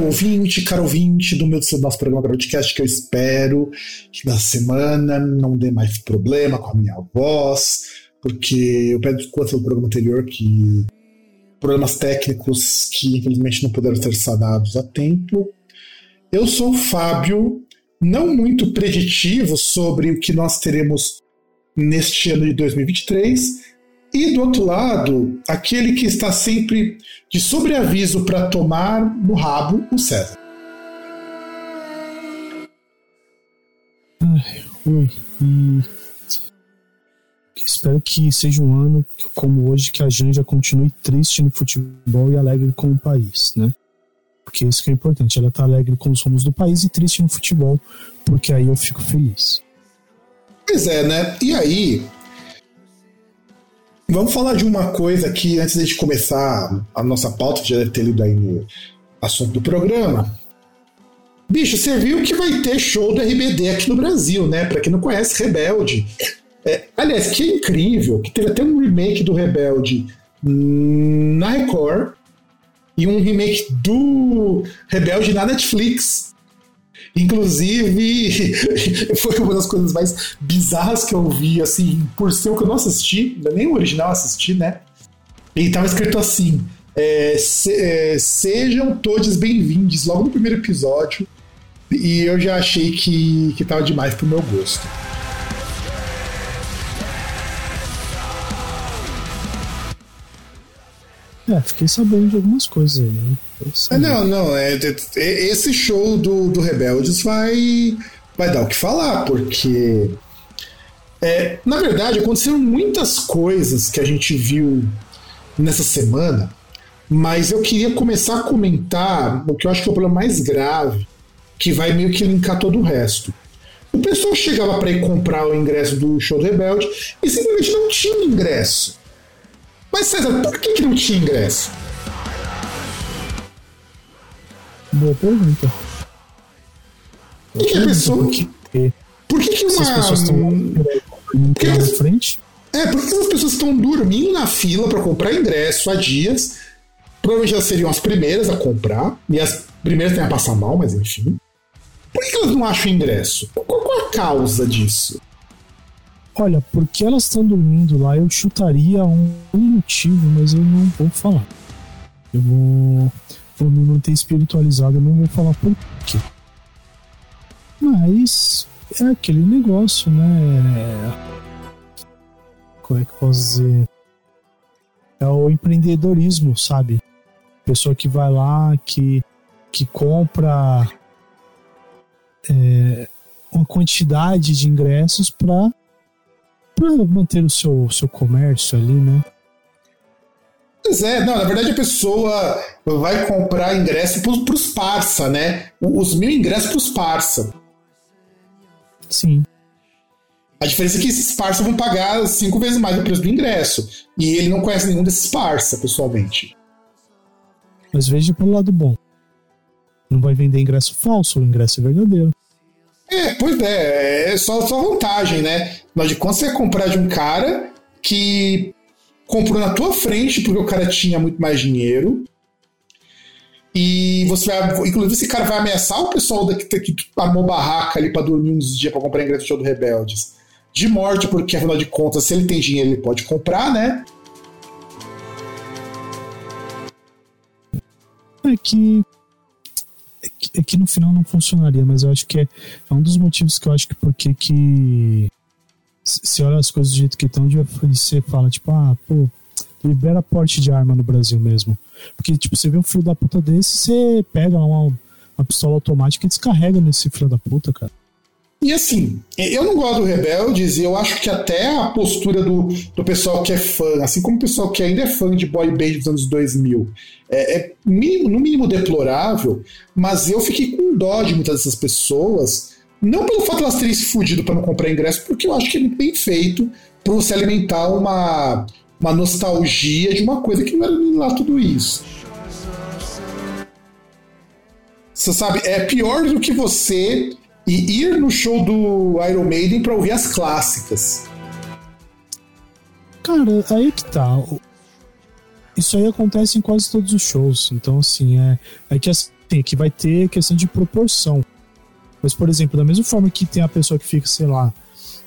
caro ouvinte, caro ouvinte do meu do nosso programa Broadcast, que eu espero que na semana não dê mais problema com a minha voz, porque eu peço desculpas pelo programa anterior que problemas técnicos que infelizmente não puderam ser sanados a tempo. Eu sou o Fábio, não muito preditivo sobre o que nós teremos neste ano de 2023, e do outro lado, aquele que está sempre de sobreaviso para tomar no rabo, o César. Ai, oi. E espero que seja um ano como hoje que a Janja continue triste no futebol e alegre com o país, né? Porque isso que é importante. Ela tá alegre com os rumos do país e triste no futebol, porque aí eu fico feliz. Pois é, né? E aí, Vamos falar de uma coisa aqui antes de começar a nossa pauta, que já deve ter lido aí no assunto do programa. Bicho, você viu que vai ter show do RBD aqui no Brasil, né? Pra quem não conhece, Rebelde. É, aliás, que é incrível que teve até um remake do Rebelde na Record e um remake do Rebelde na Netflix. Inclusive, foi uma das coisas mais bizarras que eu vi, assim, por ser o que eu não assisti, nem o original assisti, né? E tava escrito assim: é, se, é, sejam todos bem-vindos, logo no primeiro episódio. E eu já achei que, que tava demais pro meu gosto. É, fiquei sabendo de algumas coisas aí, né? É, não, não, é, é, esse show do, do Rebeldes vai, vai dar o que falar, porque. É, na verdade, aconteceram muitas coisas que a gente viu nessa semana, mas eu queria começar a comentar o que eu acho que é o problema mais grave, que vai meio que linkar todo o resto. O pessoal chegava para ir comprar o ingresso do show do Rebelde e simplesmente não tinha ingresso. Mas César, por que, que não tinha ingresso? Boa pergunta. Por que a pessoa. Por que, por que, que uma. as pessoas estão que na frente? É, por que as pessoas estão dormindo na fila para comprar ingresso há dias? Provavelmente elas seriam as primeiras a comprar, e as primeiras têm a passar mal, mas enfim. Por que elas não acham ingresso? Qual, qual a causa disso? Olha, porque elas estão dormindo lá, eu chutaria um, um motivo, mas eu não vou falar. Eu vou por me manter espiritualizado, eu não vou falar por quê. Mas é aquele negócio, né? Como é que eu posso dizer? É o empreendedorismo, sabe? Pessoa que vai lá, que, que compra é, uma quantidade de ingressos para manter o seu, seu comércio ali, né? Pois é, não, na verdade a pessoa vai comprar ingresso para os parça, né? Os mil ingressos para os parça. Sim. A diferença é que esses parça vão pagar cinco vezes mais o preço do ingresso. E ele não conhece nenhum desses parça, pessoalmente. Mas veja pelo lado bom. Não vai vender ingresso falso, o ingresso é verdadeiro. É, pois é, é só, só vantagem, né? Mas de quando você comprar de um cara que comprou na tua frente porque o cara tinha muito mais dinheiro. E você vai. Inclusive, esse cara vai ameaçar o pessoal daqui que armou barraca ali pra dormir uns dias pra comprar ingresso do show do Rebeldes. De morte, porque afinal de contas, se ele tem dinheiro, ele pode comprar, né? É que. É que, é que no final não funcionaria, mas eu acho que é, é um dos motivos que eu acho que porque que você olha as coisas do jeito que estão, você fala, tipo, ah, pô, libera porte de arma no Brasil mesmo. Porque, tipo, você vê um filho da puta desse, você pega uma, uma pistola automática e descarrega nesse filho da puta, cara. E assim, eu não gosto do Rebeldes e eu acho que até a postura do, do pessoal que é fã, assim como o pessoal que ainda é fã de boy band dos anos 2000, é, é mínimo, no mínimo deplorável, mas eu fiquei com dó de muitas dessas pessoas, não pelo fato de elas terem se fudido para não comprar ingresso, porque eu acho que é muito bem feito para você alimentar uma, uma nostalgia de uma coisa que não era lá tudo isso. Você sabe, é pior do que você ir no show do Iron Maiden para ouvir as clássicas. Cara, aí que tá. Isso aí acontece em quase todos os shows. Então, assim, é, é que assim, que vai ter questão de proporção. Mas, por exemplo, da mesma forma que tem a pessoa que fica, sei lá,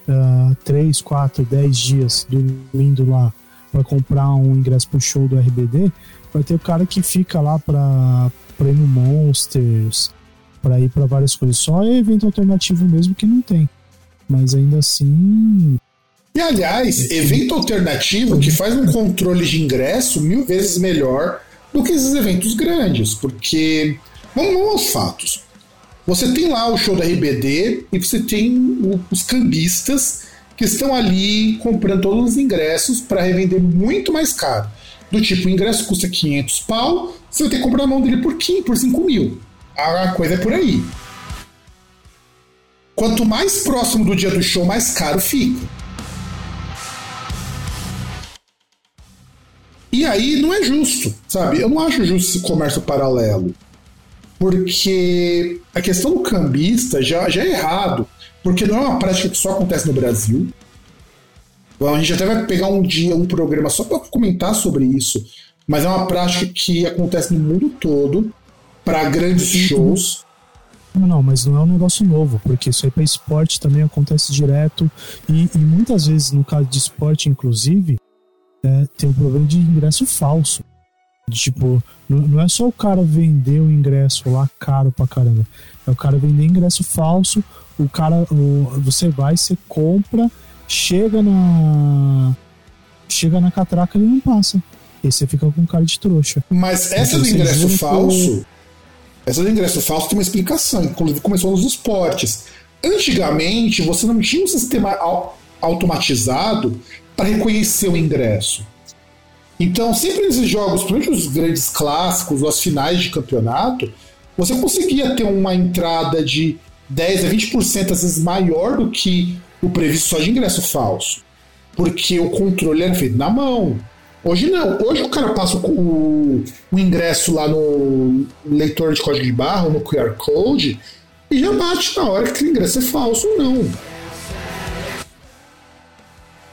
uh, 3, 4, 10 dias dormindo lá para comprar um ingresso pro show do RBD, vai ter o cara que fica lá pra, pra ir no Monsters, para ir para várias coisas. Só é evento alternativo mesmo que não tem. Mas ainda assim. E aliás, evento alternativo que faz um controle de ingresso mil vezes melhor do que esses eventos grandes, porque vamos aos fatos. Você tem lá o show da RBD e você tem os cambistas que estão ali comprando todos os ingressos para revender muito mais caro. Do tipo, o ingresso custa 500 pau, você vai ter que comprar a mão dele por 15, por 5 mil. A coisa é por aí. Quanto mais próximo do dia do show, mais caro fica. E aí não é justo, sabe? Eu não acho justo esse comércio paralelo. Porque a questão do cambista já, já é errado. Porque não é uma prática que só acontece no Brasil. A gente até vai pegar um dia um programa só para comentar sobre isso. Mas é uma prática que acontece no mundo todo para grandes shows. Não, não, mas não é um negócio novo, porque isso aí para esporte também acontece direto e, e, muitas vezes, no caso de esporte, inclusive, é, tem um problema de ingresso falso. Tipo, não é só o cara vender o ingresso lá caro pra caramba, é o cara vender ingresso falso, o cara, o, você vai, você compra, chega na chega na catraca e não passa. E você fica com cara de trouxa. Mas essa então, do ingresso falso, essa do ingresso falso tem uma explicação, inclusive começou nos esportes. Antigamente, você não tinha um sistema automatizado para reconhecer o ingresso. Então, sempre nesses jogos, principalmente os grandes clássicos ou as finais de campeonato, você conseguia ter uma entrada de 10 a 20% às vezes maior do que o previsto só de ingresso falso. Porque o controle era feito na mão. Hoje não. Hoje o cara passa o, o ingresso lá no leitor de código de barra, no QR Code, e já bate na hora que o ingresso é falso ou não.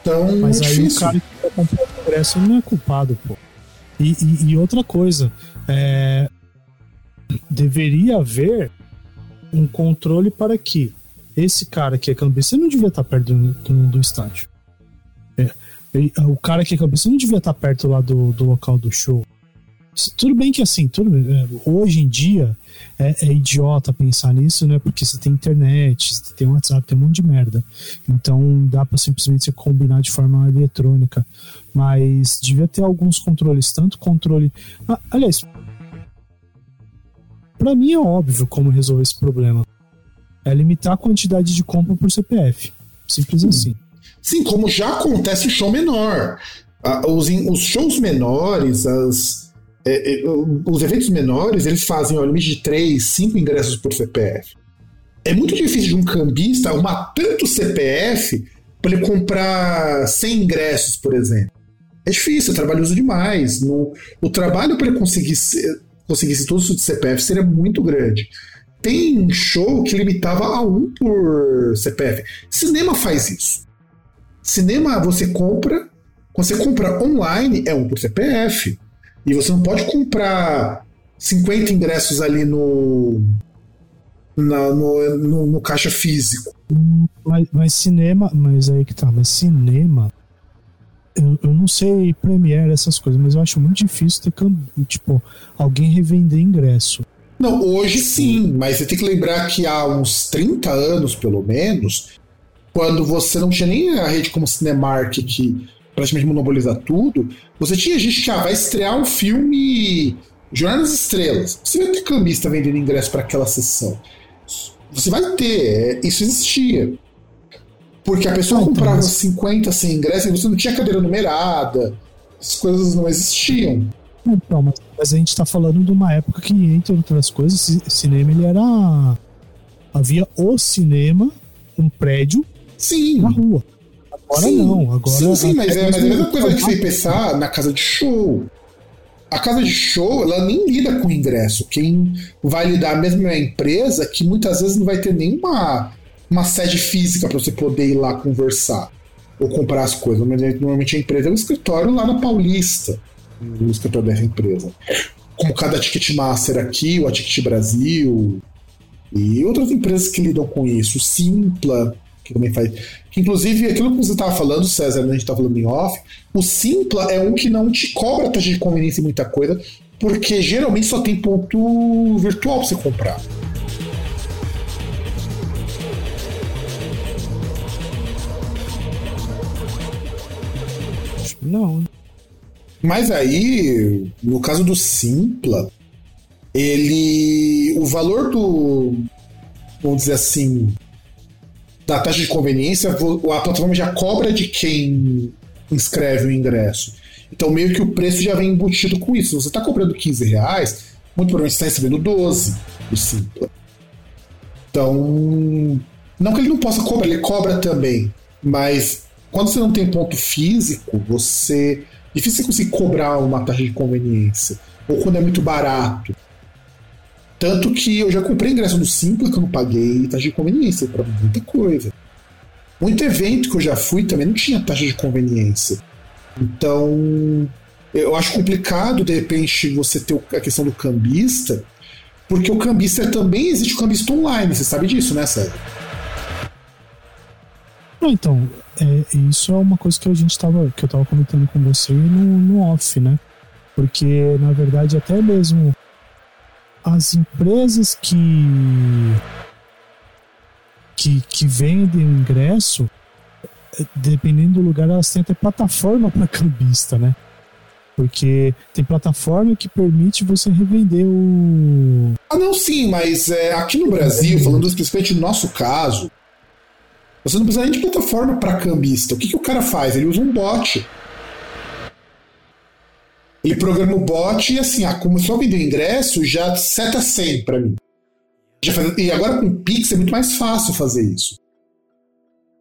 Então, Mas é aí difícil. o cara que tá comprando o ingresso não é culpado, pô. E, e, e outra coisa, é... deveria haver um controle para que esse cara que é cambista não devia estar perto do, do, do estádio. É o cara que é cabeça não devia estar perto lá do, do local do show. Tudo bem que assim, tudo, é, hoje em dia é, é, idiota pensar nisso, né? Porque você tem internet, você tem WhatsApp, tem um monte de merda. Então dá para simplesmente você combinar de forma eletrônica. Mas devia ter alguns controles, tanto controle. Ah, aliás, para mim é óbvio como resolver esse problema. É limitar a quantidade de compra por CPF. Simples assim. Sim, como já acontece em show menor. Os, os shows menores, as, é, é, os eventos menores, eles fazem o limite de 3, 5 ingressos por CPF. É muito difícil de um cambista arrumar tanto CPF para ele comprar 100 ingressos, por exemplo. É difícil, é trabalhoso demais. No, o trabalho para ele conseguir, conseguir tudo isso de CPF seria muito grande. Tem show que limitava a um por CPF. Cinema faz isso. Cinema você compra, quando você compra online é um por CPF. E você não pode comprar 50 ingressos ali no, na, no, no, no, caixa físico. Mas, mas, cinema, mas aí que tá, mas cinema. Eu, eu não sei Premiere, essas coisas, mas eu acho muito difícil ter tipo, alguém revender ingresso. Não, hoje sim, mas você tem que lembrar que há uns 30 anos, pelo menos, quando você não tinha nem a rede como Cinemark que praticamente monopolizar tudo, você tinha gente que ah, vai estrear um filme Jornada das Estrelas. Você vai ter cambista vendendo ingresso para aquela sessão. Você vai ter, é, isso existia. Porque a pessoa então, comprava mas... 50, 100 ingressos e você não tinha cadeira numerada, as coisas não existiam. Então, mas, mas a gente está falando de uma época que, entre outras coisas, cinema ele era. Havia o cinema, um prédio, sim. na rua. Agora sim. não. Agora sim, sim, mas é, mas é a mesma coisa que você pensar na casa de show. A casa de show, ela nem lida com ingresso. Quem vai lidar mesmo é a empresa que muitas vezes não vai ter nenhuma uma sede física para você poder ir lá conversar ou comprar as coisas. Normalmente a empresa é um escritório lá na Paulista, o escritório dessa empresa. Como cada Ticketmaster aqui, o a Ticket Brasil e outras empresas que lidam com isso. O Simpla, que também faz. Que, inclusive, aquilo que você estava falando, César, né, a gente estava falando em off, o Simpla é um que não te cobra taxa de conveniência e muita coisa, porque geralmente só tem ponto virtual para você comprar. Não. Mas aí, no caso do Simpla, ele. O valor do. Vamos dizer assim. Da taxa de conveniência, a plataforma já cobra de quem inscreve o ingresso. Então, meio que o preço já vem embutido com isso. Se você está cobrando 15 reais, muito provavelmente você está recebendo 12 do Simpla. Então, não que ele não possa cobrar, ele cobra também. Mas quando você não tem ponto físico, você. Difícil você conseguir cobrar uma taxa de conveniência. Ou quando é muito barato. Tanto que eu já comprei ingresso no Simpla que eu não paguei taxa de conveniência para muita coisa. Muito evento que eu já fui também não tinha taxa de conveniência. Então, eu acho complicado, de repente, você ter a questão do cambista, porque o cambista também existe o cambista online, você sabe disso, né, Sérgio? então, é, isso é uma coisa que a gente tava, que eu estava comentando com você no, no off, né? Porque, na verdade, até mesmo as empresas que que, que vendem o ingresso, é, dependendo do lugar, elas têm até plataforma para cambista, né? Porque tem plataforma que permite você revender o. Ah, não, sim, mas é, aqui no Brasil, falando especificamente no nosso caso, você não precisa nem de plataforma para cambista. O que, que o cara faz? Ele usa um bot. Ele programa o bot e assim, ah, começou a vender ingresso, já seta 100 para mim. Faz... E agora com o Pix é muito mais fácil fazer isso.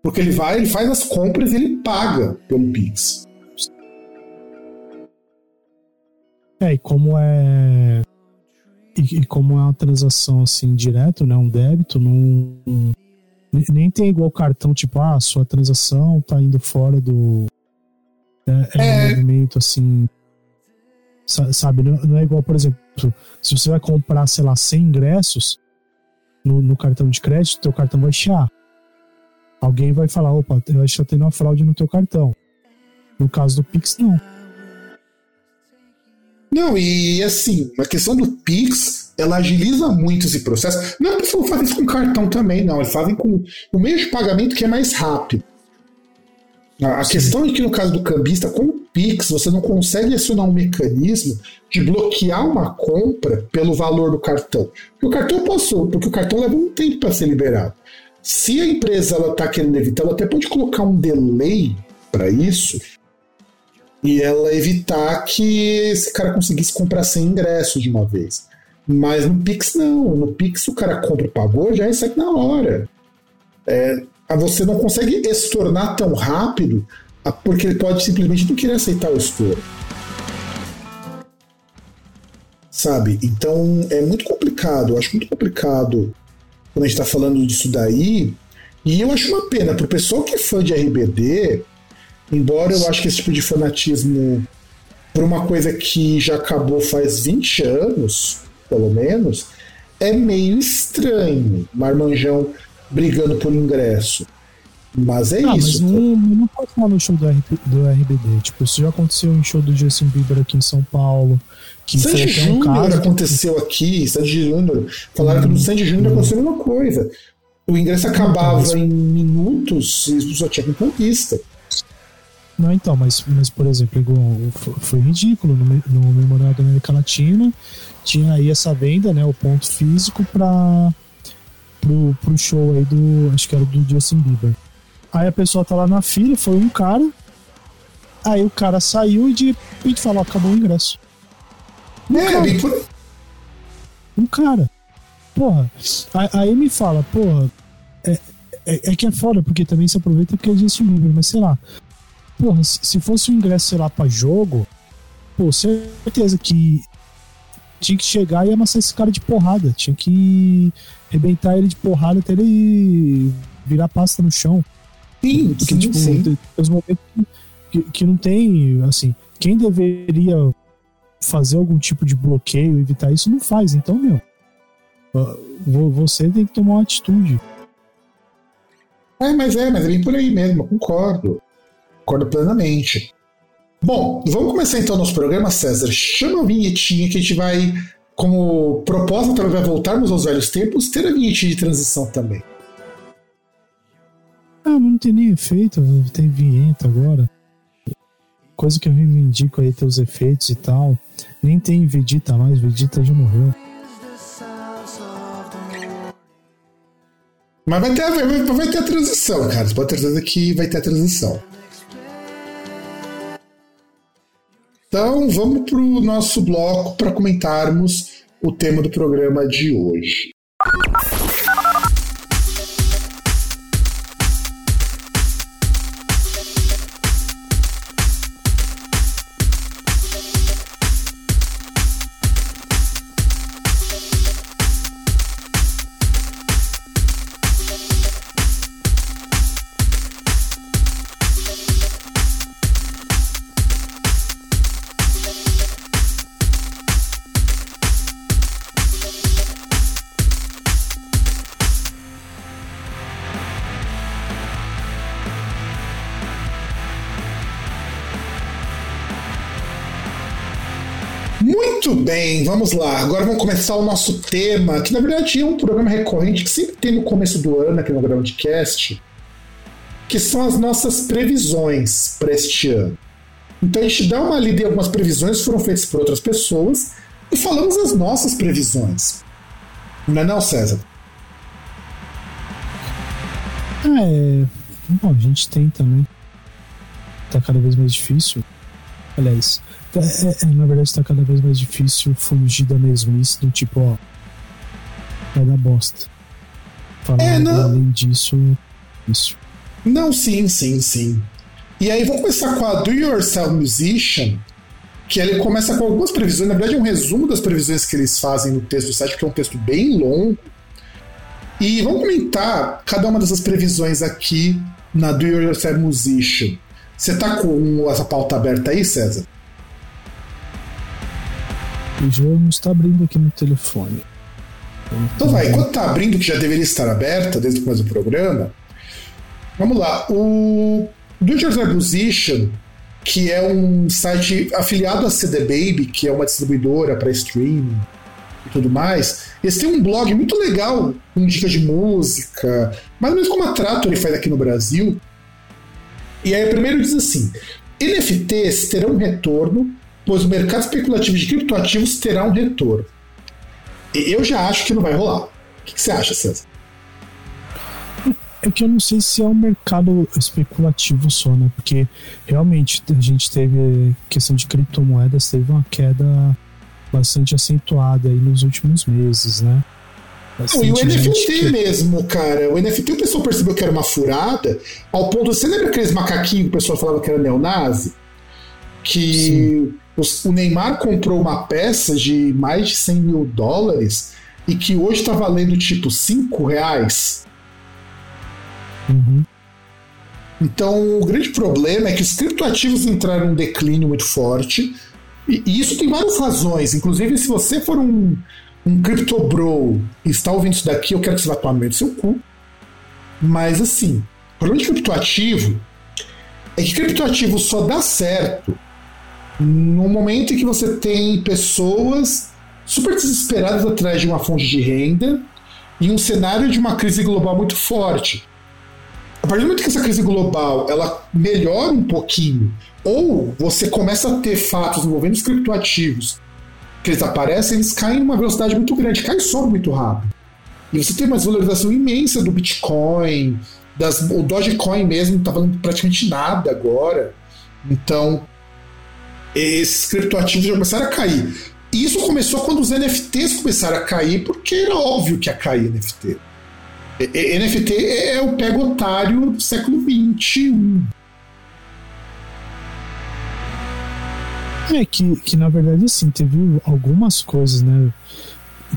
Porque ele vai, ele faz as compras e ele paga pelo Pix. É, e como é. E, e como é uma transação assim direto, né? Um débito, não nem tem igual cartão, tipo, ah, sua transação tá indo fora do. É, é, é... um movimento assim. Sabe, não é igual, por exemplo, se você vai comprar, sei lá, 100 ingressos no, no cartão de crédito, teu cartão vai chiar. Alguém vai falar, opa, eu acho que tá tendo uma fraude no teu cartão. No caso do Pix, não. Não, e assim, a questão do Pix, ela agiliza muito esse processo. Não é que eles fazem isso com cartão também, não. Eles fazem com o meio de pagamento que é mais rápido. A Sim. questão é que no caso do cambista, com o Pix, você não consegue acionar um mecanismo de bloquear uma compra pelo valor do cartão. Porque o cartão passou, porque o cartão leva um tempo para ser liberado. Se a empresa está querendo evitar, ela até pode colocar um delay para isso, e ela evitar que esse cara conseguisse comprar 100 ingressos de uma vez. Mas no Pix não, no Pix o cara compra e pagou, já recebe na hora. É, você não consegue estornar tão rápido porque ele pode simplesmente não querer aceitar o estouro. Sabe? Então é muito complicado, eu acho muito complicado quando a gente está falando disso daí. E eu acho uma pena, pro pessoal que é fã de RBD, Embora eu acho que esse tipo de fanatismo, por uma coisa que já acabou faz 20 anos, pelo menos, é meio estranho. Marmanjão brigando por ingresso. Mas é ah, isso. Mas não, não pode falar no show do, do RBD. Tipo, isso já aconteceu em show do Justin Bieber aqui em São Paulo. Que Sandy Júnior um aconteceu que... aqui, Sandy Júnior. Falaram hum, que no Sandy Júnior hum. aconteceu a mesma coisa. O ingresso acabava então, mas... em minutos e só tinha com conquista. Não, então, mas, mas por exemplo, foi ridículo. No, no Memorial da América Latina tinha aí essa venda, né? O ponto físico para pro, pro show aí do. Acho que era do Justin Bieber. Aí a pessoa tá lá na fila, foi um cara. Aí o cara saiu e de repente falou: acabou o ingresso. Um é, cara. Por... Um cara. Porra. Aí me fala, porra. É, é, é, que é foda, porque também se aproveita porque Justin Bieber, mas sei lá. Porra, se fosse um ingresso, sei lá, pra jogo, pô, certeza que tinha que chegar e amassar esse cara de porrada. Tinha que arrebentar ele de porrada até ele virar pasta no chão. Sim, Porque, sim, tipo, sim. Tem, os momentos que, que não tem, assim, quem deveria fazer algum tipo de bloqueio, evitar isso, não faz. Então, meu, você tem que tomar uma atitude. É, mas é, mas é bem por aí mesmo, concordo. Concordo plenamente. Bom, vamos começar então nosso programa, César. Chama a vinhetinha que a gente vai, como proposta para voltarmos aos velhos tempos, ter a vinhetinha de transição também. Ah, não tem nem efeito, tem vinheta agora. Coisa que eu reivindico aí, ter os efeitos e tal. Nem tem Vegeta mais, Vegeta já morreu. Mas vai ter, vai, vai ter a transição, cara. Você pode ter certeza que vai ter a transição. Então, vamos para o nosso bloco para comentarmos o tema do programa de hoje. Bem, vamos lá. Agora vamos começar o nosso tema, que na verdade é um programa recorrente que sempre tem no começo do ano aqui no Groundcast, que são as nossas previsões para este ano. Então a gente dá uma lida em algumas previsões que foram feitas por outras pessoas e falamos as nossas previsões. Não é não, César? É. Bom, a gente tenta, né? Tá cada vez mais difícil. Aliás, é, é, é, na verdade está cada vez mais difícil fugir da mesmice do tipo, ó. Vai dar bosta. Falar é, não... além disso, isso. Não, sim, sim, sim. E aí vamos começar com a Do Yourself Musician, que ele começa com algumas previsões, na verdade é um resumo das previsões que eles fazem no texto do site, que é um texto bem longo. E vamos comentar cada uma dessas previsões aqui na Do Yourself Musician. Você tá com essa pauta aberta aí, César? O jogo está abrindo aqui no telefone. Então vai, enquanto está abrindo, que já deveria estar aberta desde o começo do programa, vamos lá. O Do Your Position, que é um site afiliado à CD Baby, que é uma distribuidora para streaming e tudo mais, eles têm um blog muito legal com dicas de música, mais ou menos como a Trator faz aqui no Brasil. E aí, primeiro diz assim: NFTs terão retorno pois o mercado especulativo de criptoativos terá um retorno. Eu já acho que não vai rolar. O que você acha, César? É que eu não sei se é um mercado especulativo só, né? Porque realmente a gente teve questão de criptomoedas, teve uma queda bastante acentuada aí nos últimos meses, né? Não, e o NFT que... mesmo, cara. O NFT o pessoal percebeu que era uma furada, ao ponto. Você lembra aqueles macaquinhos que o pessoal falava que era neonazi? Que Sim o Neymar comprou uma peça de mais de 100 mil dólares e que hoje está valendo tipo 5 reais. Uhum. Então, o grande problema é que os criptoativos entraram em um declínio muito forte. E, e, isso tem várias razões. Inclusive, se você for um, um crypto bro e está ouvindo isso daqui, eu quero que você vá tomar meio do seu cu. Mas, assim, o problema de criptoativo é que criptoativo só dá certo no momento em que você tem pessoas super desesperadas atrás de uma fonte de renda e um cenário de uma crise global muito forte. a partir do momento que essa crise global ela melhora um pouquinho, ou você começa a ter fatos envolvendo os criptoativos que eles aparecem, eles caem numa velocidade muito grande, cai e muito rápido. E você tem uma desvalorização imensa do Bitcoin, das, o Dogecoin mesmo não está valendo praticamente nada agora. Então, esses criptoativos já começaram a cair. E isso começou quando os NFTs começaram a cair, porque era óbvio que ia cair NFT. NFT é o pego otário do século XXI. É que, que na verdade assim, teve algumas coisas, né?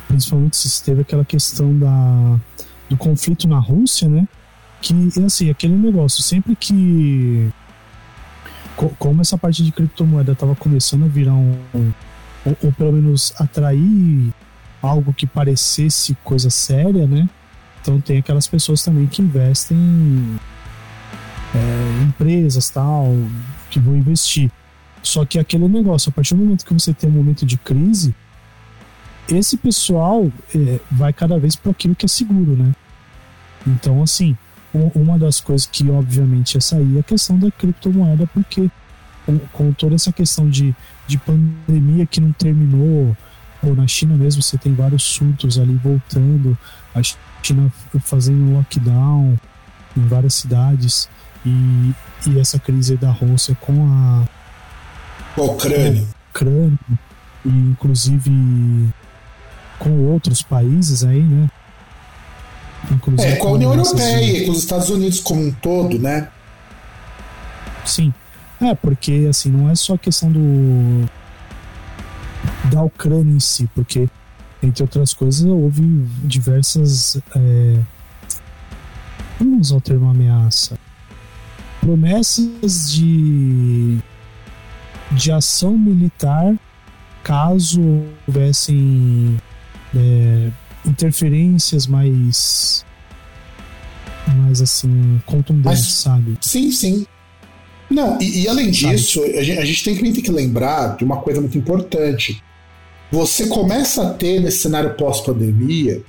Principalmente se teve aquela questão da, do conflito na Rússia, né? Que assim, aquele negócio, sempre que como essa parte de criptomoeda estava começando a virar um, um ou, ou, pelo menos atrair algo que parecesse coisa séria, né? Então tem aquelas pessoas também que investem em é, empresas tal, que vão investir. Só que aquele negócio, a partir do momento que você tem um momento de crise, esse pessoal é, vai cada vez para aquilo que é seguro, né? Então, assim, uma das coisas que obviamente ia sair é a questão da criptomoeda, porque com, com toda essa questão de, de pandemia que não terminou, ou na China mesmo você tem vários surtos ali voltando, a China fazendo lockdown em várias cidades, e, e essa crise da Rússia com a Ucrânia. Ucrânia, e inclusive com outros países aí, né? É, com a União Europeia, com os Estados Unidos como um todo, né? Sim. É, porque assim, não é só a questão do da Ucrânia em si, porque entre outras coisas houve diversas é, vamos usar o termo ameaça promessas de de ação militar caso houvessem é, interferências mais mais assim contundentes, Mas, sabe? Sim, sim. Não, e, e além sabe? disso, a gente, a gente tem, que, tem que lembrar de uma coisa muito importante. Você começa a ter nesse cenário pós-pandemia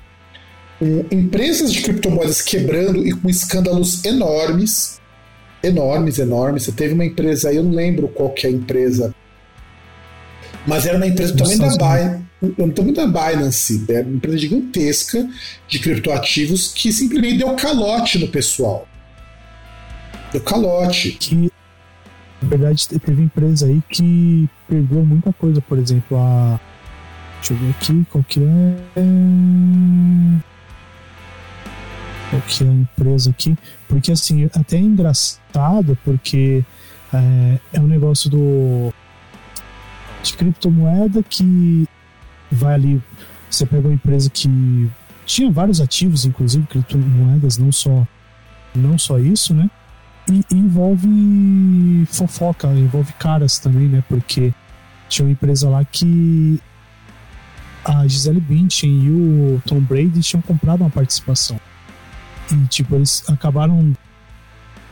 empresas de criptomoedas quebrando e com escândalos enormes enormes, enormes. Você teve uma empresa aí, eu não lembro qual que é a empresa, mas era uma empresa também da Binance, também da Binance, era uma empresa gigantesca de criptoativos que simplesmente deu calote no pessoal. Deu calote. Que, na verdade, teve empresa aí que perdeu muita coisa, por exemplo, a. Deixa eu ver aqui qual que é qual que é a empresa aqui, porque assim, até é engraçado, porque é, é um negócio do de criptomoeda que vai ali, você pega uma empresa que tinha vários ativos, inclusive criptomoedas, não só não só isso, né? E envolve fofoca, envolve caras também, né? Porque tinha uma empresa lá que a Gisele Bündchen e o Tom Brady tinham comprado uma participação. E, tipo, eles acabaram,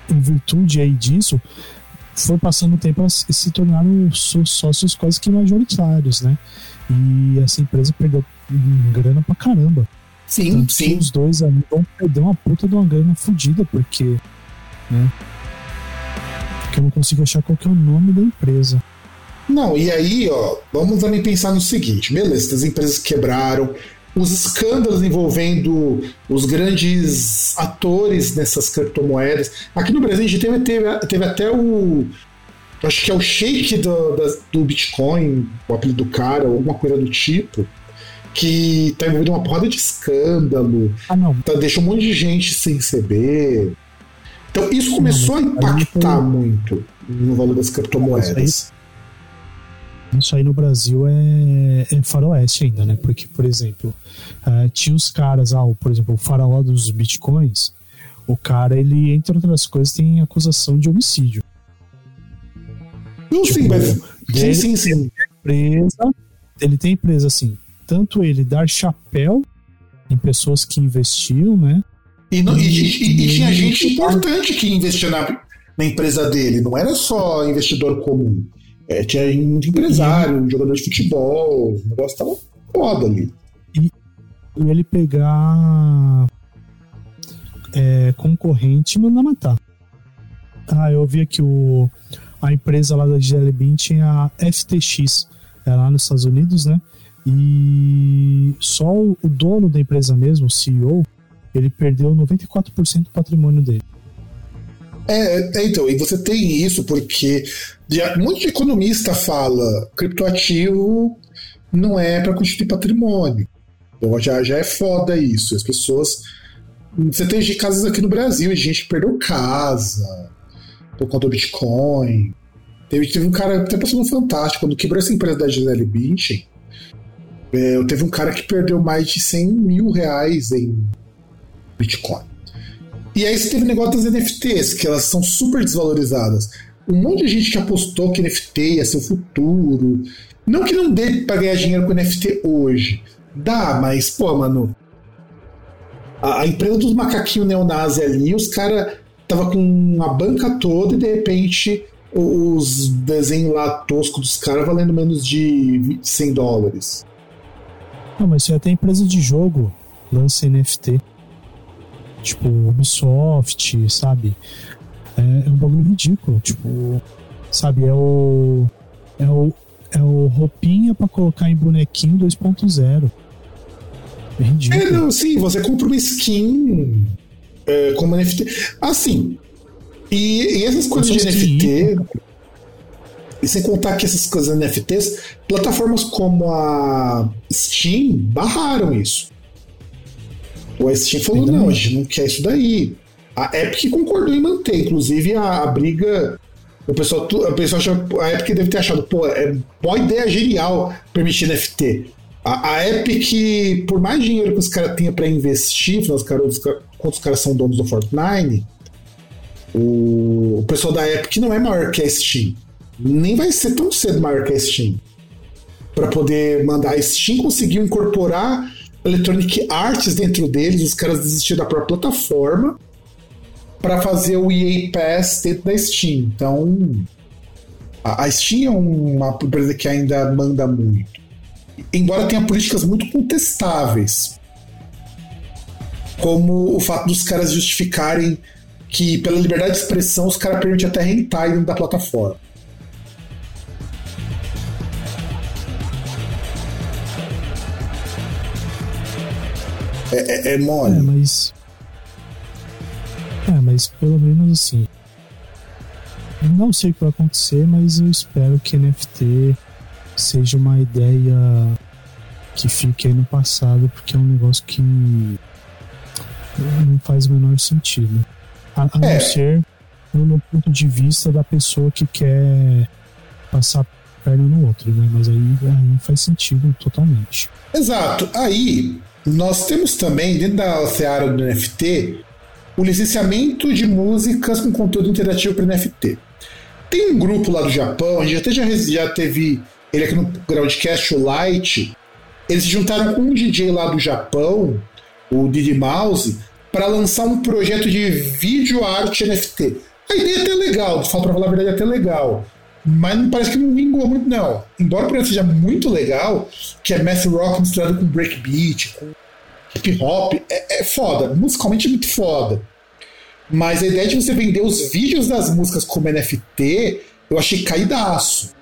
em virtude aí disso, foi passando o tempo, eles se tornaram sócios quase que majoritários, né? E essa empresa perdeu grana pra caramba. Sim, Tanto sim. os dois ali vão perder uma puta de uma grana fodida, porque, né? Porque eu não consigo achar qual que é o nome da empresa. Não, e aí, ó, vamos também pensar no seguinte: beleza, as empresas quebraram, os escândalos envolvendo os grandes atores nessas criptomoedas. Aqui no Brasil a gente teve, teve, teve até o. Acho que é o shake do, do Bitcoin, o apelido do cara, ou alguma coisa do tipo, que tá envolvido uma porrada de escândalo. Ah, não. Tá, deixa um monte de gente sem receber. Então isso começou a impactar muito no valor das criptomoedas. Isso aí no Brasil é, é faroeste ainda, né? Porque, por exemplo, uh, tinha os caras, ah, por exemplo, o faraó dos bitcoins, o cara, ele, entre outras coisas, tem acusação de homicídio. Não, tipo, sim, mas... Sim, sim, sim. Empresa, ele tem empresa, assim, tanto ele dar chapéu em pessoas que investiam, né? E, não, e, e, e tinha gente importante que investia na, na empresa dele, não era só investidor comum. É, tinha muito empresário, jogador de futebol, o negócio tava foda ali. E, e ele pegar é, concorrente manda matar. Ah, eu vi aqui o, a empresa lá da Jelly Bean tinha a FTX, é lá nos Estados Unidos, né? E só o dono da empresa mesmo, o CEO, ele perdeu 94% do patrimônio dele. É, é, então, e você tem isso porque de economista fala criptoativo não é para constituir patrimônio. Então já, já é foda isso. As pessoas. Você tem casos aqui no Brasil de gente que perdeu casa por conta do Bitcoin. Teve, teve um cara até passou no Fantástico, quando quebrou essa empresa da Gisele Bündchen, é, teve um cara que perdeu mais de 100 mil reais em Bitcoin. E aí você teve o negócio das NFTs, que elas são super desvalorizadas. Um monte de gente que apostou que NFT ia ser o futuro. Não que não dê pra ganhar dinheiro com NFT hoje. Dá, mas, pô, mano. A, a empresa dos macaquinhos neonazi ali, os caras tava com a banca toda e de repente os desenhos lá toscos dos caras valendo menos de 100 dólares. Não, mas isso é até empresa de jogo lança NFT. Tipo, Ubisoft, sabe? É, é um bagulho ridículo. Tipo, sabe? É o. É o, é o roupinha para colocar em bonequinho 2.0. É ridículo. É, não, sim, você compra uma skin é, como NFT. Assim. E, e essas coisas de NFT. E sem contar que essas coisas NFTs, plataformas como a Steam barraram isso. O Steam falou: não, a gente não quer isso daí. A Epic concordou em manter, inclusive a, a briga. O pessoal, o pessoal acha, a Epic deve ter achado, pô, é boa ideia genial permitir NFT. A, a Epic, por mais dinheiro que os caras tenham para investir, os caras, os caras são donos do Fortnite, o, o pessoal da Epic não é maior que a Steam. Nem vai ser tão cedo maior que a Steam. Para poder mandar. A Steam conseguiu incorporar Electronic Arts dentro deles, os caras desistiram da própria plataforma para fazer o EA Pass dentro da Steam. Então, a, Steam é uma empresa que ainda manda muito. Embora tenha políticas muito contestáveis, como o fato dos caras justificarem que, pela liberdade de expressão, os caras permitem até rentar da plataforma. É, é, é mole. É, mas. É, mas pelo menos assim. Não sei o que vai acontecer, mas eu espero que NFT seja uma ideia que fique aí no passado, porque é um negócio que não faz o menor sentido. A, a é. não ser no, no, ponto de vista da pessoa que quer passar perna no outro, né? Mas aí, aí faz sentido totalmente. Exato. Aí nós temos também, dentro da seara do NFT, o licenciamento de músicas com conteúdo interativo para NFT. Tem um grupo lá do Japão, a gente até já, já teve ele aqui no Groundcast, o Light. Eles se juntaram com um DJ lá do Japão, o Didi Mouse, para lançar um projeto de vídeo arte NFT. A ideia é até legal, falo para falar a verdade, é até legal. Mas não parece que não vingou muito, não. Embora o projeto seja muito legal, que é math rock misturado com breakbeat, com hip hop, é, é foda. Musicalmente é muito foda. Mas a ideia de você vender os vídeos das músicas como NFT, eu achei caidaço.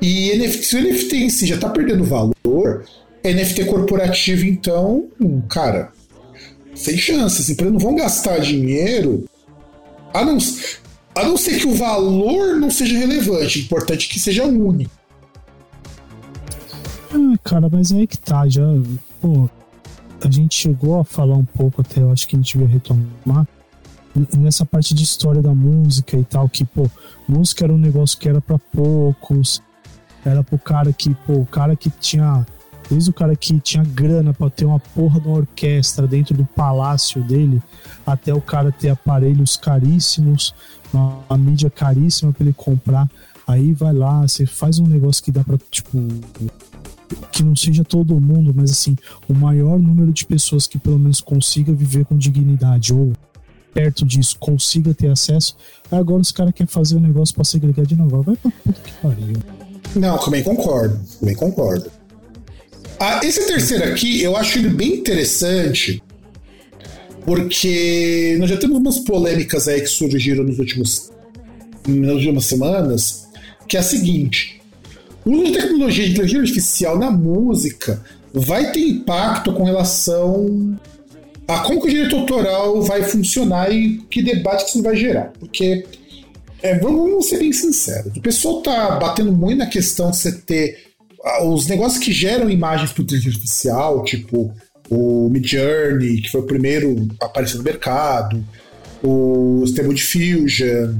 E NFT, se o NFT em si já tá perdendo valor, NFT corporativo, então, cara, sem chances. As empresas não vão gastar dinheiro. A não, a não ser que o valor não seja relevante, importante que seja único. Ah, cara, mas aí que tá, já. Pô, a gente chegou a falar um pouco até, eu acho que a gente devia retomar. Nessa parte de história da música e tal, que, pô, música era um negócio que era para poucos, era pro cara que, pô, o cara que tinha. Desde o cara que tinha grana para ter uma porra de uma orquestra dentro do palácio dele, até o cara ter aparelhos caríssimos uma mídia caríssima para ele comprar. Aí vai lá, você faz um negócio que dá para tipo que não seja todo mundo, mas assim, o maior número de pessoas que pelo menos consiga viver com dignidade ou perto disso, consiga ter acesso. Agora os caras querem fazer o um negócio para segregar de novo. Vai pra puta que pariu. Não, também concordo. Também concordo. Ah, esse terceiro aqui, eu acho ele bem interessante Porque nós já temos umas polêmicas aí que surgiram nos últimos, nas últimas semanas, que é a seguinte: o uso de tecnologia de inteligência artificial na música vai ter impacto com relação a como que o direito autoral vai funcionar e que debate que isso vai gerar. Porque, é, vamos ser bem sinceros, o pessoal tá batendo muito na questão de você ter os negócios que geram imagens para inteligência artificial, tipo o Midjourney, que foi o primeiro a aparecer no mercado, o Stable Diffusion.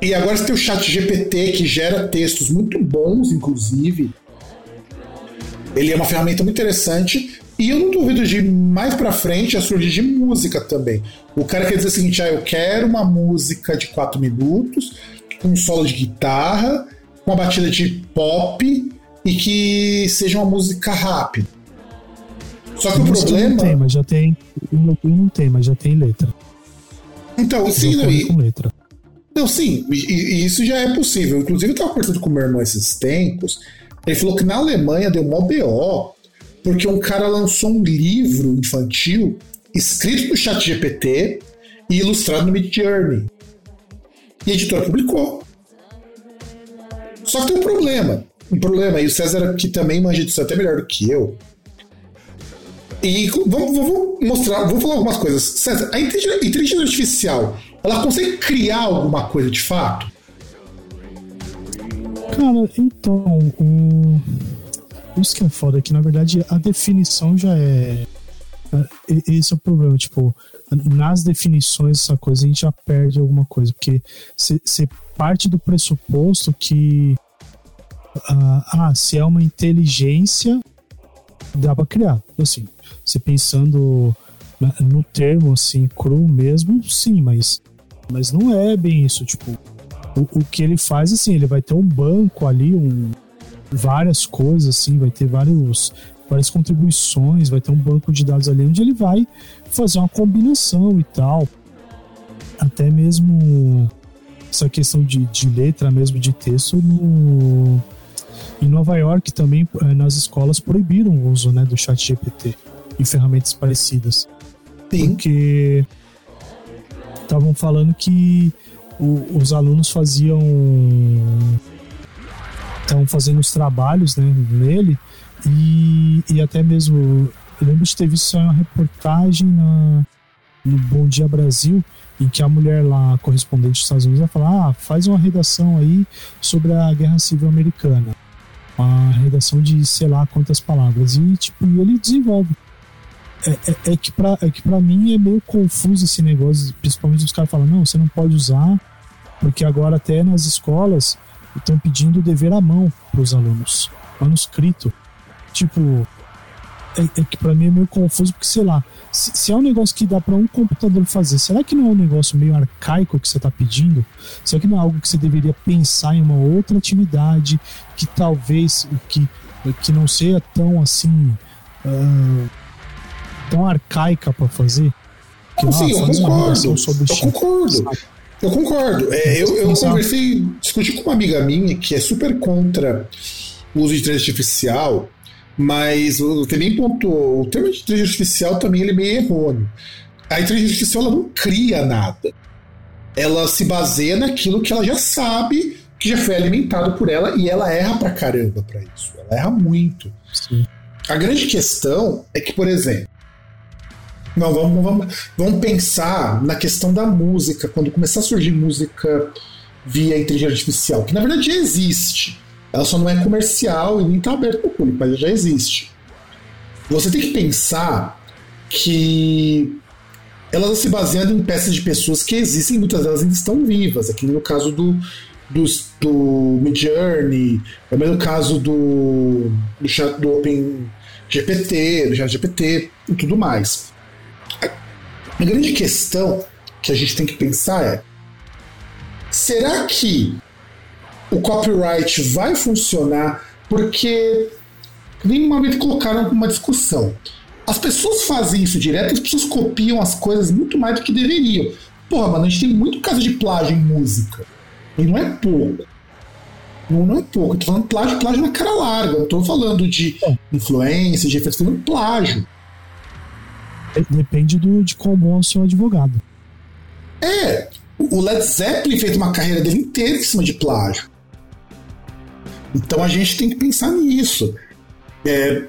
E agora você tem o chat GPT, que gera textos muito bons, inclusive. Ele é uma ferramenta muito interessante. E eu não duvido de mais pra frente a surgir de música também. O cara quer dizer o seguinte: ah, eu quero uma música de 4 minutos, com um solo de guitarra, uma batida de pop e que seja uma música rápida. Só que o problema. Não tem, mas já tem. Não tem, mas já tem letra. Então, sim, não, e, com letra. Não, sim, e, e, isso já é possível. Inclusive, eu estava conversando com o meu irmão esses tempos. Ele falou que na Alemanha deu mó BO, porque um cara lançou um livro infantil escrito no chat GPT e ilustrado no Mid Journey. E a editora publicou. Só que tem um problema. Um problema, e o César, que também manja disso até melhor do que eu, e vamos mostrar, vou falar algumas coisas. César, a inteligência artificial, ela consegue criar alguma coisa de fato? Cara, então, o... isso que é foda, é que na verdade a definição já é. é esse é o problema, tipo, nas definições essa coisa a gente já perde alguma coisa, porque você parte do pressuposto que. Uh, ah, se é uma inteligência, dá pra criar. Assim, você pensando no termo assim, cru mesmo, sim, mas, mas não é bem isso. Tipo, o, o que ele faz, assim, ele vai ter um banco ali, um, várias coisas, assim, vai ter vários, várias contribuições, vai ter um banco de dados ali onde ele vai fazer uma combinação e tal. Até mesmo essa questão de, de letra mesmo, de texto, no, em Nova York também, eh, nas escolas, proibiram o uso né, do chat GPT em ferramentas parecidas. Sim. Porque estavam falando que o, os alunos faziam. estavam fazendo os trabalhos né, nele e, e até mesmo. Eu lembro de ter visto uma reportagem na, no Bom Dia Brasil em que a mulher lá, correspondente dos Estados Unidos, vai falar: ah, faz uma redação aí sobre a Guerra Civil Americana. Uma redação de sei lá quantas palavras. E, tipo, ele desenvolve. É, é, é, que pra, é que mim é meio confuso esse negócio, principalmente os caras falam, não, você não pode usar, porque agora até nas escolas estão pedindo o dever à mão pros alunos, manuscrito. Tipo, é, é que pra mim é meio confuso, porque sei lá, se, se é um negócio que dá para um computador fazer, será que não é um negócio meio arcaico que você tá pedindo? Será que não é algo que você deveria pensar em uma outra atividade que talvez que, que não seja tão assim. Uh, tão arcaica para fazer. Que, não, sim, eu concordo. Eu concordo. Eu concordo. É, eu, eu conversei, discuti com uma amiga minha que é super contra o uso de inteligência artificial, mas o também pontuou, o termo de inteligência artificial também ele é meio errôneo. A inteligência artificial ela não cria nada. Ela se baseia naquilo que ela já sabe, que já foi alimentado por ela, e ela erra pra caramba pra isso. Ela erra muito. Sim. A grande questão é que, por exemplo, não, vamos, vamos, vamos pensar na questão da música, quando começar a surgir música via inteligência artificial, que na verdade já existe. Ela só não é comercial e nem está aberta para o público, mas já existe. Você tem que pensar que elas se baseando em peças de pessoas que existem, muitas delas ainda estão vivas. Aqui no caso do, do, do Midjourney, é mesmo caso do, do, do Open GPT, do Chat GPT e tudo mais. A grande questão que a gente tem que pensar é: será que o copyright vai funcionar? Porque nem uma vez colocaram uma discussão. As pessoas fazem isso direto, as pessoas copiam as coisas muito mais do que deveriam. Porra, mano, a gente tem muito caso de plágio em música. E não é pouco. Não, não é pouco. Eu tô falando plágio, plágio na cara larga. Eu tô falando de influência, de efeitos, falando plágio. Depende do, de qual bom é o seu advogado. É, o Led Zeppelin fez uma carreira dele inteira em cima de plágio. Então a gente tem que pensar nisso. É,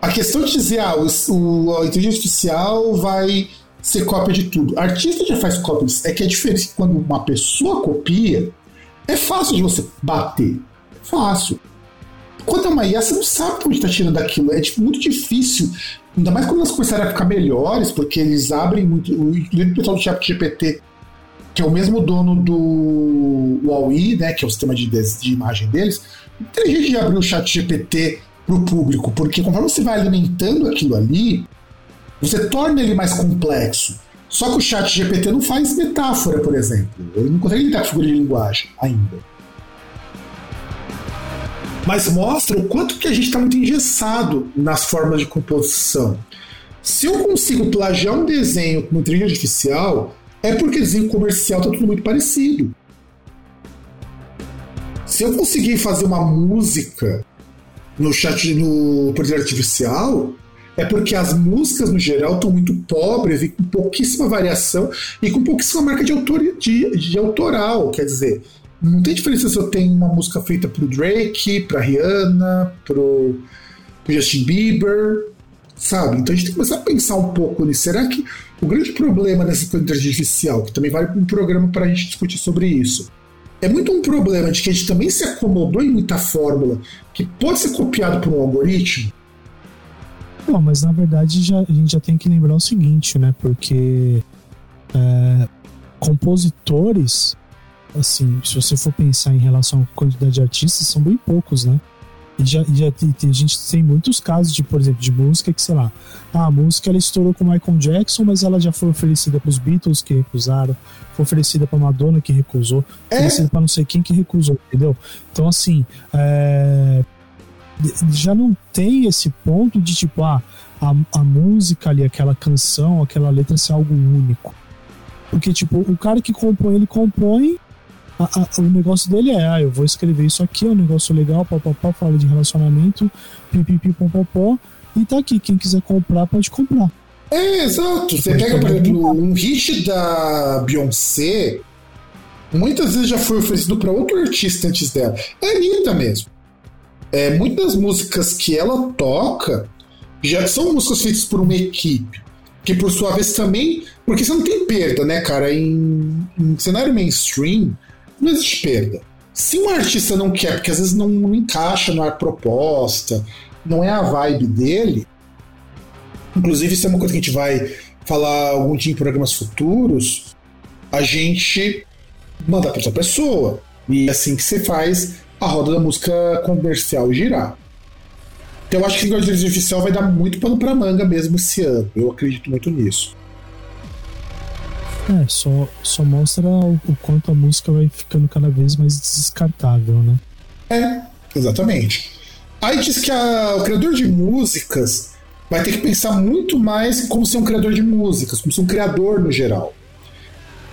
a questão de dizer, ah, o, o, a inteligência artificial vai ser cópia de tudo. Artista já faz cópias. É que a diferença quando uma pessoa copia, é fácil de você bater. É fácil. Quando é uma IA, você não sabe onde está tirando aquilo. É tipo, muito difícil. Ainda mais quando elas começarem a ficar melhores, porque eles abrem muito. O pessoal do chat GPT, que é o mesmo dono do Huawei, né, que é o sistema de, de imagem deles, tem gente de abrir o chat GPT para o público, porque conforme você vai alimentando aquilo ali, você torna ele mais complexo. Só que o chat GPT não faz metáfora, por exemplo. Ele não consegue lidar com figura de linguagem ainda. Mas mostra o quanto que a gente está muito engessado nas formas de composição. Se eu consigo plagiar um desenho com inteligência artificial, é porque desenho comercial está tudo muito parecido. Se eu conseguir fazer uma música no chat no poder artificial, é porque as músicas no geral estão muito pobres e com pouquíssima variação e com pouquíssima marca de, autor, de, de autoral. Quer dizer, não tem diferença se eu tenho uma música feita pro Drake, pra Rihanna, pro, pro Justin Bieber, sabe? Então a gente tem que começar a pensar um pouco nisso. Será que o grande problema dessa inteligência artificial, que também vale um programa para a gente discutir sobre isso, é muito um problema de que a gente também se acomodou em muita fórmula que pode ser copiado por um algoritmo? Não, mas na verdade já, a gente já tem que lembrar o seguinte, né? Porque é, compositores, assim, se você for pensar em relação à quantidade de artistas, são bem poucos, né? E já, já tem, a gente tem muitos casos de, por exemplo, de música que, sei lá, ah, a música ela estourou com Michael Jackson, mas ela já foi oferecida para os Beatles que recusaram, foi oferecida para Madonna que recusou, é? oferecida para não sei quem que recusou, entendeu? Então, assim, é, já não tem esse ponto de tipo, ah, a, a música ali, aquela canção, aquela letra ser algo único. Porque, tipo, o cara que compõe, ele compõe a, a, o negócio dele é, ah, eu vou escrever isso aqui, é um negócio legal, papapá, fala de relacionamento, pipipi, popopó, e tá aqui, quem quiser comprar, pode comprar. É, exato. Você pega, por exemplo, um hit da Beyoncé, muitas vezes já foi oferecido para outro artista antes dela. É Anitta mesmo. É, muitas músicas que ela toca já são músicas feitas por uma equipe. Que por sua vez também. Porque você não tem perda, né, cara? Em, em cenário mainstream, não existe perda. Se um artista não quer, porque às vezes não, não encaixa na proposta, não é a vibe dele, inclusive isso é uma coisa que a gente vai falar algum dia em programas futuros, a gente manda para outra pessoa. E é assim que você faz a roda da música comercial girar. Então eu acho que a inteligência artificial vai dar muito pano para manga mesmo esse ano. Eu acredito muito nisso. É, só, só mostra o, o, quanto a música vai ficando cada vez mais descartável, né? É, exatamente. Aí diz que a, o criador de músicas vai ter que pensar muito mais como ser um criador de músicas, como ser um criador no geral.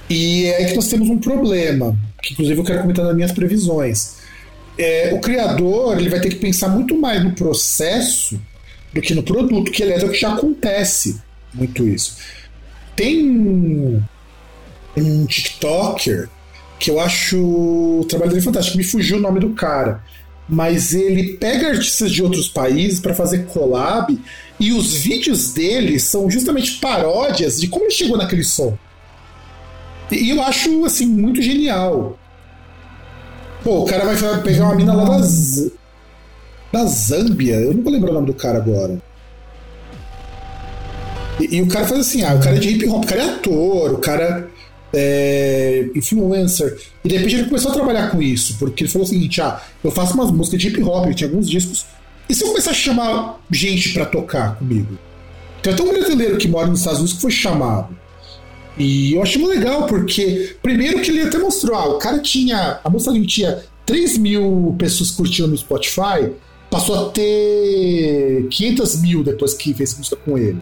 E é aí que nós temos um problema, que inclusive eu quero comentar nas minhas previsões. É, o criador ele vai ter que pensar muito mais no processo do que no produto, que aliás é o que já acontece muito isso. Tem um TikToker que eu acho o trabalho dele fantástico. Me fugiu o nome do cara. Mas ele pega artistas de outros países para fazer collab e os vídeos dele são justamente paródias de como ele chegou naquele som. E eu acho assim muito genial. Pô, o cara vai pegar uma mina lá da, Z... da Zâmbia, eu não vou lembrar o nome do cara agora. E, e, o cara faz assim, ah, o cara é de hip hop, o cara é ator, o cara é, influencer. E de repente ele começou a trabalhar com isso, porque ele falou o seguinte: ah, eu faço umas músicas de hip hop, tinha alguns discos. E se eu começar a chamar gente para tocar comigo? Tem até um brasileiro que mora nos Estados Unidos que foi chamado. E eu achei muito legal, porque primeiro que ele até mostrou, ah, o cara tinha. A música dele tinha 3 mil pessoas curtindo no Spotify, passou a ter 500 mil depois que fez música com ele.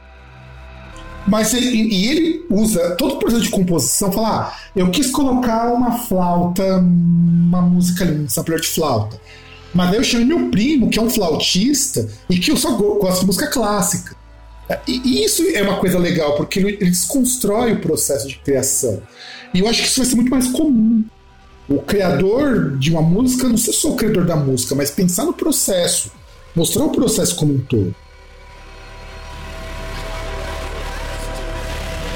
Mas ele, e ele usa todo o processo de composição, falar, ah, eu quis colocar uma flauta, uma música ali, um sampler de flauta. Mas daí eu chamei meu primo, que é um flautista, e que eu só gosto de música clássica. E, e isso é uma coisa legal, porque ele, desconstrói o processo de criação. E eu acho que isso vai ser muito mais comum. O criador de uma música não ser só o criador da música, mas pensar no processo, mostrar o processo como um todo.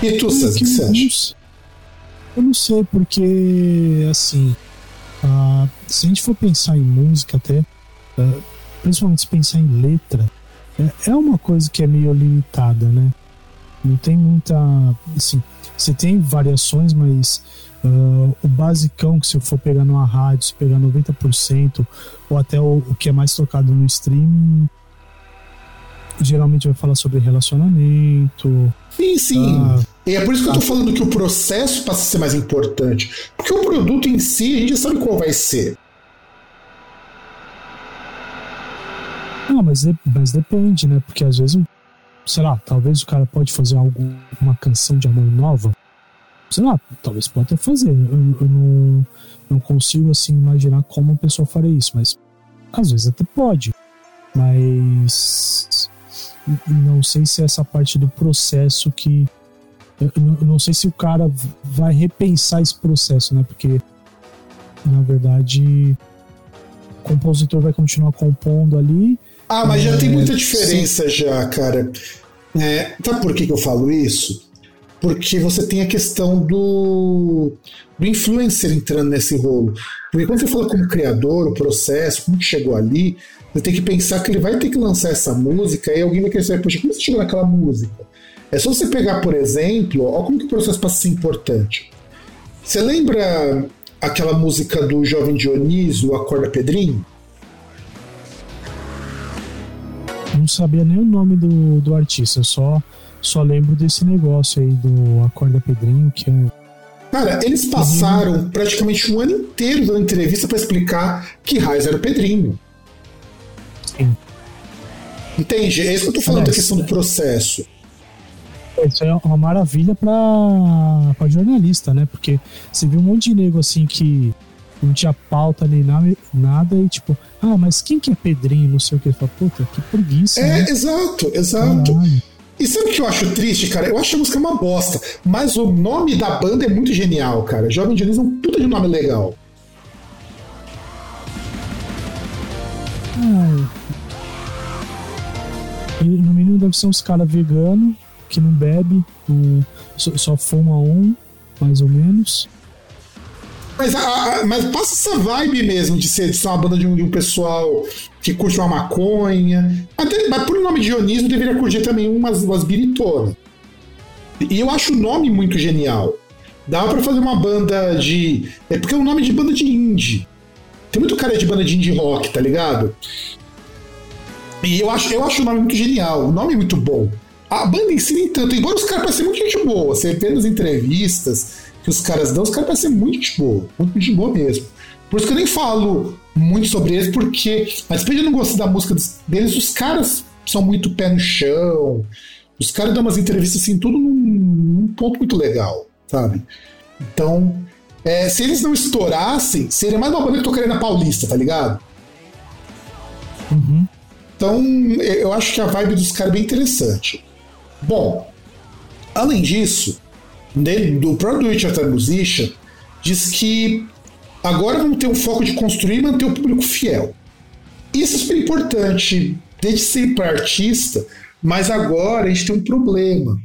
E tu, César, o que você acha? Eu não sei, porque, assim, uh, se a gente for pensar em música até, uh, principalmente se pensar em letra, é, é uma coisa que é meio limitada, né? Não tem muita. Assim, você tem variações, mas uh, o basicão, que se eu for pegar numa rádio, se pegar 90%, ou até o, o que é mais tocado no streaming, geralmente vai falar sobre relacionamento. Sim, sim. Ah, é por isso que eu tô falando que o processo passa a ser mais importante. Porque o produto em si, a gente já sabe qual vai ser. Não, mas, mas depende, né? Porque às vezes, sei lá, talvez o cara pode fazer algo, uma canção de amor nova. Sei lá, talvez pode até fazer. Eu, eu não, não consigo, assim, imaginar como uma pessoa faria isso, mas às vezes até pode. Mas não sei se é essa parte do processo que. Não sei se o cara vai repensar esse processo, né? Porque, na verdade, o compositor vai continuar compondo ali. Ah, mas já é, tem muita diferença, sim. já, cara. É, sabe por que, que eu falo isso? Porque você tem a questão do, do influencer entrando nesse rolo. Porque quando você fala como criador, o processo, como que chegou ali, você tem que pensar que ele vai ter que lançar essa música e alguém vai querer saber, poxa, como você chegou naquela música? É só você pegar, por exemplo, olha como que o processo passa a ser importante. Você lembra aquela música do Jovem Dionísio, Acorda Pedrinho? Não sabia nem o nome do, do artista, só, só lembro desse negócio aí do Acorda Pedrinho, que é Cara, eles passaram praticamente um ano inteiro dando entrevista para explicar que Raiz era o Pedrinho. Sim. Entende? É isso que eu tô falando da questão do processo. Isso é uma maravilha pra, pra jornalista, né? Porque você viu um monte de nego assim que não tinha pauta nem nada, e tipo, ah, mas quem que é Pedrinho? Não sei o que. Fala, puta, que preguiça. É, né? exato, exato. Caralho. E sabe o que eu acho triste, cara? Eu acho a música uma bosta, mas o nome da banda é muito genial, cara. Jovem Diniz é um puta de nome legal. Ah, no mínimo deve ser uns caras veganos que não bebe, um, só, só fuma um, mais ou menos. Mas, a, mas passa essa vibe mesmo de ser, de ser uma banda de um, de um, pessoal que curte uma maconha. Até, mas por nome de Dionísio deveria curtir também umas, umas biritonas. E eu acho o nome muito genial. Dava para fazer uma banda de. É porque é um nome de banda de indie. Tem muito cara de banda de indie rock, tá ligado? E eu acho, eu acho o nome muito genial, o nome é muito bom. A banda em si nem tanto, embora os caras parecem muito gente boa. Você vê nas entrevistas que os caras dão, os caras parecem muito gente boa, muito gente boa mesmo. Por isso que eu nem falo muito sobre eles, porque, mas depois de não gostar da música deles, os caras são muito pé no chão. Os caras dão umas entrevistas assim, tudo num, num ponto muito legal, sabe? Então, é, se eles não estourassem, seria mais uma banda que tocaria na Paulista, tá ligado? Uhum. Então, eu acho que a vibe dos caras é bem interessante. Bom, além disso, do próprio It Musician, diz que agora vamos ter um foco de construir e manter o público fiel. Isso é super importante, desde ser para artista, mas agora a gente tem um problema.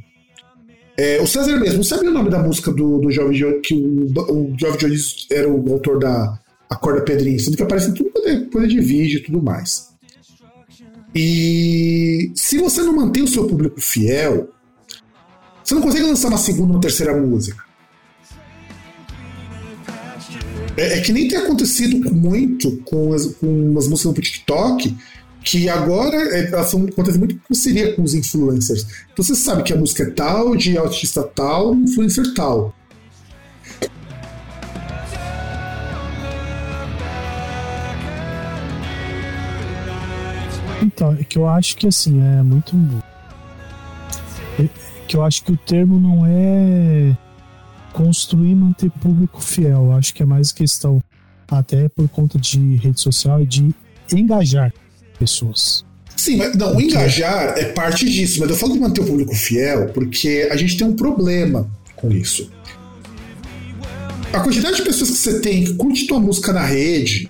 É, o César mesmo, sabia o nome da música do, do Jovem que o, o Jovem Dionísio era o autor da Acorda Pedrinho, sendo que aparece tudo coisa de vídeo e tudo mais. E se você não mantém o seu público fiel, você não consegue lançar uma segunda ou terceira música. É, é, que nem tem acontecido muito com as, com as músicas no TikTok, que agora é, são, acontecem muito seria com os influencers. Então você sabe que a música é tal, de artista tal, influencer tal. Então, é que eu acho que assim, é muito. É que eu acho que o termo não é construir e manter público fiel. Eu acho que é mais questão, até por conta de rede social, de engajar pessoas. Sim, mas não, o engajar é parte disso, mas eu falo de manter o público fiel porque a gente tem um problema com isso. A quantidade de pessoas que você tem que curte tua música na rede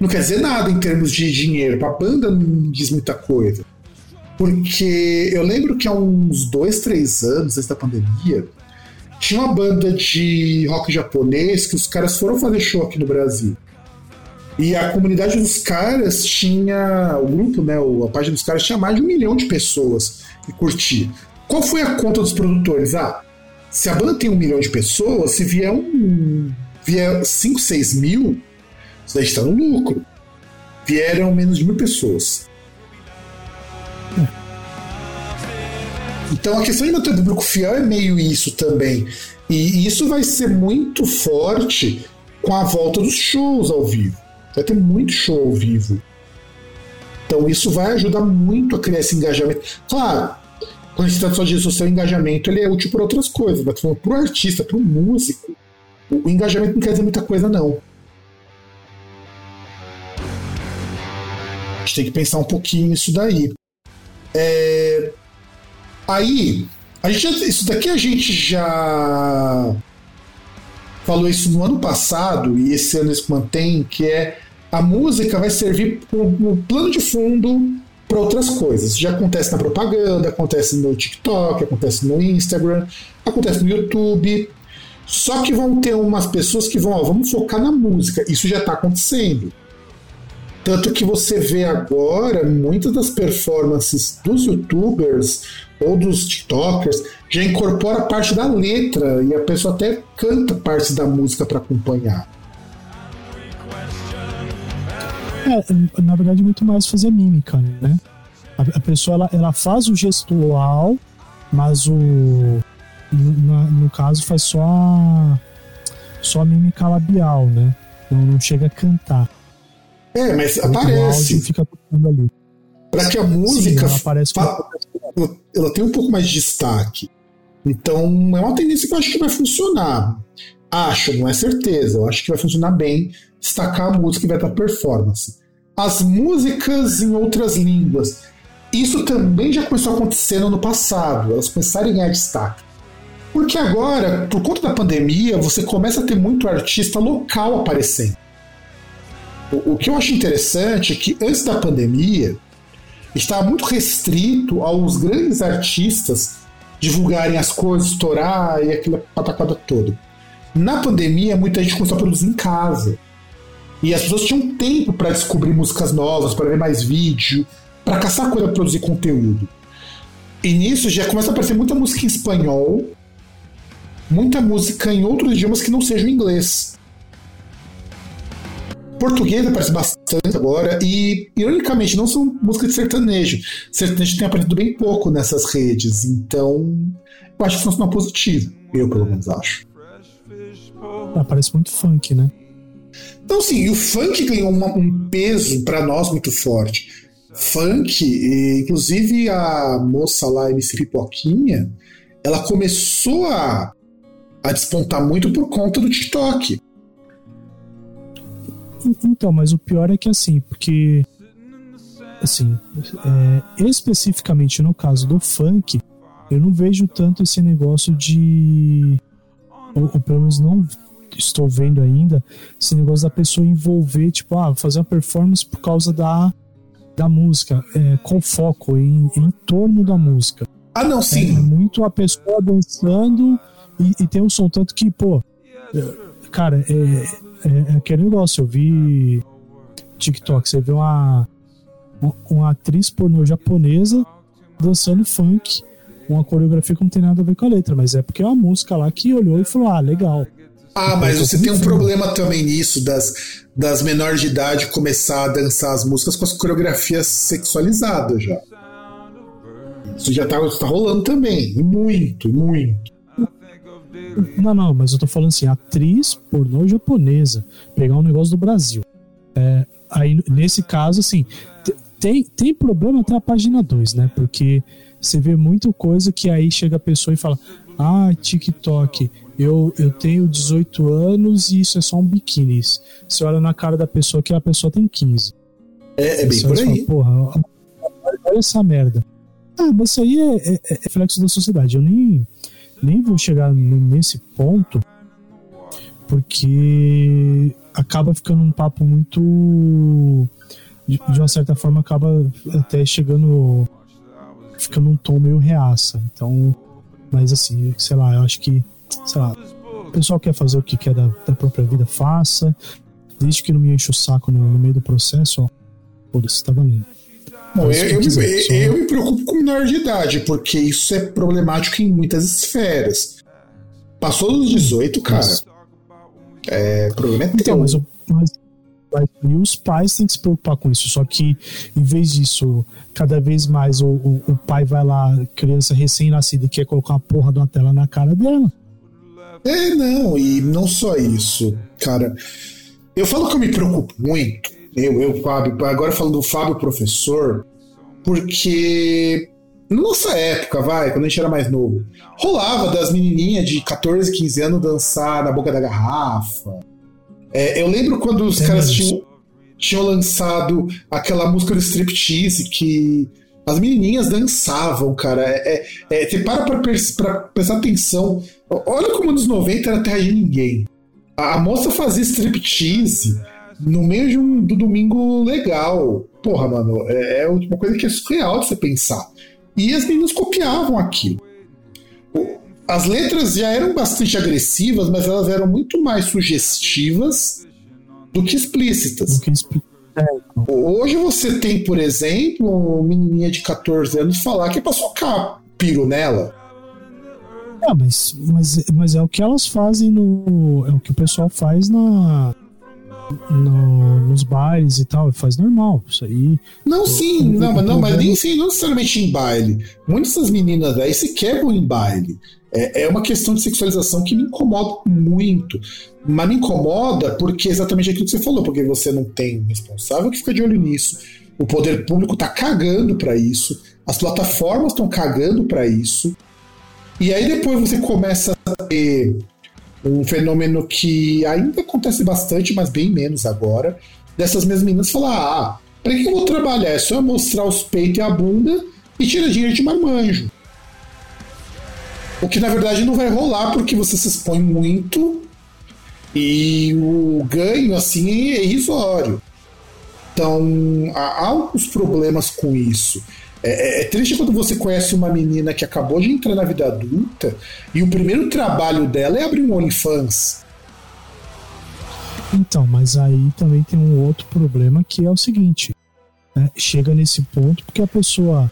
não quer dizer nada em termos de dinheiro. Pra banda não diz muita coisa. Porque eu lembro que há uns dois, três anos, antes da pandemia, tinha uma banda de rock japonês que os caras foram fazer show aqui no Brasil. E a comunidade dos caras tinha. O grupo, né? A página dos caras tinha mais de um milhão de pessoas que curtia. Qual foi a conta dos produtores? Ah, se a banda tem um milhão de pessoas, se vier um. vier 5, 6 mil, você está no lucro. Vieram menos de mil pessoas. Então a questão de manter o público fiel é meio isso também. E isso vai ser muito forte com a volta dos shows ao vivo. Vai ter muito show ao vivo. Então isso vai ajudar muito a criar esse engajamento. Claro, quando gente trata só disso, o seu engajamento ele é útil para outras coisas, mas para o artista, para o músico, o engajamento não quer dizer muita coisa, não. Gente tem que pensar um pouquinho nisso daí. É... Aí, a gente isso daqui a gente já falou isso no ano passado e esse ano isso mantém, que é a música vai servir como plano de fundo para outras coisas. Já acontece na propaganda, acontece no TikTok, acontece no Instagram, acontece no YouTube. Só que vão ter umas pessoas que vão, ó, vamos focar na música. Isso já está acontecendo. Tanto que você vê agora muitas das performances dos youtubers ou dos tiktokers já incorpora parte da letra e a pessoa até canta partes da música para acompanhar. É, na verdade, muito mais fazer mímica, né? A, pessoa ela, ela faz o gestual, mas o. No, no caso, faz só a, só a mímica labial, né? Não, não chega a cantar. É, mas aparece. fica ali. Para que a música. Sim, ela, fa... ela, ela tem um pouco mais de destaque. Então, é uma tendência que eu acho que vai funcionar. Acho, não é certeza. Eu acho que vai funcionar bem destacar a música e vai dar performance. As músicas em outras línguas. Isso também já começou a acontecer no ano passado. Elas começaram a ganhar destaque. Porque agora, por conta da pandemia, você começa a ter muito artista local aparecendo. O, o que eu acho interessante é que antes da pandemia, estava muito restrito aos grandes artistas divulgarem as coisas, estourar e aquela patacada toda. Na pandemia, muita gente começou a produzir em casa. E as pessoas tinham tempo para descobrir músicas novas, para ver mais vídeo, para caçar coisa para produzir conteúdo. E nisso já começa a aparecer muita música em espanhol, muita música em outros idiomas que não sejam inglês. Português aparece bastante agora, e ironicamente não são músicas de sertanejo. Sertanejo tem aparecido bem pouco nessas redes, então eu acho que isso é um sinal positivo. Eu, pelo menos, acho. Aparece muito funk, né? Então, sim, o funk ganhou uma, um peso para nós muito forte. Funk, e, inclusive a moça lá, MC Pipoquinha, ela começou a, a despontar muito por conta do TikTok. Então, mas o pior é que assim, porque assim, é, especificamente no caso do funk, eu não vejo tanto esse negócio de ou, ou pelo menos não estou vendo ainda esse negócio da pessoa envolver, tipo, ah, fazer uma performance por causa da, da música, é, com foco em, em torno da música. Ah, não, sim. É, é muito a pessoa dançando e, e, tem um som tanto que, pô, é, cara, é, é, é aquele negócio, eu vi TikTok, você vê uma, uma atriz pornô japonesa dançando funk, uma coreografia que não tem nada a ver com a letra, mas é porque é uma música lá que olhou e falou, ah, legal. Ah, mas você tem um problema também nisso, das, das menores de idade começar a dançar as músicas com as coreografias sexualizadas já. Isso já tá, tá rolando também. muito, muito. Não, não, mas eu tô falando assim, atriz pornô japonesa, pegar um negócio do Brasil. É, aí, nesse caso, assim, tem, tem problema até a página 2, né? Porque você vê muita coisa que aí chega a pessoa e fala: Ah, TikTok, eu, eu tenho 18 anos e isso é só um biquíni. Você olha na cara da pessoa que a pessoa tem 15. É, é bem por aí. Fala, Porra, olha essa merda. Ah, mas isso aí é, é, é reflexo da sociedade. Eu nem, nem vou chegar nesse ponto, porque acaba ficando um papo muito. De, de uma certa forma, acaba até chegando. ficando um tom meio reaça. Então, mas assim, sei lá, eu acho que. Sei lá, o pessoal quer fazer o que quer da, da própria vida, faça. Desde que não me enche o saco no, no meio do processo, ó. Foda-se, tá valendo. Bom, eu, eu, eu, eu, me preocupo com menor de idade, porque isso é problemático em muitas esferas. Passou dos 18, cara. É, problema é então, mas, mas, mas, e os pais têm que se preocupar com isso. Só que, em vez disso, cada vez mais o, o, o pai vai lá, criança recém-nascida, e quer colocar uma porra de uma tela na cara dela. É, não, e não só isso, cara. Eu falo que eu me preocupo muito eu, eu, Fábio, agora falando do Fábio professor, porque na nossa época, vai, quando a gente era mais novo, rolava das menininhas de 14, 15 anos dançar na boca da garrafa. É, eu lembro quando os é caras tinham, tinham lançado aquela música do striptease que as menininhas dançavam, cara. É, é, é você para pra, pra, prestar atenção. Olha como nos 90 era terra de ninguém. A, a moça fazia striptease no meio de um, do domingo legal. Porra, mano, é, é uma coisa que é surreal de você pensar. E as meninas copiavam aquilo. As letras já eram bastante agressivas, mas elas eram muito mais sugestivas do que explícitas. Do que Hoje você tem, por exemplo, uma menininha de 14 anos falar que é pra socar piro nela. É, mas, mas, mas é o que elas fazem no. É o que o pessoal faz na no, nos bares e tal, faz normal. Isso aí. Não, sim, não, mas, não, mas nem sim, não necessariamente em baile. Muitas dessas meninas aí se quebram em baile. É, é uma questão de sexualização que me incomoda muito. Mas me incomoda porque é exatamente aquilo que você falou, porque você não tem um responsável que fica de olho nisso. O poder público tá cagando para isso. As plataformas estão cagando para isso. E aí depois você começa a ter um fenômeno que ainda acontece bastante, mas bem menos agora, dessas mesmas meninas falar: ah, pra que eu vou trabalhar? É só mostrar os peitos e a bunda e tirar dinheiro de marmanjo. O que na verdade não vai rolar porque você se expõe muito e o ganho assim é irrisório. Então há alguns problemas com isso. É, é, é, triste quando você conhece uma menina que acabou de entrar na vida adulta e o primeiro trabalho dela é abrir um OnlyFans. Então, mas aí também tem um outro problema que é o seguinte: né? chega nesse ponto porque a pessoa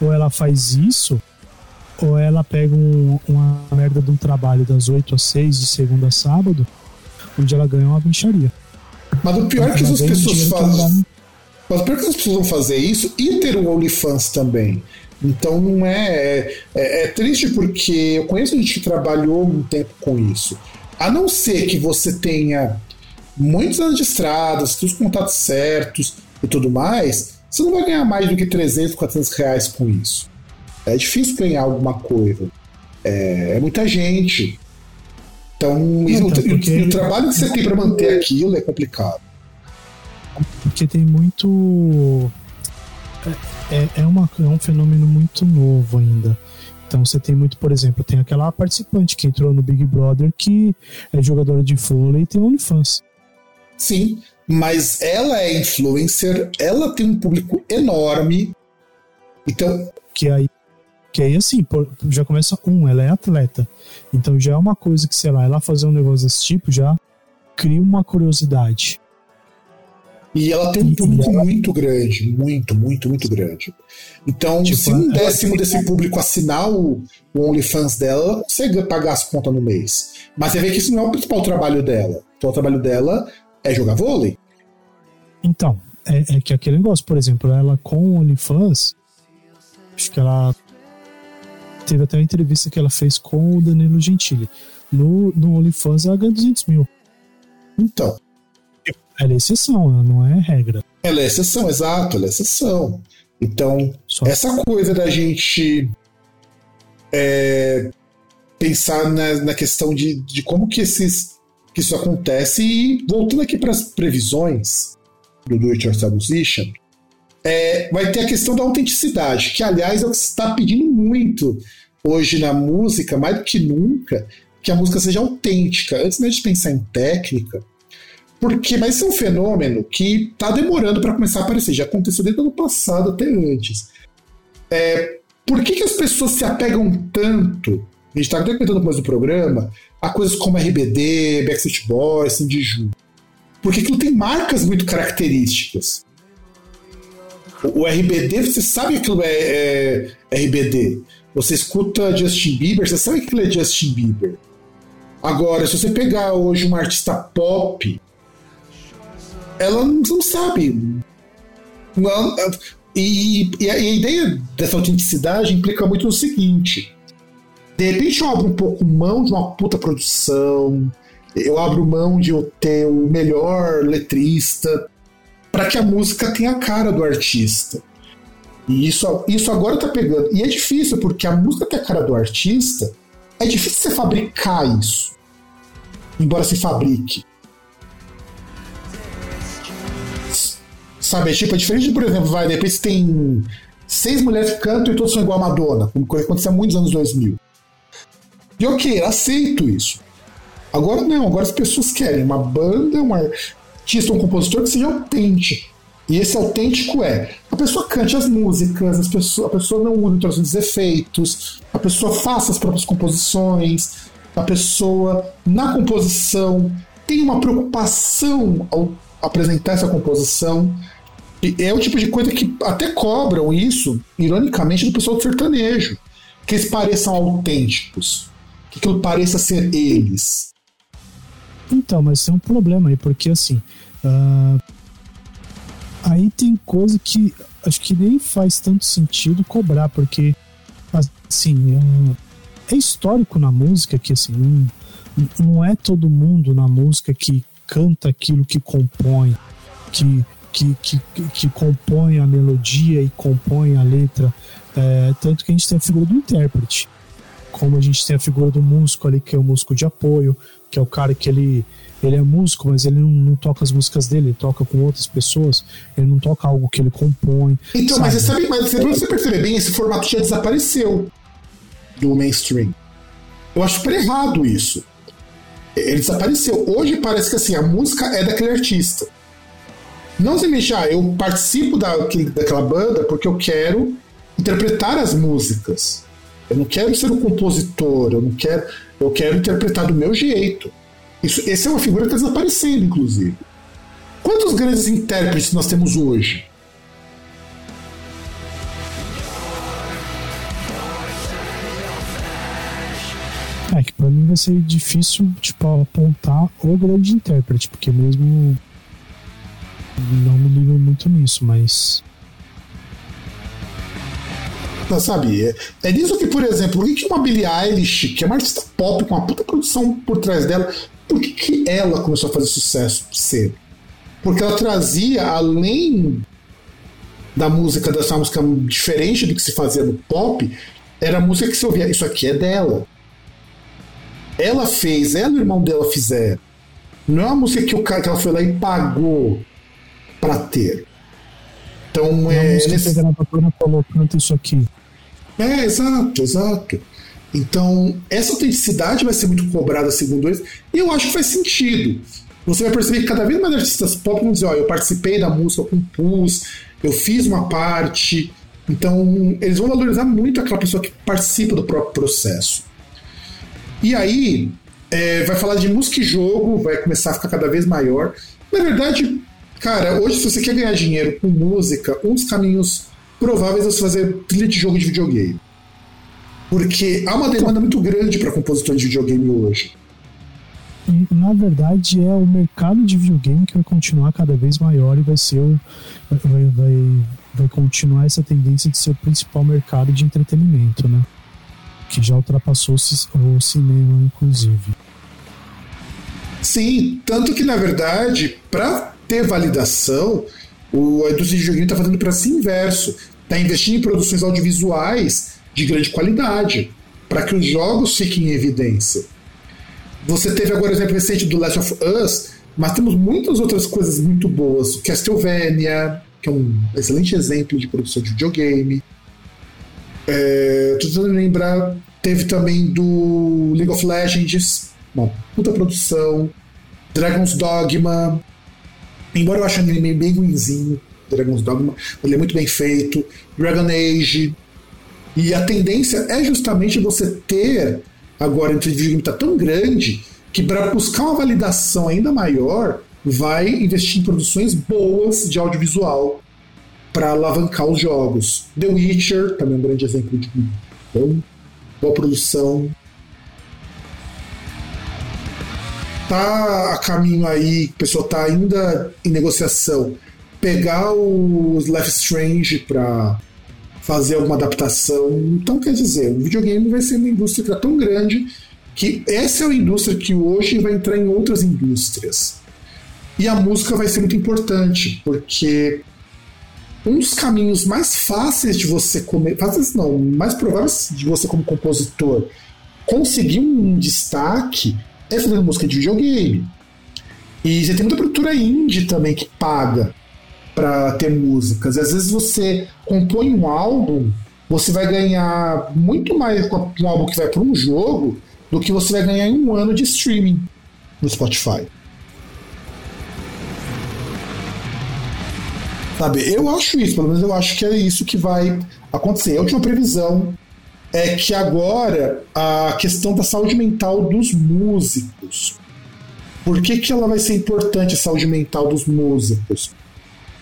ou ela faz isso ou ela pega um, uma merda de um trabalho das 8 às 6, de segunda a sábado, onde ela ganha uma bicharia. Mas o pior é que as pessoas fazem. Mas por que as pessoas vão fazer isso e ter o OnlyFans também? Então não é, é, é, é triste porque eu conheço gente que trabalhou um tempo com isso. A não ser que você tenha muitos anos de estrada, os contatos certos e tudo mais, você não vai ganhar mais do que 300, 400 reais com isso. É difícil ganhar alguma coisa. É, é muita gente. Então, então o, porque... o, o, trabalho que você tem para manter aquilo é complicado. Porque tem muito. É, é, é, uma, é um fenômeno muito novo ainda. Então você tem muito, por exemplo, tem aquela participante que entrou no Big Brother que é jogadora de vôlei e tem OnlyFans. Sim, mas ela é influencer, ela tem um público enorme. Então. Que aí, que aí assim, já começa um, ela é atleta. Então já é uma coisa que, sei lá, ela fazer um negócio desse tipo já cria uma curiosidade. E ela tem um público muito grande, muito, muito, muito grande. Então, tipo, se um décimo desse público assinar o, OnlyFans dela, ela consegue pagar as contas no mês. Mas você vê que isso não é o principal trabalho dela. Então, o trabalho dela é jogar vôlei. Então, é, é que aquele negócio, por exemplo, ela com o OnlyFans, acho que ela teve até uma entrevista que ela fez com o Danilo Gentili. No, no OnlyFans ela ganha 200 mil. Então, ela é exceção, ela não é regra. Ela é exceção, exato, ela é exceção. Então, Só. essa coisa da gente é, pensar na, na questão de, de como que, esses, que isso acontece e voltando aqui para as previsões do Do It Yourself Musician, é, vai ter a questão da autenticidade, que aliás é o que se está pedindo muito hoje na música, mais do que nunca, que a música seja autêntica. Antes mesmo de pensar em técnica, porque mas isso é um fenômeno que está demorando para começar a aparecer. Já aconteceu desde o ano passado até antes. É, por que, que as pessoas se apegam tanto? A gente está até comentando mais do programa a coisas como RBD, Backstreet Boys, Cindy Ju. Porque aquilo tem marcas muito características. O RBD, você sabe que aquilo é, é RBD. Você escuta Justin Bieber, você sabe que aquilo é Justin Bieber. Agora, se você pegar hoje uma artista pop, ela não sabe. Não, e, e, a, ideia dessa autenticidade implica muito no seguinte: de repente eu abro um pouco mão de uma puta produção, eu abro mão de eu ter o melhor letrista, para que a música tenha a cara do artista. E isso, isso agora tá pegando. E é difícil, porque a música tem a cara do artista, é difícil você fabricar isso. Embora se fabrique. Sabe, tipo, é diferente de, por exemplo, vai, de repente tem seis mulheres que cantam e todas são igual a Madonna, como aconteceu há muitos anos 2000. E ok, aceito isso. Agora não, agora as pessoas querem uma banda, um artista, um compositor que seja autêntico. E esse autêntico é a pessoa cante as músicas, as pessoas, a pessoa não use os efeitos, a pessoa faça as próprias composições, a pessoa na composição tem uma preocupação ao apresentar essa composição. É o tipo de coisa que até cobram isso, ironicamente, do pessoal do sertanejo. Que eles pareçam autênticos. Que aquilo pareça ser eles. Então, mas tem um problema aí, porque assim. Uh, aí tem coisa que acho que nem faz tanto sentido cobrar, porque assim. Uh, é histórico na música que assim. Não, não é todo mundo na música que canta aquilo que compõe, que que, que, que compõe a melodia e compõe a letra. É, tanto que a gente tem a figura do intérprete. Como a gente tem a figura do músico ali, que é o músico de apoio, que é o cara que ele, ele é músico, mas ele não, não toca as músicas dele, ele toca com outras pessoas, ele não toca algo que ele compõe. Então, sabe? mas você sabe, mas você, você perceber bem, esse formato já desapareceu do mainstream. Eu acho super errado isso. Ele desapareceu. Hoje parece que assim, a música é daquele artista. Não se ah, eu participo da, daquela banda porque eu quero interpretar as músicas. Eu não quero ser o compositor, eu não quero. Eu quero interpretar do meu jeito. Isso, essa é uma figura que está desaparecendo, inclusive. Quantos grandes intérpretes nós temos hoje? É que pra mim vai ser difícil, tipo, apontar o grande intérprete, porque mesmo não me ligo muito nisso, mas. Não, sabe, é, é nisso que, por exemplo, por que uma Billie Eilish, que é uma artista pop com uma puta produção por trás dela, por que, que ela começou a fazer sucesso cedo? Porque ela trazia, além da música, dessa música diferente do que se fazia no pop, era a música que se ouvia, isso aqui é dela. Ela fez, ela e o irmão dela fizeram. Não é uma música que o cara que ela foi lá e pagou para ter. Então é. Nesse... Que a gravadora falou, canta isso aqui. É, exato, exato. Então, essa autenticidade vai ser muito cobrada, segundo eles, e eu acho que faz sentido. Você vai perceber que cada vez mais artistas pop vão dizer: ó, eu participei da música, eu compus, eu fiz uma parte. Então, eles vão valorizar muito aquela pessoa que participa do próprio processo. E aí, é, vai falar de música e jogo, vai começar a ficar cada vez maior. Na verdade, cara, hoje, se você quer ganhar dinheiro com música, um dos caminhos prováveis é você fazer trilha de jogo de videogame. Porque há uma demanda muito grande para compositores de videogame hoje. Na verdade, é o mercado de videogame que vai continuar cada vez maior e vai ser o, vai, vai, vai continuar essa tendência de ser o principal mercado de entretenimento, né? que já ultrapassou o cinema, inclusive. Sim, tanto que na verdade, para ter validação, o, a indústria de videogame está fazendo para si inverso. Está investindo em produções audiovisuais de grande qualidade, para que os jogos fiquem em evidência. Você teve agora o exemplo recente do Last of Us, mas temos muitas outras coisas muito boas. Castlevania, que é um excelente exemplo de produção de videogame. É, tô tentando lembrar, teve também do League of Legends, uma puta produção. Dragon's Dogma. Embora eu ache um anime bem ruimzinho, Dragon's Dogma, ele é muito bem feito. Dragon Age. E a tendência é justamente você ter agora entre videogame tá tão grande que para buscar uma validação ainda maior, vai investir em produções boas de audiovisual para alavancar os jogos. The Witcher, também é um grande exemplo de bom, boa produção. Tá a caminho aí, o pessoal tá ainda em negociação. Pegar o Life Strange para fazer alguma adaptação. Então, quer dizer, o videogame vai ser uma indústria tão grande que essa é uma indústria que hoje vai entrar em outras indústrias. E a música vai ser muito importante, porque um dos caminhos mais fáceis de você comer, fáceis não, mais prováveis de você como compositor conseguir um destaque é fazendo música de videogame. E você tem muita produtora indie também que paga para ter músicas. Às vezes você compõe um álbum, você vai ganhar muito mais com um álbum que vai para um jogo do que você vai ganhar em um ano de streaming no Spotify. Sabe, eu acho isso, pelo menos eu acho que é isso que vai acontecer. A última previsão é que agora a questão da saúde mental dos músicos. Por que, que ela vai ser importante, a saúde mental dos músicos?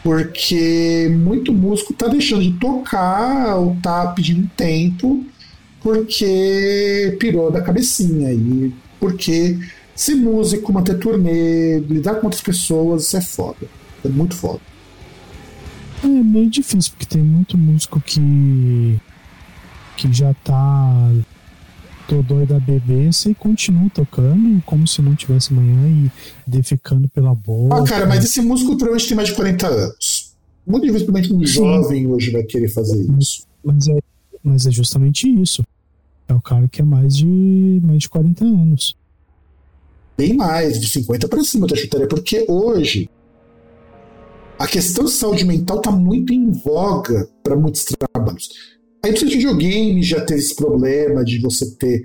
porque muito músico tá deixando de tocar ou tá pedindo tempo porque pirou da cabecinha e porque ser músico, manter turnê, lidar com outras pessoas, isso é foda. É muito foda. É meio difícil, porque tem muito músico que que já tá tô doido a beber, e continua tocando como se não tivesse manhã e defecando pela boca. Ah, cara, mas esse músico provavelmente tem mais de 40 anos. Muito dificilmente um jovem hoje vai querer fazer isso. Mas é, mas é justamente isso. É o cara que é mais de, mais de 40 anos. Bem mais, de 50 para cima da chutaria, porque hoje a questão de saúde mental está muito em voga para muitos trabalhos. A indústria de videogame já teve esse problema de você ter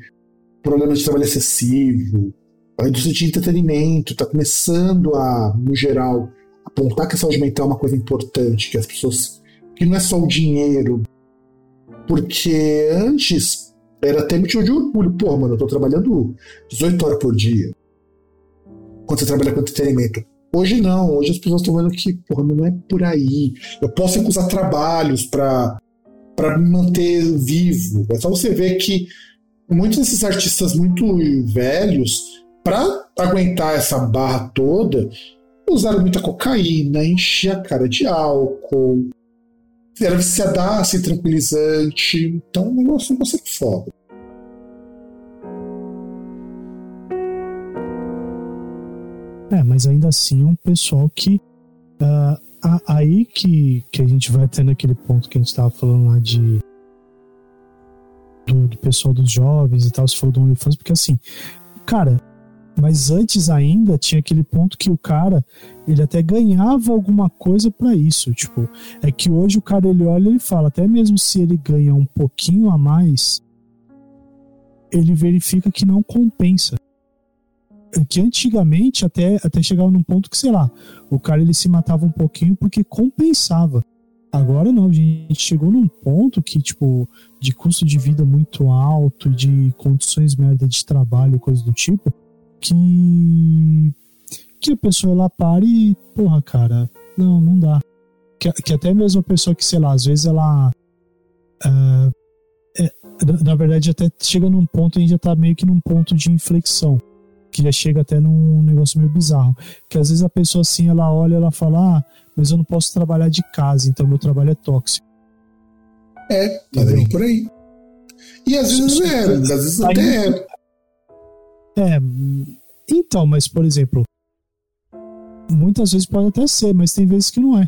problema de trabalho excessivo. A indústria de entretenimento está começando a, no geral, apontar que a saúde mental é uma coisa importante, que as pessoas. que não é só o dinheiro. Porque antes era até motivo de orgulho. Pô, mano, eu tô trabalhando 18 horas por dia. Quando você trabalha com entretenimento. Hoje não, hoje as pessoas estão vendo que, porra, não é por aí. Eu posso recusar trabalhos para para me manter vivo. É só você ver que muitos desses artistas muito velhos, para aguentar essa barra toda, usaram muita cocaína, enchia a cara de álcool, era viciadaço assim, tranquilizante. Então o negócio não ser foda. É, mas ainda assim é um pessoal que uh, aí que, que a gente vai tendo aquele ponto que a gente estava falando lá de do, do, pessoal dos jovens e tal, se falou do OnlyFans, porque assim, cara, mas antes ainda tinha aquele ponto que o cara ele até ganhava alguma coisa para isso, tipo, é que hoje o cara ele olha e fala, até mesmo se ele ganha um pouquinho a mais, ele verifica que não compensa que antigamente até, até chegava num ponto que, sei lá, o cara ele se matava um pouquinho porque compensava. Agora não, a gente chegou num ponto que, tipo, de custo de vida muito alto, de condições merda de trabalho, coisa do tipo, que. que a pessoa lá para e, porra, cara, não, não dá. Que, que até mesmo a pessoa que, sei lá, às vezes ela. Uh, é, na verdade, até chega num ponto, gente já tá meio que num ponto de inflexão que já chega até num negócio meio bizarro. Que às vezes a pessoa assim, ela olha ela fala, ah, mas eu não posso trabalhar de casa, então meu trabalho é tóxico. É, tá bem por aí. E às vezes é, às vezes até é. É, então, mas por exemplo, muitas vezes pode até ser, mas tem vezes que não é.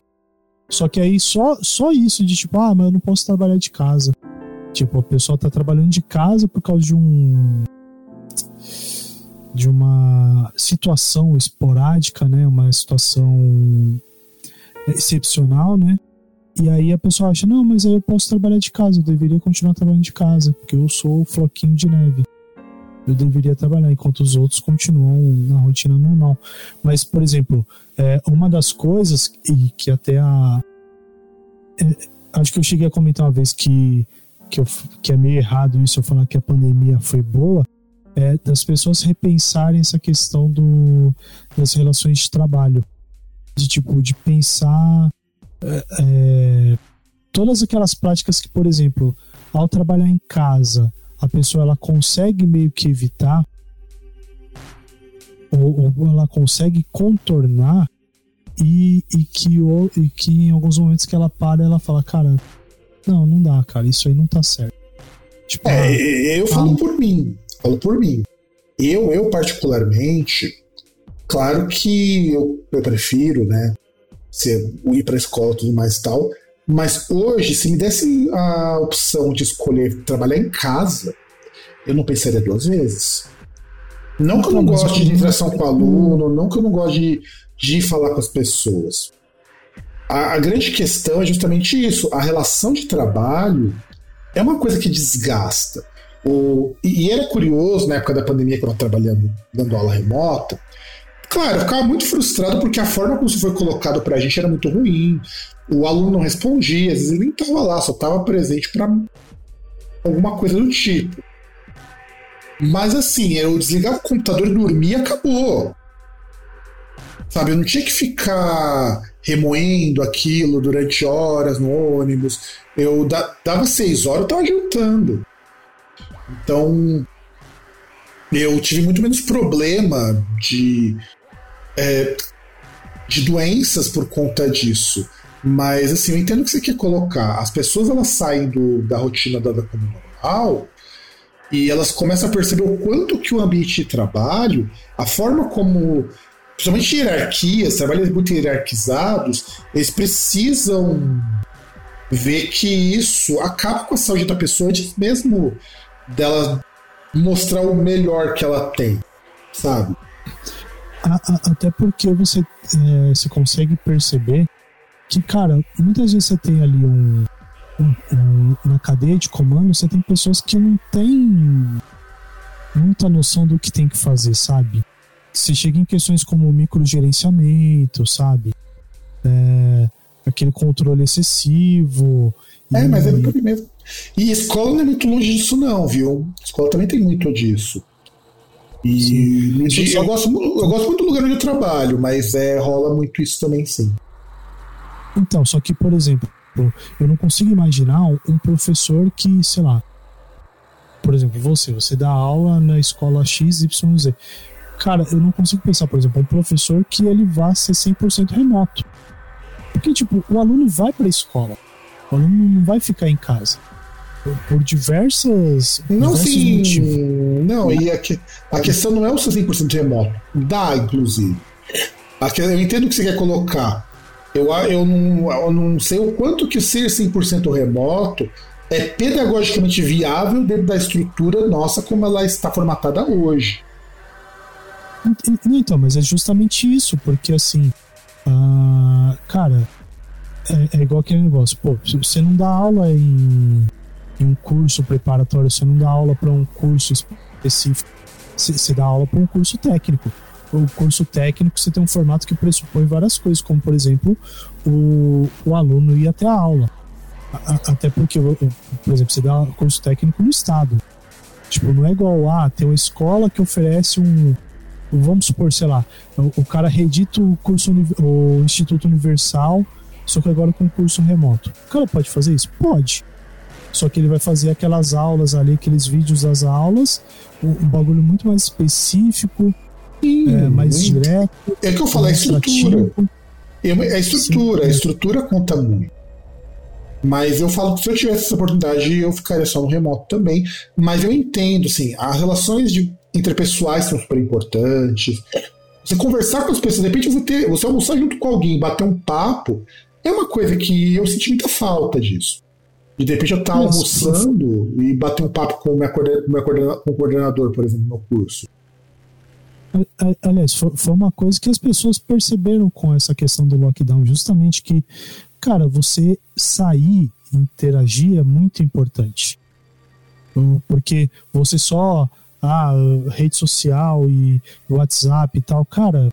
Só que aí só, só isso de tipo, ah, mas eu não posso trabalhar de casa. Tipo, a pessoa tá trabalhando de casa por causa de um de uma situação esporádica, né? Uma situação excepcional, né? E aí a pessoa acha, não, mas eu posso trabalhar de casa, eu deveria continuar trabalhando de casa, porque eu sou o floquinho de neve. Eu deveria trabalhar, enquanto os outros continuam na rotina normal. Mas, por exemplo, é, uma das coisas, e que até a. É, acho que eu cheguei a comentar uma vez que, que, eu, que é meio errado isso, eu falar que a pandemia foi boa, é das pessoas repensarem essa questão do, das relações de trabalho. De tipo, de pensar é, é, todas aquelas práticas que, por exemplo, ao trabalhar em casa, a pessoa ela consegue meio que evitar ou, ou ela consegue contornar e, e, que, e que em alguns momentos que ela para, ela fala, cara, não, não dá, cara, isso aí não tá certo. Tipo, é, eu falo ah, por mim, falo por mim. Eu, eu particularmente, claro que eu, eu prefiro, né, ser, ir para a escola e tudo mais e tal. Mas hoje, se me desse a opção de escolher trabalhar em casa, eu não pensaria duas vezes. Não que eu não goste de interação com o aluno, não que eu não goste de, de falar com as pessoas. A, a, grande questão é justamente isso. A relação de trabalho é uma coisa que desgasta. O, e, e era curioso, na época da pandemia, quando eu trabalhando, dando aula remota, Claro, eu ficava muito frustrado porque a forma como isso foi colocado pra gente era muito ruim. O aluno não respondia, às vezes ele nem tava lá, só tava presente para alguma coisa do tipo. Mas assim, eu desligava o computador dormia e acabou. Sabe, eu não tinha que ficar remoendo aquilo durante horas no ônibus. Eu dava seis horas, eu tava jantando. Então, eu tive muito menos problema de é, de doenças por conta disso. Mas assim, eu entendo o que você quer colocar. As pessoas elas saem do, da rotina dada como normal e elas começam a perceber o quanto que o ambiente de trabalho, a forma como, principalmente hierarquias, trabalhos muito hierarquizados, eles precisam ver que isso acaba com a saúde da pessoa mesmo dela mostrar o melhor que ela tem, sabe? até porque você, é, você consegue perceber que, cara, muitas vezes você tem ali um, um, um, uma cadeia de comando, você tem pessoas que não têm muita noção do que tem que fazer, sabe? Você chega em questões como microgerenciamento, sabe? É, aquele controle excessivo. É, e... mas é por mesmo. E escola não é muito longe disso, não, viu? Escola também tem muito disso. E sim. eu, gosto, eu gosto muito do lugar onde eu trabalho, mas é, rola muito isso também, sim. Então, só que, por exemplo, eu não consigo imaginar um professor que, sei lá, por exemplo, você, você dá aula na escola XYZ. Cara, eu não consigo pensar, por exemplo, um professor que ele vá ser 100% remoto. Porque, tipo, o aluno vai para a escola. Aluno não vai ficar em casa por, diversas. Não, sim. Motivos. Não, e a, que, a questão não é o seu 100% remoto. Dá, inclusive. Eu entendo o que você quer colocar. Eu, eu, não, eu não sei o quanto que ser 100% remoto é pedagogicamente viável dentro da estrutura nossa como ela está formatada hoje. Então, mas é justamente isso, porque assim, uh, cara, é, é, igual aquele negócio, pô, você não dá aula em em um curso preparatório, você não dá aula para um curso específico, você, você dá aula para um curso técnico. O curso técnico você tem um formato que pressupõe várias coisas, como por exemplo o, o aluno ir até a aula. A, até porque, por exemplo, você dá curso técnico no estado. Tipo, não é igual, ah, tem uma escola que oferece um. Vamos supor, sei lá, o cara redita o curso, o Instituto Universal, só que agora com curso remoto. O cara pode fazer isso? Pode. Só que ele vai fazer aquelas aulas ali, aqueles vídeos das aulas, um, um bagulho muito mais específico, Sim, é, mais muito. direto. É que eu falo, é estrutura. É a estrutura, Sim, a estrutura conta muito. Mas eu falo que se eu tivesse essa oportunidade, eu ficaria só no remoto também. Mas eu entendo, assim, as relações de, interpessoais são super importantes. Você conversar com as pessoas, de repente você, ter, você almoçar junto com alguém, bater um papo, é uma coisa que eu senti muita falta disso. E de repente eu estar almoçando e bater um papo com o meu, coordenador, com o coordenador, por exemplo, no curso. Aliás, foi uma coisa que as pessoas perceberam com essa questão do lockdown, justamente que, cara, você sair, interagir é muito importante. Porque você só, ah, rede social e WhatsApp e tal, cara,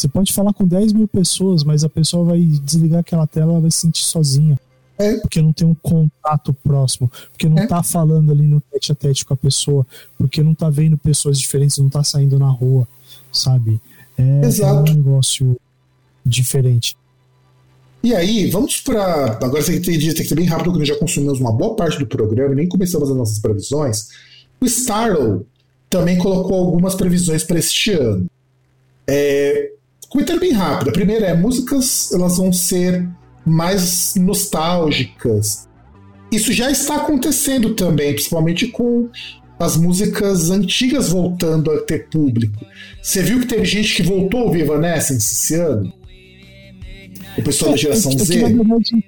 você pode falar com 10 mil pessoas, mas a pessoa vai desligar aquela tela, ela vai se sentir sozinha. É. Porque não tem um contato próximo, porque não é. tá falando ali no tete a tete com a pessoa, porque não tá vendo pessoas diferentes, não tá saindo na rua, sabe? É, é um negócio diferente. E aí, vamos para. Agora você tem, tem que ser bem rápido, porque nós já consumimos uma boa parte do programa e nem começamos as nossas previsões. O Starlow também colocou algumas previsões para este ano. É, comentário bem rápido. A primeira é: músicas elas vão ser mais nostálgicas. Isso já está acontecendo também, principalmente com as músicas antigas voltando a ter público. Você viu que teve gente que voltou a ouvir Evanescence esse ano? O pessoal é, da geração é, é Z? Que, verdade,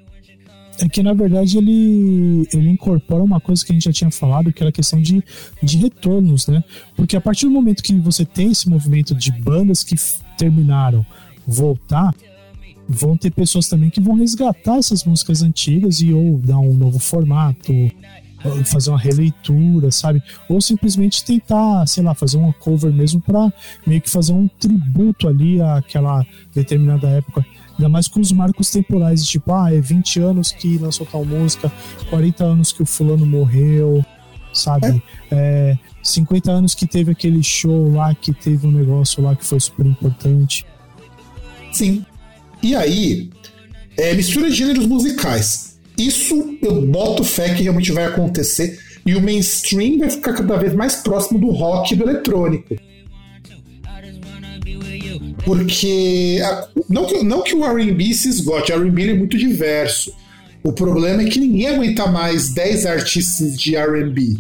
é que na verdade ele, ele incorpora uma coisa que a gente já tinha falado, que era a questão de, de retornos, né? Porque a partir do momento que você tem esse movimento de bandas que terminaram voltar, vão ter pessoas também que vão resgatar essas músicas antigas e ou dar um novo formato, fazer uma releitura, sabe? Ou simplesmente tentar, sei lá, fazer uma cover mesmo para meio que fazer um tributo ali àquela determinada época. Ainda mais com os marcos temporais, tipo, ah, é 20 anos que lançou tal música, 40 anos que o fulano morreu, sabe? É. É, 50 anos que teve aquele show lá, que teve um negócio lá que foi super importante. Sim. E aí, é, mistura de gêneros musicais. Isso eu boto fé que realmente vai acontecer. E o mainstream vai ficar cada vez mais próximo do rock e do eletrônico. Porque. A, não, que, não que o RB se esgote, o RB é muito diverso. O problema é que ninguém aguenta mais 10 artistas de RB.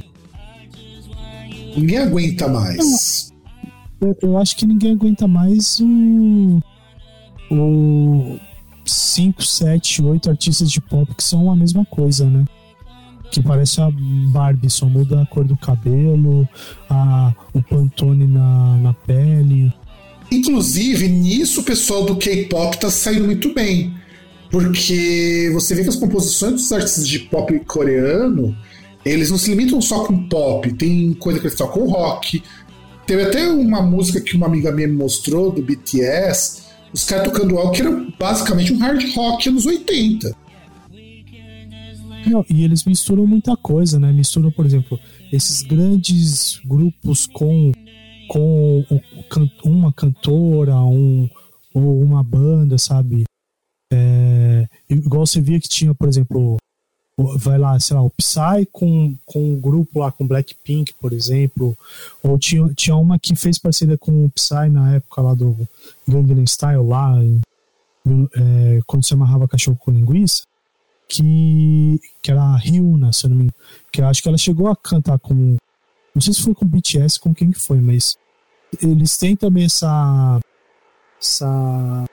Ninguém aguenta mais. Eu, eu, acho que ninguém aguenta mais o. O. 5, 7, 8 artistas de pop que são a mesma coisa, né? Que parece a Barbie, só muda a cor do cabelo, a, o Pantone na, na pele. Inclusive, nisso o pessoal do K-pop tá saindo muito bem. Porque você vê que as composições dos artistas de pop coreano, eles não se limitam só com pop, tem coisa que eles tocam rock. Teve até uma música que uma amiga minha me mostrou, do BTS, os caras tocando algo que era basicamente um hard rock anos 80. Não, e eles misturam muita coisa, né? Misturam, por exemplo, esses grandes grupos com com uma cantora, um, ou uma banda, sabe? Igual você via que tinha, por exemplo, vai lá, sei lá, o Psy com, com um grupo lá com Blackpink, por exemplo, ou tinha, tinha uma que fez parceria com o Psy na época lá do Gangnam Style lá, em, é, quando se amarrava cachorro com linguiça, que, que era a Ryuna, se eu não me engano, que eu acho que ela chegou a cantar com, não sei se foi com BTS, com quem que foi, mas eles têm também essa essa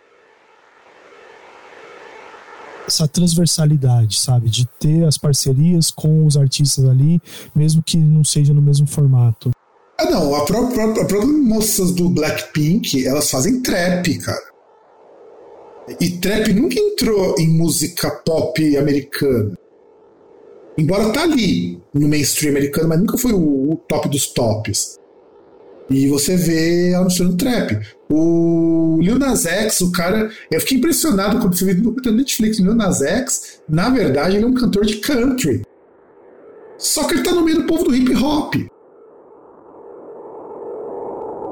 essa transversalidade, sabe, de ter as parcerias com os artistas ali, mesmo que não seja no mesmo formato. Ah, não, a própria, a própria moças do Blackpink, elas fazem trap, cara. E trap nunca entrou em música pop americana. Embora tá ali no mainstream americano, mas nunca foi o, o top dos tops. E você vê ela no trap. O Lil Nas X, o cara. Eu fiquei impressionado quando você vê no Netflix. O Lil Nas X, na verdade, ele é um cantor de country. Só que ele tá no meio do povo do hip hop.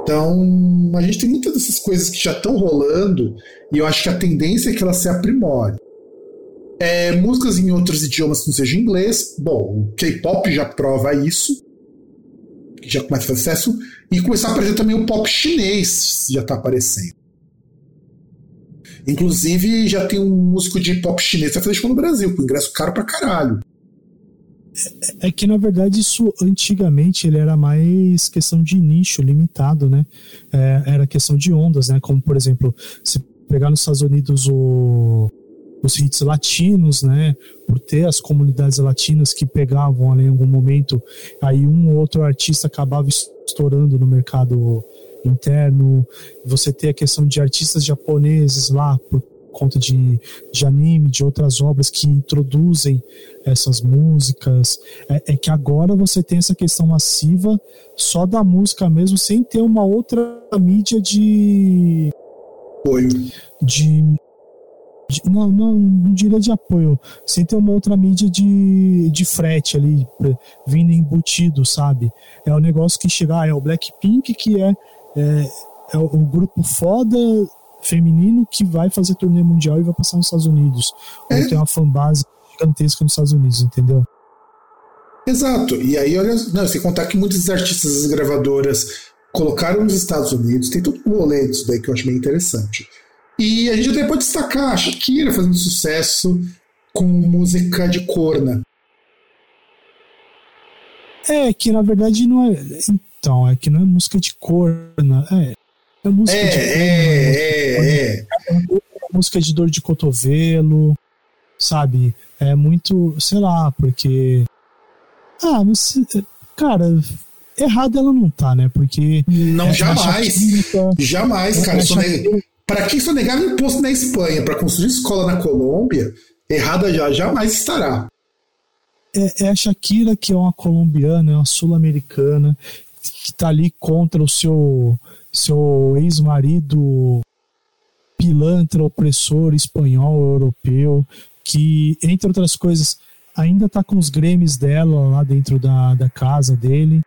Então, a gente tem muitas dessas coisas que já estão rolando e eu acho que a tendência é que elas se aprimorem. É, músicas em outros idiomas que não seja inglês, bom, o K-pop já prova isso que já começa a fazer sucesso, e começar a aparecer também o pop chinês, já está aparecendo. Inclusive, já tem um músico de pop chinês que vai fazer show no Brasil, com ingresso caro pra caralho. É, é que, na verdade, isso antigamente ele era mais questão de nicho limitado, né? É, era questão de ondas, né? Como, por exemplo, se pegar nos Estados Unidos o, os hits latinos, né? Por ter as comunidades latinas que pegavam ali em algum momento, aí um ou outro artista acabava estourando no mercado interno. Você tem a questão de artistas japoneses lá por conta de, de anime, de outras obras que introduzem essas músicas. É, é, que agora você tem essa questão massiva só da música mesmo, sem ter uma outra mídia de. Apoio. De, não, não, não diria de apoio, sem ter uma outra mídia de, de frete ali, vindo embutido, sabe? É o um negócio que chegar, ah, é o Blackpink, que é, é, é o, grupo foda feminino que vai fazer turnê mundial e vai passar nos Estados Unidos. Ou é. tem uma fanbase gigantesca nos Estados Unidos, entendeu? Exato. E aí, olha, não, sem contar que muitos artistas e gravadoras colocaram nos Estados Unidos, tem todo um rolê disso daí que eu acho bem interessante. E a gente até pode destacar a Shakira fazendo sucesso com música de corna. É, que na verdade não é. Então, é que não é música de corna. É, é música é, de. É, é, é. é música de dor de cotovelo, sabe? É muito, sei lá, porque. Ah, mas. Cara, errado ela não tá, né? Porque. Não, é, jamais. Química, jamais, cara. É Para quem só negava imposto na Espanha? Para construir escola na Colômbia, errada já jamais estará. É, é a Shakira, que é uma colombiana, é uma sul-americana, que tá ali contra o seu seu ex-marido pilantra, opressor espanhol, europeu, que, entre outras coisas, ainda tá com os Grêmios dela lá dentro da, da casa dele,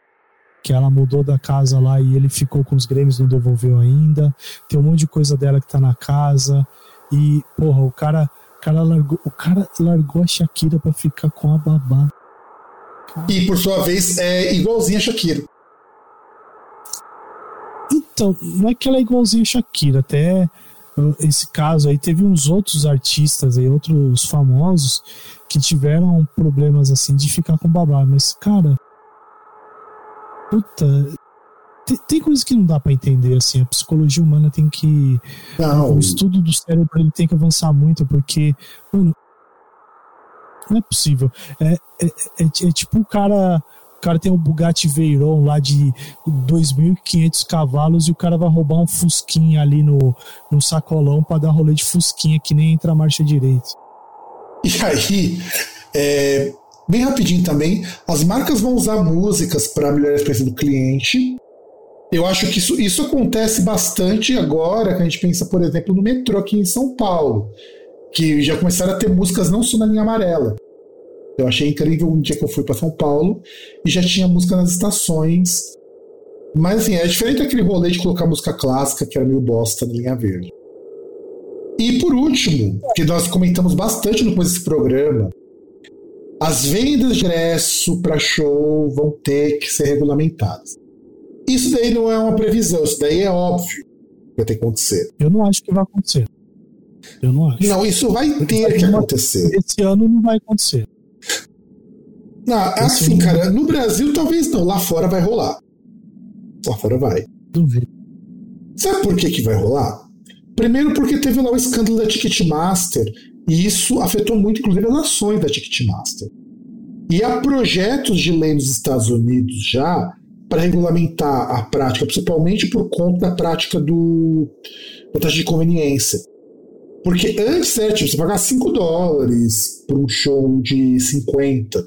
que ela mudou da casa lá e ele ficou com os Grêmios, não devolveu ainda. Tem um monte de coisa dela que tá na casa. E, porra, o cara, o cara, largou, o cara largou a Shakira para ficar com a babá. E, por sua vez, é igualzinha a Shakira. Então, não é que ela é igualzinha a Shakira, até uh, esse caso aí teve uns outros artistas aí, outros famosos que tiveram problemas assim de ficar com babá, mas cara, puta, tem, tem coisas que não dá para entender assim, a psicologia humana tem que não. o estudo do cérebro ele tem que avançar muito porque, mano, não é possível. É, é, é, é tipo o cara o cara tem um Bugatti Veyron lá de 2.500 cavalos e o cara vai roubar um Fusquinha ali no, no sacolão para dar rolê de Fusquinha que nem entra a marcha direita. E aí, é, bem rapidinho também, as marcas vão usar músicas para melhorar a experiência do cliente. Eu acho que isso, isso acontece bastante agora, que a gente pensa, por exemplo, no metrô aqui em São Paulo, que já começaram a ter músicas não só na linha amarela. Eu achei incrível um dia que eu fui para São Paulo e já tinha música nas estações. Mas assim, é diferente daquele rolê de colocar música clássica, que era meio bosta na linha verde. E por último, que nós comentamos bastante no desse programa, as vendas de ingresso para show vão ter que ser regulamentadas. Isso daí não é uma previsão, isso daí é óbvio que vai ter que acontecer. Eu não acho que vai acontecer. Eu não acho. Não, isso vai ter que acontecer. Esse ano não vai acontecer. Não, assim, cara, no Brasil talvez não, lá fora vai rolar. Lá fora vai. Duvido. Sabe por que, que vai rolar? Primeiro porque teve lá o escândalo da Ticketmaster e isso afetou muito, inclusive, as ações da Ticketmaster. E há projetos de lei nos Estados Unidos já para regulamentar a prática, principalmente por conta da prática do, da taxa de conveniência. Porque antes era tipo, você pagar 5 dólares por um show de 50.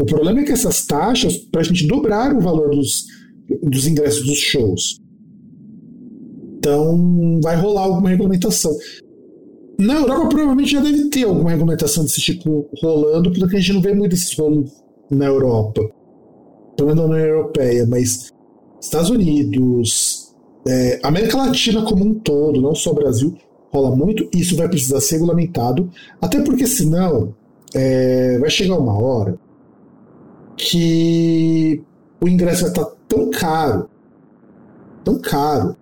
O problema é que essas taxas praticamente dobraram o valor dos, dos ingressos dos shows. Então vai rolar alguma regulamentação. Na Europa provavelmente já deve ter alguma regulamentação desse tipo rolando, porque a gente não vê muito esses rolos na Europa. Pelo menos na União Europeia, mas Estados Unidos, é, América Latina como um todo, não só Brasil, rola muito, isso vai precisar ser regulamentado, até porque senão é, vai chegar uma hora que o ingresso vai estar tão caro, tão caro,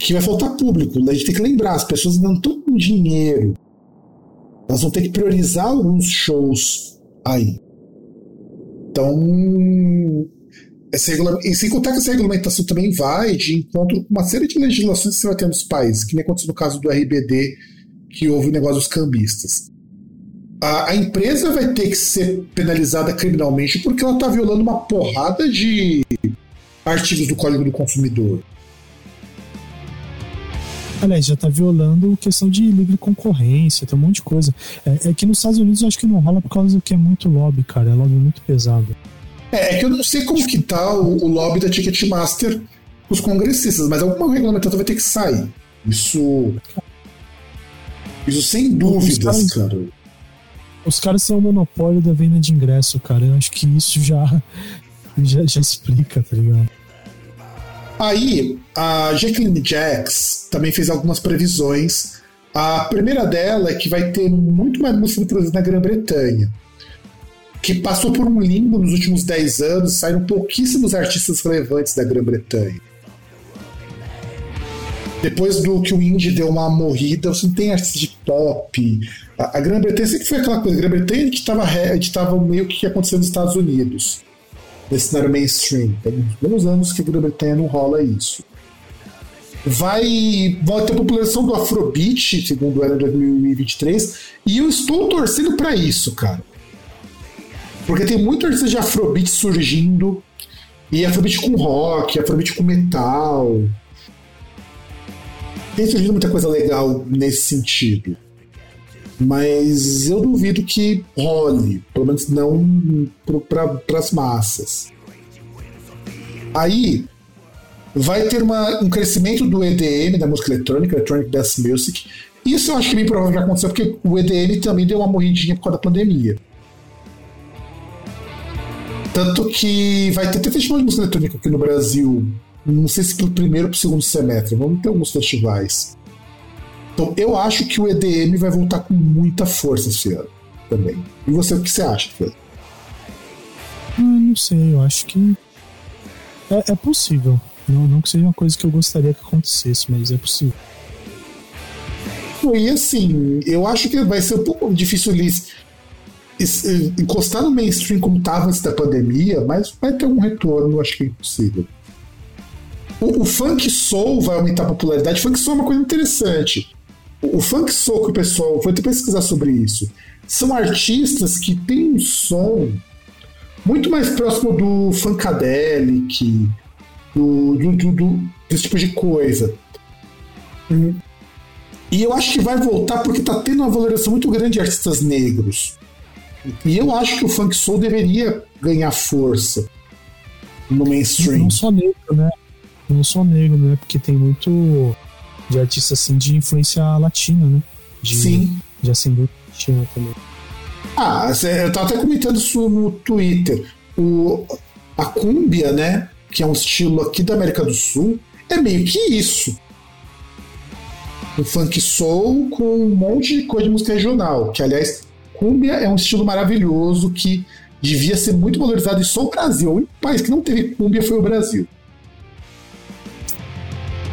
que vai faltar público. A gente tem que lembrar, as pessoas não estão com dinheiro. Elas vão ter que priorizar alguns shows aí. Então, essa e sem contar que essa regulamentação também vai de encontro com uma série de legislações que você vai ter nos países, que nem aconteceu no caso do RBD que houve o negócio dos cambistas. A, a empresa vai ter que ser penalizada criminalmente porque ela está violando uma porrada de artigos do Código do Consumidor. Aliás, já está violando questão de livre concorrência, tem um monte de coisa. É, é, que nos Estados Unidos eu acho que não rola por causa do que é muito lobby, cara. É lobby muito pesado. É, é que eu não sei como que tá o, o lobby da Ticketmaster os congressistas, mas alguma regulamentação vai ter que sair. Isso. Isso sem dúvidas, cara. Os caras são o monopólio da venda de ingresso, cara. Eu acho que isso já, já, já explica, tá ligado? Aí, a Jacqueline Jacks também fez algumas previsões. A primeira dela é que vai ter muito mais música produzida na Grã-Bretanha, que passou por um limbo nos últimos 10 anos, saíram pouquíssimos artistas relevantes da Grã-Bretanha. Depois do que o indie deu uma morrida, você não tem artistas de pop. A, a Grã-Bretanha sempre foi aquela coisa. A Grã-Bretanha editava meio que aconteceu nos Estados Unidos nesse cenário mainstream. Tem uns bons anos que a Grã-Bretanha não rola isso. Vai, vai ter população do Afrobeat, segundo o ano 2023, e eu estou torcendo para isso, cara. Porque tem muito artista de Afrobeat surgindo, e Afrobeat com rock, Afrobeat com metal. Tem surgido muita coisa legal nesse sentido. Mas eu duvido que role, pelo menos não para as massas. Aí vai ter uma, um crescimento do EDM, da música eletrônica, Electronic Dance Music. Isso eu acho que é bem provável que aconteceu, porque o EDM também deu uma morridinha por causa da pandemia. Tanto que vai ter até festival de música eletrônica aqui no Brasil. Não sei se pro primeiro ou pro segundo semestre. Vamos ter alguns festivais. Então eu acho que o EDM vai voltar com muita força esse ano também. E você, o que você acha? Ah, não sei, eu acho que é, é, possível. Não, não que seja uma coisa que eu gostaria que acontecesse, mas é possível. E assim, eu acho que vai ser um pouco difícil eles encostar no mainstream como estava antes da pandemia, mas vai ter um retorno, acho que é impossível. O, o funk soul vai aumentar a popularidade. O funk soul é uma coisa interessante. O funk soul que o pessoal foi até pesquisar sobre isso. São artistas que têm um som muito mais próximo do funkadelic, do, do, do, do desse tipo de coisa. E eu acho que vai voltar porque está tendo uma valorização muito grande de artistas negros. E eu acho que o funk soul deveria ganhar força no mainstream. Não só negro, né? Não só negro, né? Porque tem muito de artista assim de influência latina, né? De, Sim. De ascendência latina também. Ah, eu tava até comentando isso no Twitter. O, a cúmbia, né? Que é um estilo aqui da América do Sul, é meio que isso. O funk soul com um monte de coisa de música regional. Que, aliás, cúmbia é um estilo maravilhoso que devia ser muito valorizado e só o Brasil. O único país que não teve cúmbia foi o Brasil.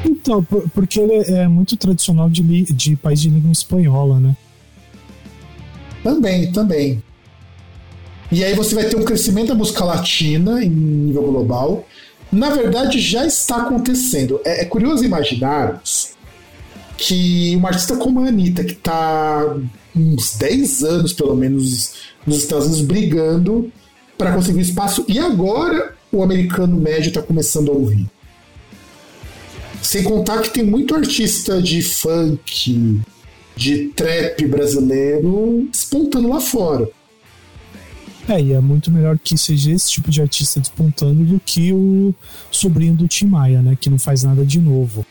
Então, porque ele é muito tradicional de, de país de língua espanhola, né? Também, também. E aí você vai ter um crescimento da música latina em nível global. Na verdade, já está acontecendo. É, é curioso imaginarmos que uma artista como a Anitta, que está uns 10 anos, pelo menos, nos Estados Unidos, brigando para conseguir espaço, e agora o americano médio está começando a ouvir. Sem contar que tem muito artista de funk, de trap brasileiro despontando lá fora. É, e é muito melhor que seja esse tipo de artista despontando do que o sobrinho do Tim Maia, né? Que não faz nada de novo.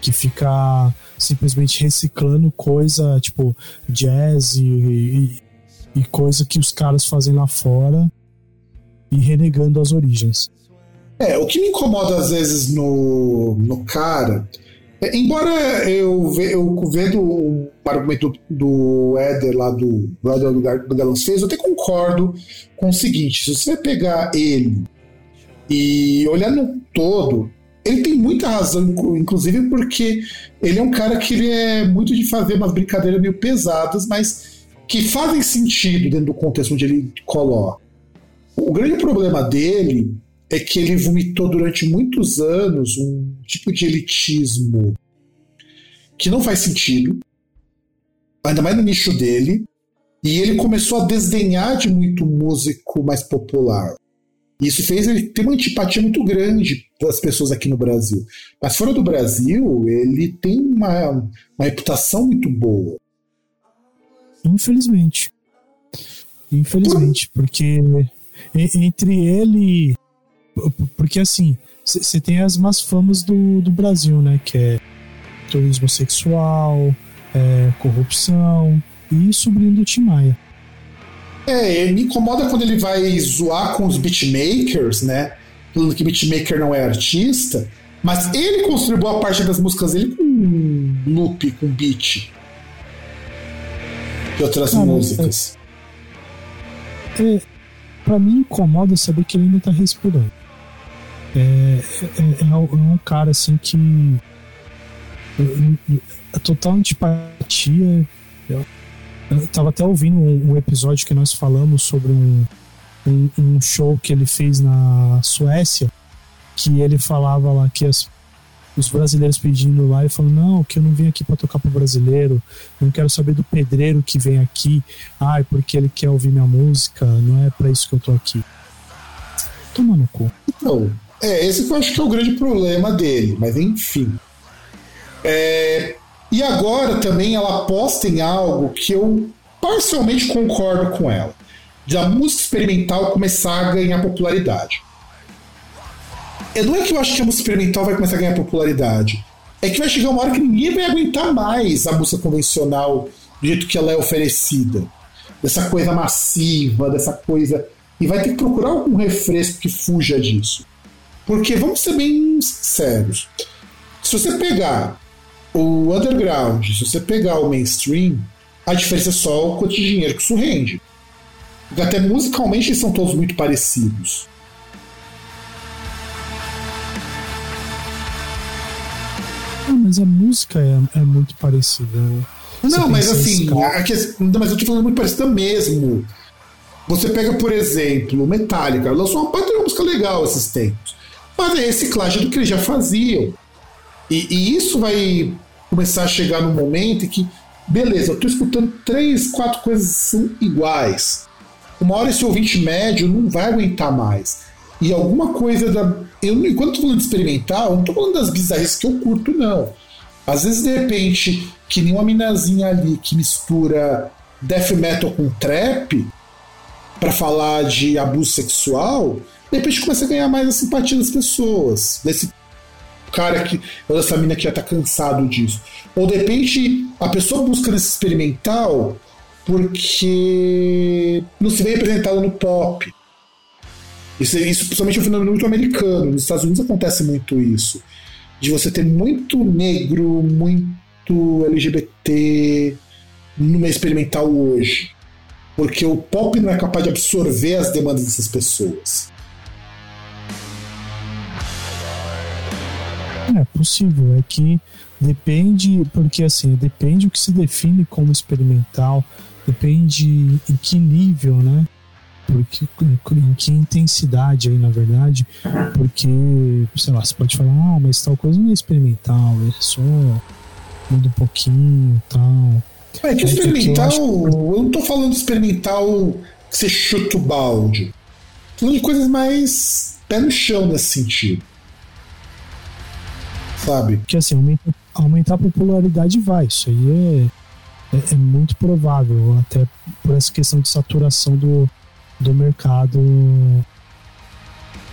Que fica simplesmente reciclando coisa, tipo, jazz e, e, e coisa que os caras fazem lá fora e renegando as origens. É, o que me incomoda às vezes no, no cara, é, embora eu, ve, eu vendo o argumento do, Éder lá do Brother Galãs fez, eu até concordo com o seguinte: se você pegar ele e olhar no todo, ele tem muita razão, inclusive porque ele é um cara que ele é muito de fazer umas brincadeiras meio pesadas, mas que fazem sentido dentro do contexto onde ele coloca. O grande problema dele é que ele vomitou durante muitos anos um tipo de elitismo que não faz sentido. ainda mais no nicho dele, e ele começou a desdenhar de muito músico mais popular. Isso fez ele ter uma antipatia muito grande das pessoas aqui no Brasil. Mas fora do Brasil, ele tem uma, uma reputação muito boa. Infelizmente. Infelizmente, Por... porque entre ele. Porque assim, você tem as más famas do, do Brasil, né? Que é turismo sexual, é, corrupção e sobrinho do Tim Maia. É, me incomoda quando ele vai zoar com os beatmakers, né? Falando que beatmaker não é artista, mas ele construiu boa parte das músicas dele com loop, com beat. De outras músicas. É, é, pra mim incomoda saber que ele ainda tá respirando. É, é, é, é um cara assim que. A total antipatia. Eu, eu tava até ouvindo um, um, episódio que nós falamos sobre um, um, um, show que ele fez na Suécia, que ele falava lá que as, os brasileiros pedindo lá e falando: Não, que eu não vim aqui para tocar pro brasileiro, não quero saber do pedreiro que vem aqui, ai, porque ele quer ouvir minha música, não é para isso que eu tô aqui. Toma no cu. Então, é, esse que eu acho que é o grande problema dele, mas enfim. É, e agora também ela aposta em algo que eu parcialmente concordo com ela. De a música experimental começar a ganhar popularidade. É, não é que eu acho que a música experimental vai começar a ganhar popularidade. É que vai chegar uma hora que ninguém vai aguentar mais a música convencional do jeito que ela é oferecida. Dessa coisa massiva, dessa coisa. E vai ter que procurar algum refresco que fuja disso. Porque vamos ser bem sinceros. Se você pegar o underground, se você pegar o mainstream, a diferença é só o quanto de dinheiro que isso rende. Porque até musicalmente eles são todos muito parecidos. Ah, mas a música é, é muito parecida. Você não, mas assim, a questão, mas eu tô falando muito parecida mesmo. Você pega, por exemplo, Metallica, lançou uma parte de música legal esses tempos mas é reciclagem do que eles já faziam. E, e, isso vai começar a chegar num momento em que, beleza, eu estou escutando três, quatro coisas são iguais. Uma hora esse ouvinte médio não vai aguentar mais. E alguma coisa da. Eu, enquanto estou falando de experimental, eu não estou falando das bizarrices que eu curto, não. Às vezes, de repente, que nem uma minazinha ali que mistura death metal com trap para falar de abuso sexual, de repente começa a ganhar mais a simpatia das pessoas. Desse cara que. Ou dessa mina que já tá cansado disso. Ou de repente a pessoa busca nesse experimental porque não se vê representado no pop. Isso, isso principalmente é um fenômeno muito americano. Nos Estados Unidos acontece muito isso. De você ter muito negro, muito LGBT no meio experimental hoje. Porque o pop não é capaz de absorver as demandas dessas pessoas. É possível, é que depende, porque assim, depende o que se define como experimental, depende em que nível, né? Porque, em que intensidade aí, na verdade, porque, sei lá, você pode falar, ah, mas tal coisa não é experimental, é só muda um pouquinho tal. É que é, experimental, eu, que... eu, não tô falando experimental que você chuta o balde. Tô falando de coisas mais pé no chão nesse sentido sabe? Que assim, aumenta, aumentar a popularidade vai, isso aí é, é, é, muito provável, até por essa questão de saturação do, do mercado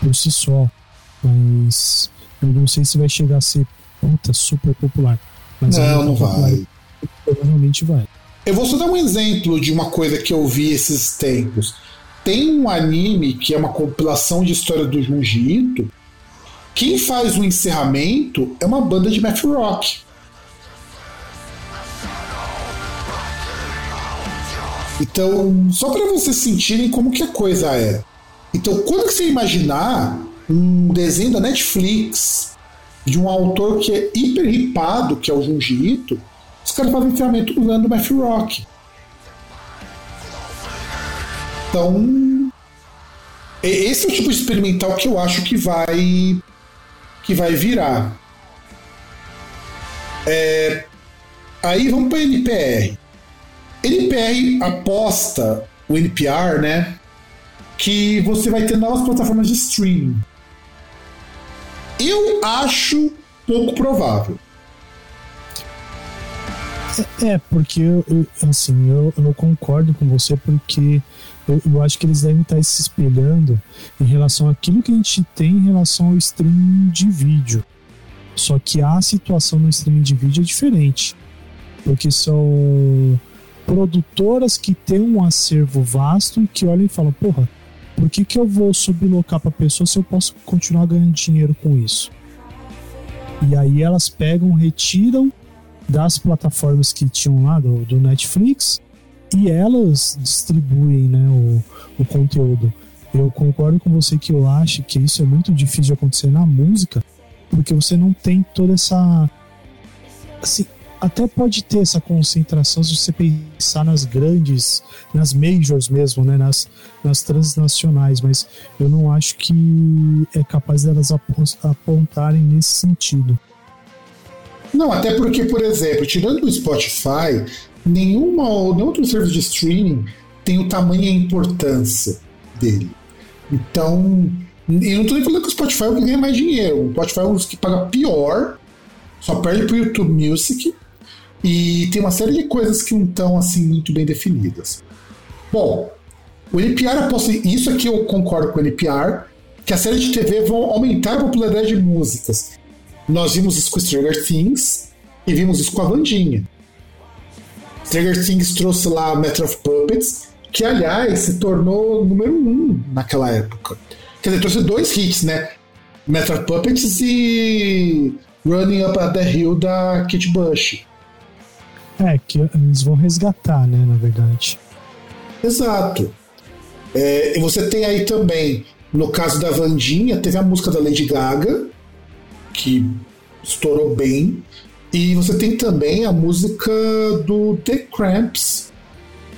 por si só. Mas eu não sei se vai chegar a ser puta, super popular. Mas não, não vai. Provavelmente vai. Eu vou só dar um exemplo de uma coisa que eu vi esses tempos. Tem um anime que é uma compilação de história do Junji Ito, quem faz o encerramento é uma banda de math rock. Então, só para vocês sentirem como que a coisa é. Então, quando que você imaginar um desenho da Netflix de um autor que é hiper ripado, que é o Junji Ito, os caras fazem encerramento usando math rock. Então, esse é o tipo experimental que eu acho que vai que vai virar. É, aí vamos para NPR. NPR aposta, o NPR, né? Que você vai ter novas plataformas de streaming. Eu acho pouco provável. É, é porque eu, eu, assim, eu, eu concordo com você porque eu, eu, acho que eles devem estar se espelhando em relação àquilo que a gente tem em relação ao streaming de vídeo. Só que a situação no streaming de vídeo é diferente. Porque são produtoras que têm um acervo vasto e que olham e falam, porra, por que, que eu vou sublocar para pessoa se eu posso continuar ganhando dinheiro com isso? E aí elas pegam, retiram das plataformas que tinham lá do, do Netflix e elas distribuem né, o, o conteúdo. Eu concordo com você que eu acho que isso é muito difícil de acontecer na música, porque você não tem toda essa. Assim, até pode ter essa concentração se você pensar nas grandes, nas majors mesmo, né, nas, nas transnacionais, mas eu não acho que é capaz delas apontarem nesse sentido. Não, até porque, por exemplo, tirando o Spotify, nenhuma, nenhum outro serviço de streaming tem o tamanho e a importância dele. Então, eu não estou nem falando que o Spotify é o que ganha mais dinheiro. O Spotify é um dos que paga pior, só perde para o YouTube Music e tem uma série de coisas que não estão assim muito bem definidas. Bom, o NPR aposta, isso aqui eu concordo com o NPR, que a série de TV vão aumentar a popularidade de músicas. Nós vimos isso com Stranger Things e vimos isso com a Vandinha. Stranger Things trouxe lá Matter of Puppets, que aliás se tornou número um naquela época. Quer dizer, trouxe dois hits, né? Matter of Puppets e Running Up the Hill da Kate Bush. É, que eles vão resgatar, né, na verdade. Exato. É, e você tem aí também, no caso da Vandinha, teve a música da Lady Gaga, que estourou bem. E você tem também a música do The Cramps,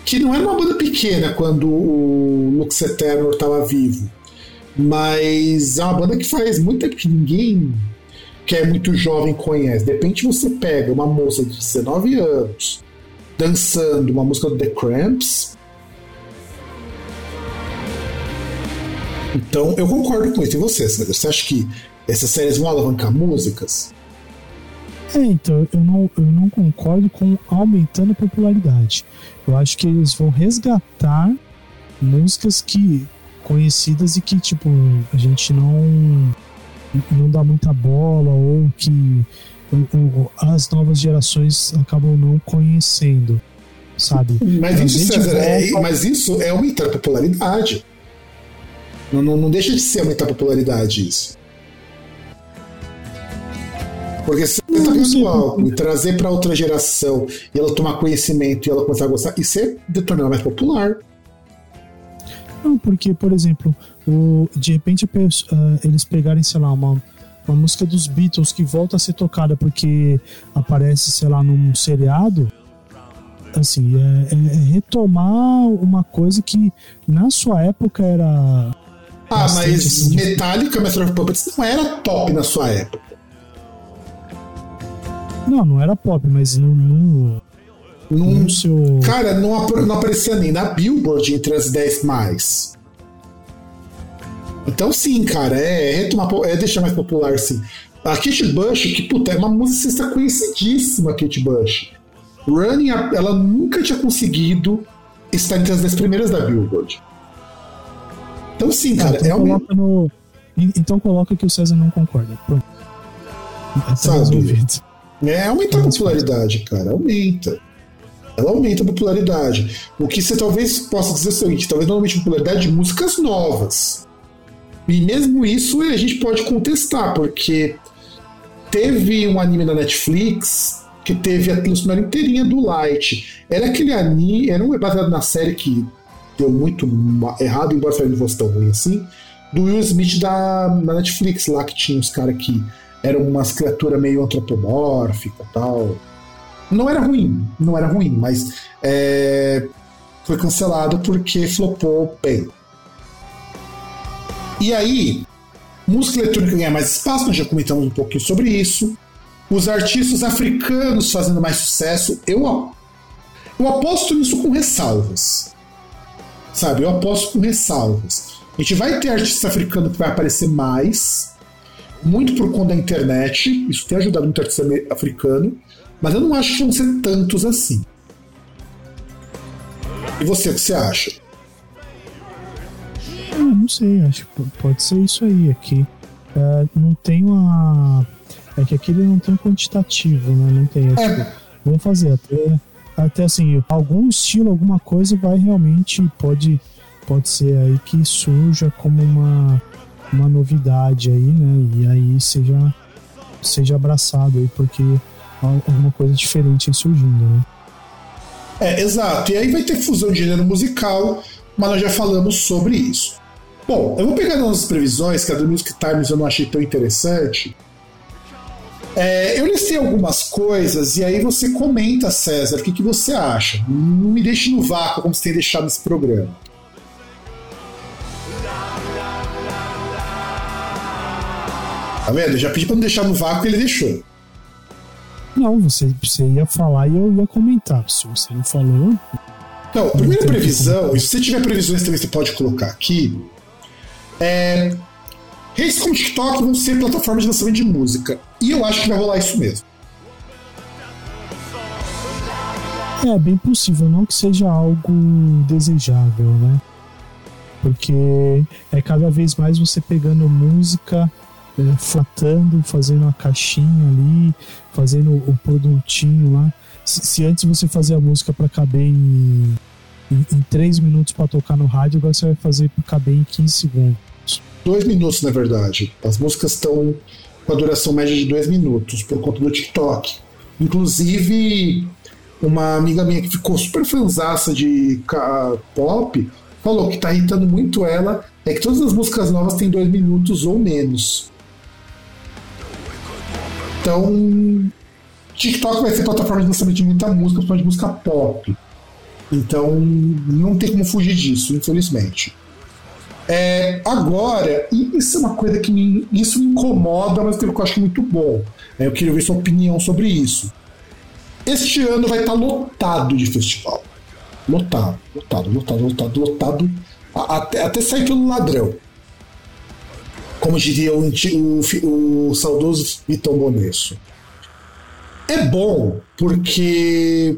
que não era uma banda pequena quando o Lux Eterno estava vivo. Mas é uma banda que faz muito tempo que ninguém que é muito jovem conhece. De repente você pega uma moça de 19 anos dançando uma música do The Cramps. Então eu concordo com isso. E você, Sandra? Você acha que essas séries vão alavancar músicas? É, então, eu não, eu não concordo com aumentando a popularidade. Eu acho que eles vão resgatar músicas que conhecidas e que, tipo, a gente não não dá muita bola ou que as novas gerações acabam não conhecendo, sabe? Mas isso, César, é, mas isso é aumentar a popularidade. Não, não, não deixa de ser aumentar a popularidade isso. Porque vendo algo e trazer para outra geração e ela tomar conhecimento e ela começar a gostar, isso é de tornar mais popular. Não, porque, por exemplo, o, de repente uh, eles pegarem, sei lá, uma, uma música dos Beatles que volta a ser tocada porque aparece, sei lá, num seriado, assim, é, é, é retomar uma coisa que na sua época era. Ah, mas assim, Metallica, Master of Puppets não era top na sua época. Não, não era pop, mas no, no, num, seu... Cara, não, não aparecia nem na Billboard entre as 10 mais. Então, sim, cara, é, é, retomar, é deixar mais popular, sim. A Kate Bush, que puta, é uma musicista conhecidíssima, Kate Bush. Running, ela nunca tinha conseguido estar entre as 10 primeiras da Billboard. Então, sim, cara, então é uma. No... Então coloca que o César não concorda. Pronto. Sabe? É, aumenta a popularidade, cara, aumenta ela aumenta a popularidade. O que você talvez possa dizer é o seguinte: talvez não aumente a popularidade de músicas novas. E mesmo isso a gente pode contestar, porque teve um anime na Netflix que teve a trilha inteirinha do Light. Era aquele anime, era um baseado na série que deu muito errado, embora a série não fosse tão ruim assim, do Will Smith da, na Netflix lá, que tinha os caras que eram umas criaturas meio antropomórficas tal. Não era ruim, não era ruim, mas é, foi cancelado porque flopou bem. E aí, música eletrônica ganha mais espaço, nós já comentamos um pouquinho sobre isso. Os artistas africanos fazendo mais sucesso. Eu, eu aposto nisso com ressalvas. Sabe? Eu aposto com ressalvas. A gente vai ter artista africano que vai aparecer mais, muito por conta da internet. Isso tem ajudado muito artista africano, mas eu não acho que vão ser tantos assim. E você, o que você acha? Eu não sei, acho que pode ser isso aí. Aqui é, não tem uma. É que aqui ele não tem um quantitativo, né? Não tem. É, é. vamos fazer até, até assim, algum estilo, alguma coisa vai realmente. Pode, pode ser aí que surja como uma, uma novidade aí, né? E aí seja, seja abraçado aí, porque alguma coisa diferente aí surgindo, né? É, exato. E aí vai ter fusão de gênero musical, mas nós já falamos sobre isso. Bom, eu vou pegar nossas previsões, que a do Music Times eu não achei tão interessante. É, eu listei algumas coisas e aí você comenta, César, o que, que você acha. Não me deixe no vácuo como você tem deixado nesse programa. Tá vendo? Eu já pedi pra não deixar no vácuo e ele deixou. Não, você, você ia falar e eu ia comentar. Se você não falou. Não, primeira previsão, e se você tiver previsões também você pode colocar aqui. É, redes como TikTok vão ser plataformas de lançamento de música. E eu acho que vai rolar isso mesmo. É bem possível, não que seja algo desejável, né? Porque é cada vez mais você pegando música, é, fazendo a caixinha ali, fazendo o produtinho lá. Se, se antes você fazia a música para caber em, em, em 3 minutos para tocar no rádio, agora você vai fazer para caber em 15 segundos dois minutos, na verdade. As músicas estão com a duração média de dois minutos por conta do TikTok. Inclusive, uma amiga minha que ficou super fanzaça de pop falou que tá irritando muito ela é que todas as músicas novas têm dois minutos ou menos. Então, TikTok vai ser plataforma de lançamento de muita música, principalmente música pop. Então, não tem como fugir disso, infelizmente. É, agora, isso é uma coisa que me, isso me incomoda, mas que eu acho muito bom. É, eu queria ver sua opinião sobre isso. Este ano vai estar lotado de festival. Lotado, lotado, lotado, lotado, lotado. Até, até sair pelo ladrão. Como diria o, o, o saudoso Vitão Bonesso. É bom porque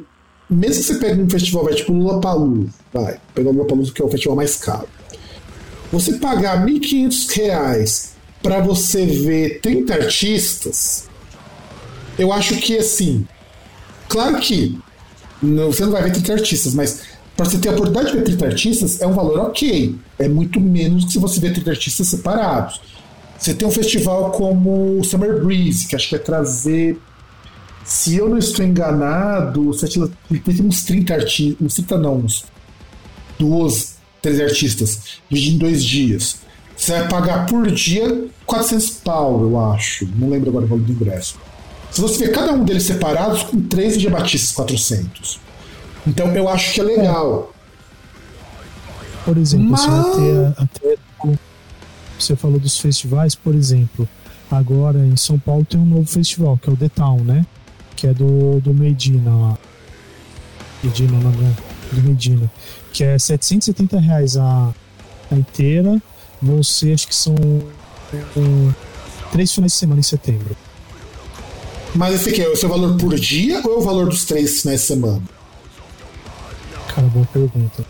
mesmo que você pegue um festival, vai tipo Lula Palu, vai, pegar o Lula Palu que é o festival mais caro você pagar R$ 1.500 para você ver 30 artistas, eu acho que assim. Claro que não, você não vai ver 30 artistas, mas para você ter a oportunidade de ver 30 artistas é um valor ok. É muito menos que se você ver 30 artistas separados. Você tem um festival como o Summer Breeze, que acho que vai trazer. Se eu não estou enganado, tem uns 30 artistas. Uns 30 não, uns 12 três artistas, dividido em dois dias. Você vai pagar por dia 400 pau, eu acho. Não lembro agora o valor do ingresso. Se você ver cada um deles separados, com três diabatistas 400. Então eu acho que é legal. Por exemplo, Mas... você, até, até, você falou dos festivais, por exemplo. Agora em São Paulo tem um novo festival, que é o The Town, né? Que é do, do Medina lá. Medina, não, não, do Medina que é 770 reais a, a inteira. Ser, acho que são um, três finais de semana em setembro. Mas esse aqui é o seu valor por dia ou é o valor dos três finais de semana? Cara, boa pergunta.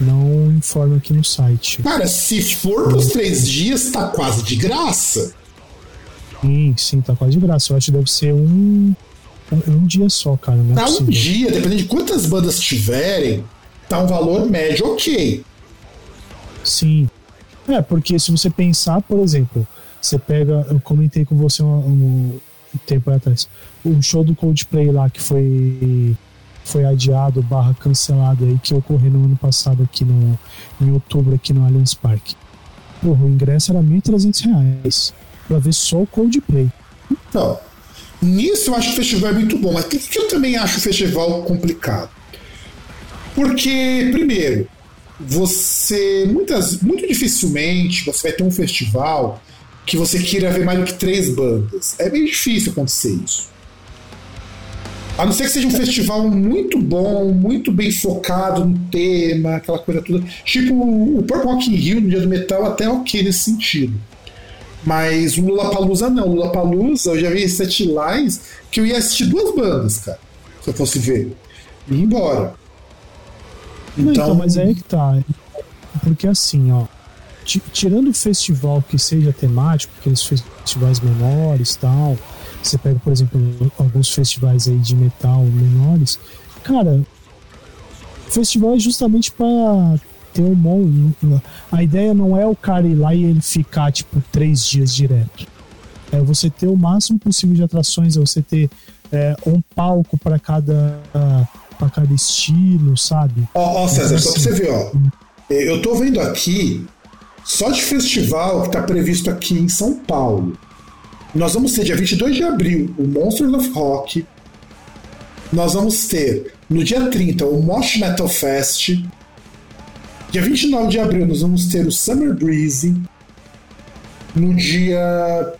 Não informa aqui no site. Cara, se for pros três dias, tá quase de graça. Sim, sim, tá quase de graça. Eu acho que deve ser um, um dia só, cara. Não é tá um dia, dependendo de quantas bandas tiverem, tá um valor médio ok. Sim. É, porque se você pensar, por exemplo, você pega. Eu comentei com você um, um, um tempo atrás. O show do Coldplay lá que foi foi adiado barra cancelado aí que ocorreu no ano passado aqui no em outubro aqui no Allianz Parque. Porra, o ingresso era R$ 1.300 pra ver só o Coldplay. Então, nisso eu acho que o festival é muito bom, mas por que eu também acho o festival complicado? Porque, primeiro, você muitas, muito dificilmente você vai ter um festival que você queira ver mais do que três bandas. É bem difícil acontecer isso. A não ser que seja um festival muito bom, muito bem focado no tema, aquela coisa toda. Tipo, o Purple Rock in Rio, no Dia do Metal, até ok nesse sentido. Mas o Lula Palusa não. O Lula Palusa, eu já vi sete lines que eu ia assistir duas bandas, cara. Se eu fosse ver. E ir embora. Então... Então, mas aí é que tá. Porque assim, ó. Tirando o festival que seja temático, aqueles festivais menores tal, você pega, por exemplo, alguns festivais aí de metal menores, cara, festival é justamente para ter um bom. A ideia não é o cara ir lá e ele ficar, tipo, três dias direto. É você ter o máximo possível de atrações, é você ter é, um palco para cada. para cada estilo, sabe? Ó, oh, César, só pra você ver, ó. Eu tô vendo aqui, só de festival que tá previsto aqui em São Paulo. Nós vamos ter dia 22 de abril o Monsters of Rock. Nós vamos ter no dia 30 o Mosh Metal Fest. Dia 29 de abril nós vamos ter o Summer Breeze. No dia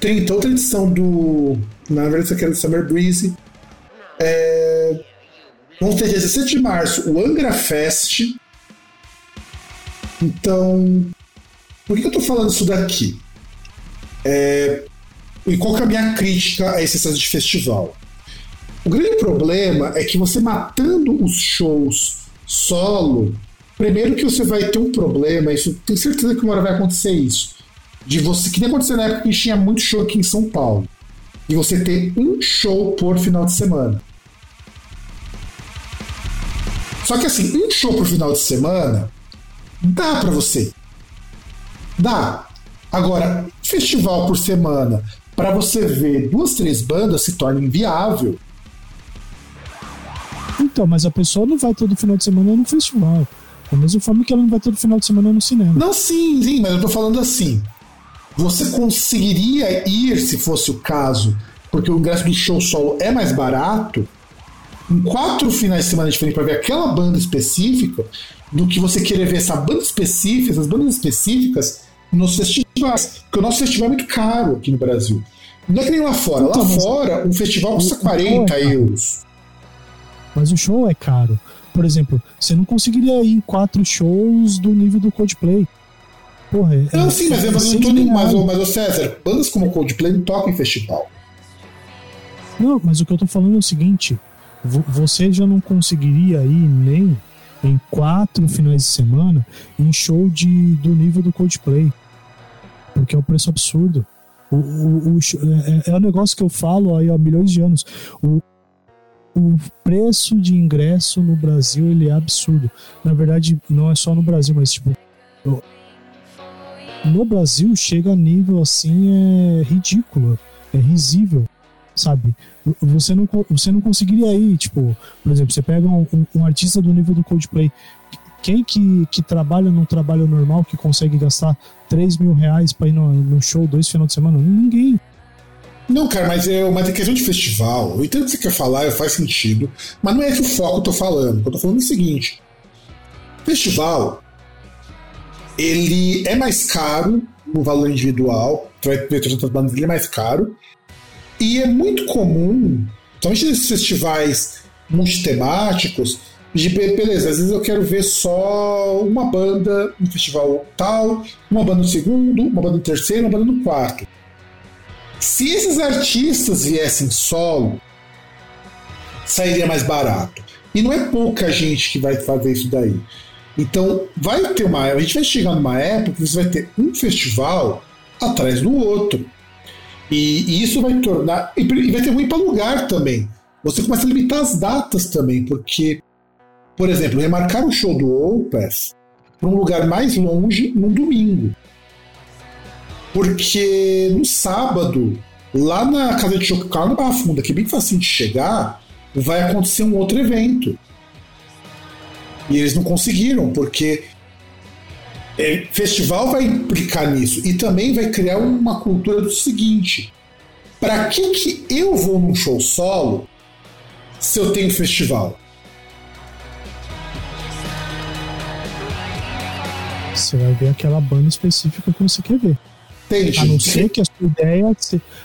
30, outra edição do. Na verdade, isso aqui é do Summer Breeze. É... Vamos ter dia 17 de março o Angra Fest. Então, por que eu tô falando isso daqui? É, e qual que é a minha crítica a esse excesso de festival? O grande problema é que você matando os shows solo, primeiro que você vai ter um problema, isso tenho certeza que uma hora vai acontecer isso. De você, que nem aconteceu na época que tinha muito show aqui em São Paulo. E você ter um show por final de semana. Só que assim, um show por final de semana dá para você. Dá. Agora, festival por semana, para você ver duas, três bandas se torna inviável. Então, mas a pessoa não vai todo final de semana no festival. Da mesma forma que ela não vai todo final de semana no cinema. Não, sim, sim, mas eu tô falando assim. Você conseguiria ir, se fosse o caso, porque o ingresso do show solo é mais barato, em quatro finais de semana diferentes para ver aquela banda específica, do que você querer ver essa banda específica, essas bandas específicas nos festivais. Porque o nosso festival é muito caro aqui no Brasil. Não é que nem lá fora. Então, lá fora, um festival custa 40 é euros. Mas o show é caro. Por exemplo, você não conseguiria ir em quatro shows do nível do Coldplay. Porra, é, não, sim, mas, é, mas, não tô nem, mas, mas, César, bandas como o Coldplay não tocam em festival. Não, mas o que eu tô falando é o seguinte: você já não conseguiria ir nem em quatro finais de semana em show de, do nível do Coldplay. Porque é um preço absurdo. O, o, o é, é um negócio que eu falo aí há milhões de anos. O, o preço de ingresso no Brasil ele é absurdo. Na verdade, não é só no Brasil, mas tipo. No Brasil chega a nível assim é ridículo, é risível sabe? Você não, você não conseguiria ir, tipo, por exemplo, você pega um, um, um artista do nível do Coldplay, quem que, que trabalha num trabalho normal que consegue gastar 3 mil reais pra ir no, no show dois final de semana? Ninguém. Não, cara, mas é uma questão de festival. Eu o que você quer falar, faz sentido, mas não é esse o foco que eu tô falando. Eu tô falando é o seguinte: festival ele é mais caro no valor individual, todas as bandas, ele é mais caro, e é muito comum, principalmente nesses festivais multitemáticos, de beleza, às vezes eu quero ver só uma banda no festival tal, uma banda no segundo, uma banda no terceiro, uma banda no quarto. Se esses artistas viessem solo, sairia mais barato. E não é pouca gente que vai fazer isso daí. Então, vai ter uma. A gente vai chegar numa época que você vai ter um festival atrás do outro. E, e isso vai tornar. E vai ter ruim para lugar também. Você começa a limitar as datas também, porque, por exemplo, remarcar o show do Opeth para um lugar mais longe num domingo. Porque no sábado, lá na casa de show na Barra Funda, que é bem fácil de chegar, vai acontecer um outro evento. E eles não conseguiram, porque é, festival vai implicar nisso e também vai criar uma cultura do seguinte: para que, que eu vou num show solo se eu tenho festival? Você vai ver aquela banda específica que você quer ver. Entende? A não ser que a sua ideia,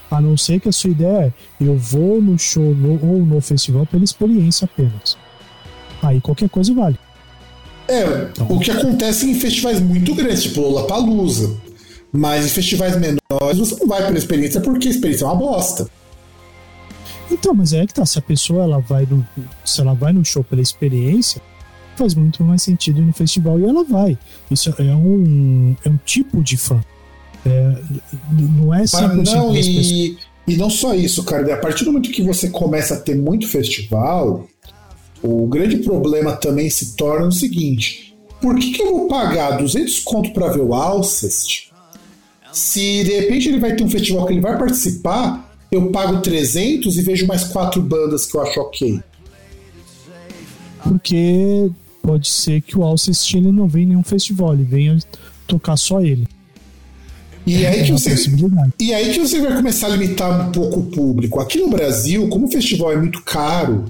a não ser que a sua ideia é eu vou no show ou no festival pela experiência apenas. Aí qualquer coisa vale. É, então, o que acontece em festivais muito grandes, tipo Lollapalooza. Mas em festivais menores você não vai pela experiência porque a experiência é uma bosta. Então, mas é que tá, se a pessoa ela vai no, se ela vai no show pela experiência, faz muito mais sentido ir no festival e ela vai. Isso é um, é um tipo de fã. É, não é sempre não, e, e não só isso, cara. A partir do momento que você começa a ter muito festival, o grande problema também se torna o seguinte: por que, que eu vou pagar 200 conto para ver o Alcest se de repente ele vai ter um festival que ele vai participar, eu pago 300 e vejo mais quatro bandas que eu acho ok? Porque pode ser que o Alcest ele não venha em nenhum festival, ele venha tocar só ele. E aí, que é você, e aí que você vai começar a limitar um pouco o público. Aqui no Brasil, como o festival é muito caro,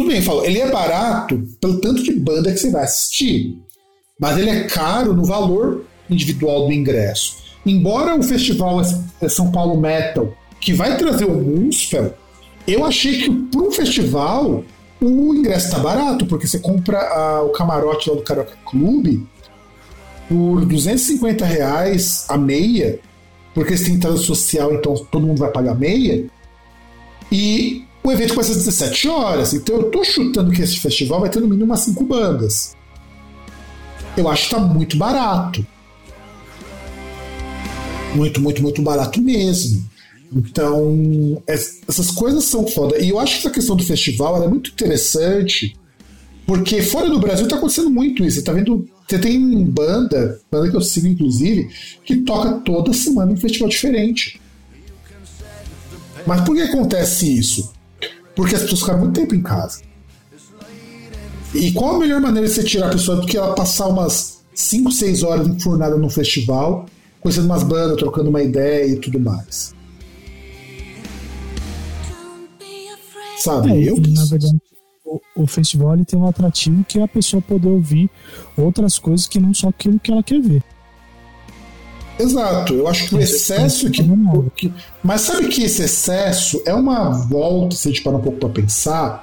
tudo bem, falo, ele é barato pelo tanto de banda que você vai assistir, mas ele é caro no valor individual do ingresso. Embora o festival São Paulo Metal, que vai trazer o Moonspell, eu achei que para um festival o ingresso está barato, porque você compra o camarote lá do Carioca Clube por 250 reais a meia, porque você tem entrada social, então todo mundo vai pagar meia. E o evento começa às 17 horas, então eu tô chutando que esse festival vai ter no mínimo umas 5 bandas. Eu acho que tá muito barato. Muito, muito, muito barato mesmo. Então, essas coisas são foda. E eu acho que essa questão do festival é muito interessante, porque fora do Brasil tá acontecendo muito isso. Você tá vendo. Você tem banda, banda que eu sigo, inclusive, que toca toda semana em um festival diferente. Mas por que acontece isso? Porque as pessoas ficaram muito tempo em casa. E qual a melhor maneira de você tirar a pessoa do que ela passar umas 5, 6 horas enfurnada num festival, conhecendo umas bandas, trocando uma ideia e tudo mais? Sabe? É, eu... Na verdade, o, o, festival tem um atrativo que é a pessoa poder ouvir outras coisas que não só aquilo que ela quer ver. Exato, eu acho que o excesso que, que, Mas sabe que esse excesso é uma volta, se a gente parar um pouco para pensar,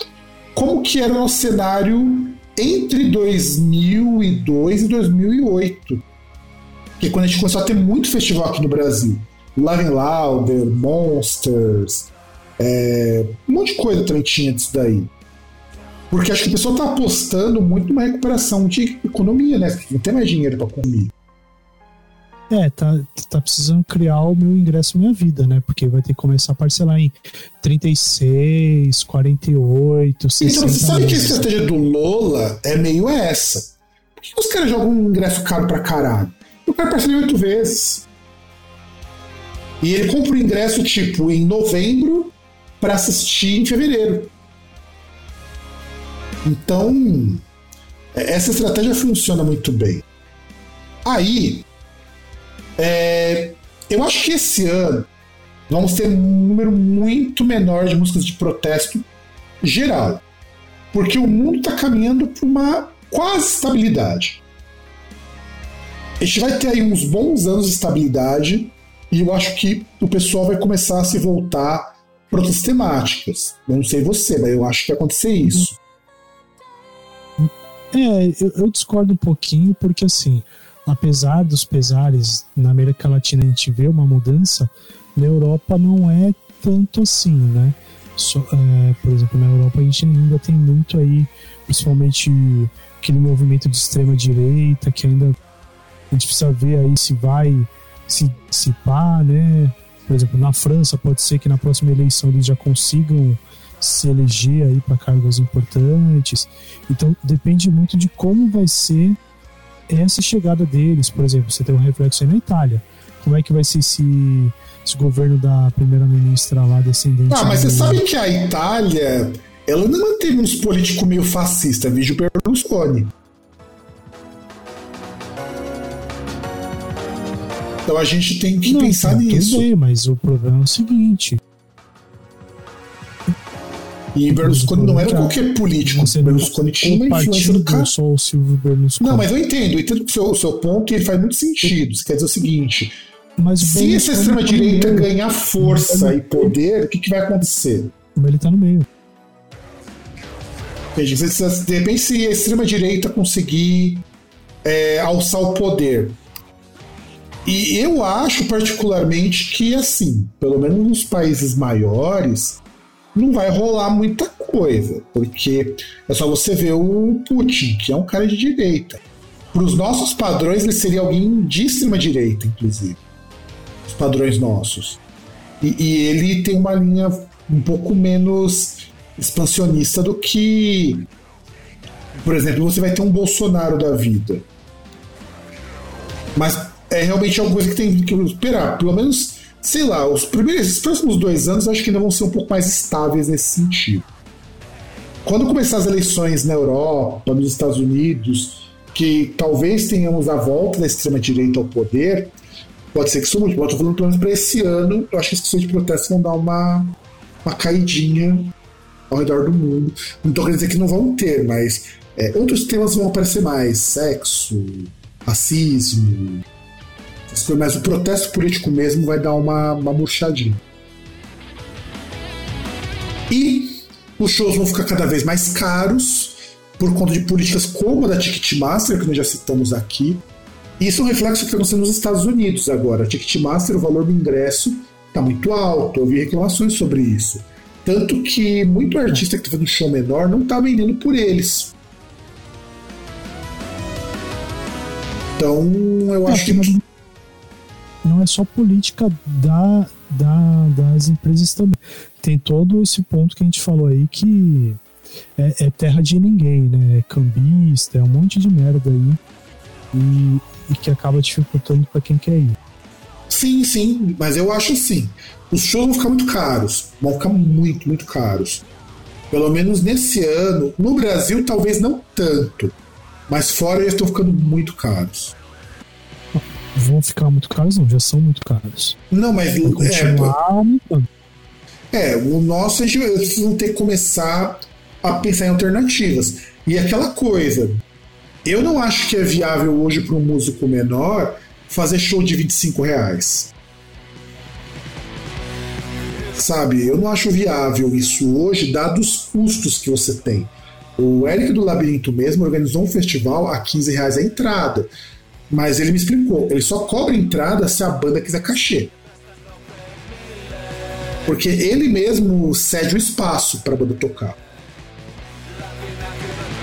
como que era o nosso cenário entre 2002 e 2008. Que quando a gente começou a ter muito festival aqui no Brasil. Live Louder, Monsters, é, um monte de coisa também tinha disso daí. Porque acho que o pessoal tá apostando muito numa recuperação de economia, né? Não tem mais dinheiro para comer. É, tá, tá precisando criar o meu ingresso minha vida, né? Porque vai ter que começar a parcelar em 36, 48, 60. Então, você sabe que a estratégia do Lola é meio essa. Por que os caras jogam um ingresso caro pra caralho? O cara parcela oito vezes. E ele compra o ingresso, tipo, em novembro para assistir em fevereiro. Então, essa estratégia funciona muito bem. Aí, é, eu acho que esse ano vamos ter um número muito menor de músicas de protesto geral. Porque o mundo está caminhando para uma quase estabilidade. A gente vai ter aí uns bons anos de estabilidade e eu acho que o pessoal vai começar a se voltar para outras temáticas. Eu não sei você, mas eu acho que vai acontecer isso. É, eu, eu discordo um pouquinho porque assim, apesar dos pesares, na América Latina a gente vê uma mudança, na Europa não é tanto assim, né? So, é, por exemplo, na Europa a gente ainda tem muito aí, principalmente aquele movimento de extrema direita que ainda a gente precisa ver aí se vai se dissipar, né? Por exemplo, na França pode ser que na próxima eleição eles já consigam se eleger aí para cargos importantes. Então depende muito de como vai ser essa chegada deles, por exemplo, você tem um reflexo aí na Itália. Como é que vai ser esse, esse governo da primeira-ministra lá descendente? Ah, mas você sabe que a Itália, ela não manteve uns políticos meio fascistas, veja o Berlusconi. Então a gente tem que não, pensar não, nisso. Bem, mas o problema é o seguinte: e Berlusconi não era qualquer político. Você Berlusconi tinha uma influência do cara. Só o Silvio Berlusconi. Não, mas eu entendo, eu entendo o seu, o seu ponto e ele faz muito sentido. Você quer dizer o seguinte: Mas Se essa extrema-direita ganhar força e poder, o que, que vai acontecer? Ele tá no meio. De repente, se a extrema-direita conseguir é, alçar o poder. E eu acho particularmente que, assim, pelo menos nos países maiores, não vai rolar muita coisa, porque é só você ver o Putin, que é um cara de direita. Para os nossos padrões, ele seria alguém de extrema-direita, inclusive. Os padrões nossos. E, e ele tem uma linha um pouco menos expansionista do que, por exemplo, você vai ter um Bolsonaro da vida. Mas é realmente alguma coisa que tem que esperar. Pelo menos, sei lá, os primeiros, os próximos dois anos acho que ainda vão ser um pouco mais estáveis nesse sentido. Quando começar as eleições na Europa, nos Estados Unidos, que talvez tenhamos a volta da extrema-direita ao poder, pode ser que isso mude. Eu estou falando pelo menos para esse ano, eu acho que as questões de protesto vão dar uma, uma caidinha ao redor do mundo. Não estou querendo dizer que não vão ter, mas é, outros temas vão aparecer mais: sexo, racismo. Mas o protesto político mesmo vai dar uma, uma murchadinha. E os shows vão ficar cada vez mais caros por conta de políticas como a da Ticketmaster, que nós já citamos aqui. Isso é um reflexo que está acontecendo nos Estados Unidos agora. A Ticketmaster, o valor do ingresso está muito alto. Eu vi reclamações sobre isso. Tanto que muito artista que está fazendo show menor não está vendendo por eles. Então, eu acho que. Não é só política da, da, das empresas também. Tem todo esse ponto que a gente falou aí que é, é terra de ninguém, né? É cambista, é um monte de merda aí. E, e que acaba dificultando para quem quer ir. Sim, sim, mas eu acho assim os shows vão ficar muito caros. Vão ficar muito, muito caros. Pelo menos nesse ano. No Brasil, talvez não tanto. Mas fora eles estão ficando muito caros. Vão ficar muito caros, não, já são muito caros. Não, mas. É, é, o nosso a gente vai ter que começar a pensar em alternativas. E aquela coisa. Eu não acho que é viável hoje para um músico menor fazer show de 25 reais sabe? Eu não acho viável isso hoje, dados os custos que você tem. O Eric do Labirinto mesmo organizou um festival a 15 reais a entrada. Mas ele me explicou, ele só cobra entrada se a banda quiser cachê. Porque ele mesmo cede o espaço para a banda tocar.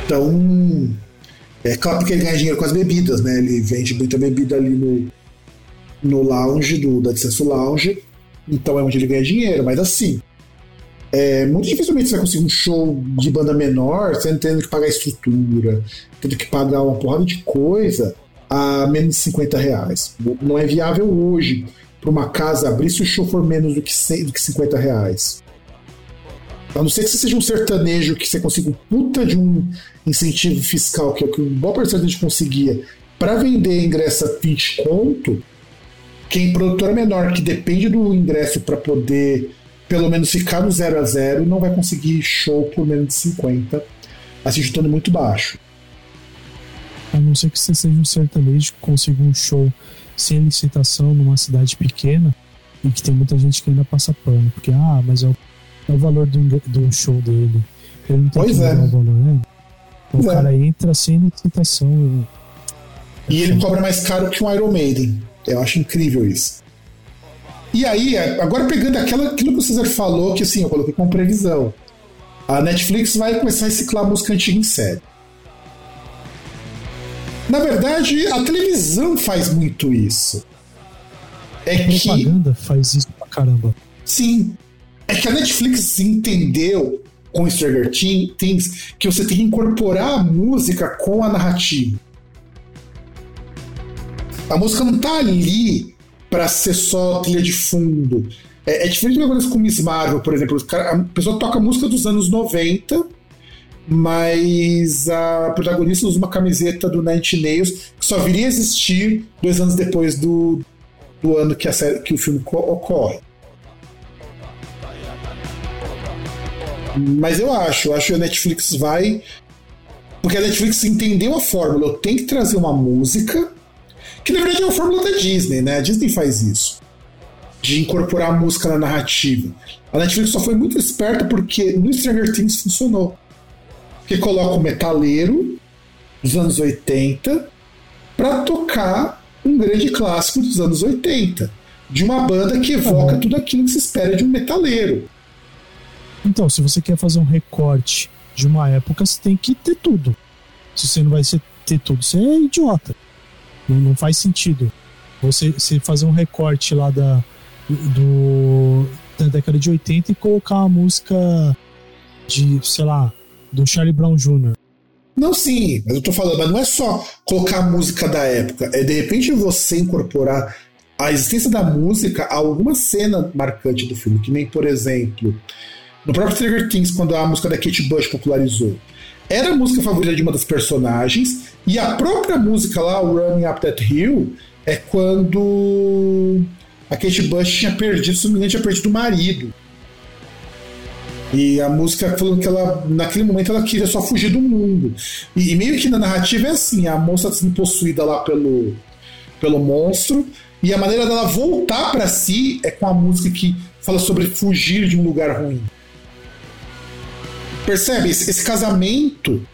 Então, é claro que ele ganha dinheiro com as bebidas, né? Ele vende muita bebida ali no, no lounge do da Lounge então é onde ele ganha dinheiro, mas assim. É, muito dificilmente você vai conseguir um show de banda menor sem tendo que pagar estrutura, tendo que pagar uma porrada de coisa a menos de 50 reais. Não é viável hoje para uma casa abrir se o show for menos do que, 100, do que 50 reais. A não ser que você seja um sertanejo que você consiga um puta de um incentivo fiscal, que é o que o bom sertanejo conseguia, para vender ingresso a 20 conto, quem produtora menor que depende do ingresso para poder pelo menos ficar no 0 a 0 não vai conseguir show por menos de 50, assim chutando muito baixo. A não ser que você seja um sertanejo que consiga um show sem licitação numa cidade pequena e que tem muita gente que ainda passa pano, porque ah, mas é o, é o valor do, do show dele. Ele não tem pois que é. o valor, né? O pois é. cara é. entra sem licitação. E ele cobra mais caro que um Iron Maiden. Eu acho incrível isso. E aí, agora pegando aquela, aquilo que o César falou, que assim, eu coloquei como previsão. A Netflix vai começar a reciclar música antiga em série. Na verdade, a televisão faz muito isso. É a propaganda faz isso pra caramba. Sim. É que a Netflix entendeu com Stranger Things que você tem que incorporar a música com a narrativa. A música não tá ali para ser só trilha de fundo. É, é diferente de uma coisa com Miss Marvel, por exemplo. A pessoa toca música dos anos 90, mas a protagonista usa uma camiseta do Nine Nails que só viria a existir dois anos depois do, do ano que, a série, que o filme ocorre. Mas eu acho, eu acho que a Netflix vai. Porque a Netflix entendeu a fórmula. Eu tenho que trazer uma música Que na verdade é uma fórmula da Disney, né? A Disney faz isso. De incorporar a música na narrativa. A Netflix só foi muito esperta porque no Stranger Things funcionou. Porque coloca o metaleiro dos anos 80 para tocar um grande clássico dos anos 80. De uma banda que evoca uhum. tudo aquilo que se espera de um metaleiro. Então, se você quer fazer um recorte de uma época, você tem que ter tudo. Se você não vai ter tudo, você é idiota. Não, não faz sentido. Você, você fazer um recorte lá da, do, da década de 80 e colocar uma música de, sei lá, do Charlie Brown Jr. Não, sim, mas eu tô falando, mas não é só colocar a música da época, é de repente você incorporar a existência da música a alguma cena marcante do filme, que nem, por exemplo, no próprio Stranger Things, quando a música da Kate Bush popularizou. Era a música favorita de uma das personagens, e a própria música lá, o Running Up That Hill, é quando a Kate Bush tinha perdido, se não me engano, tinha perdido o marido. E a música falando que ela, naquele momento, ela queria só fugir do mundo. E, e meio que na narrativa é assim: a moça sendo possuída lá pelo, pelo monstro, e a maneira dela voltar para si é com a música que fala sobre fugir de um lugar ruim. Percebe? Esse, esse casamento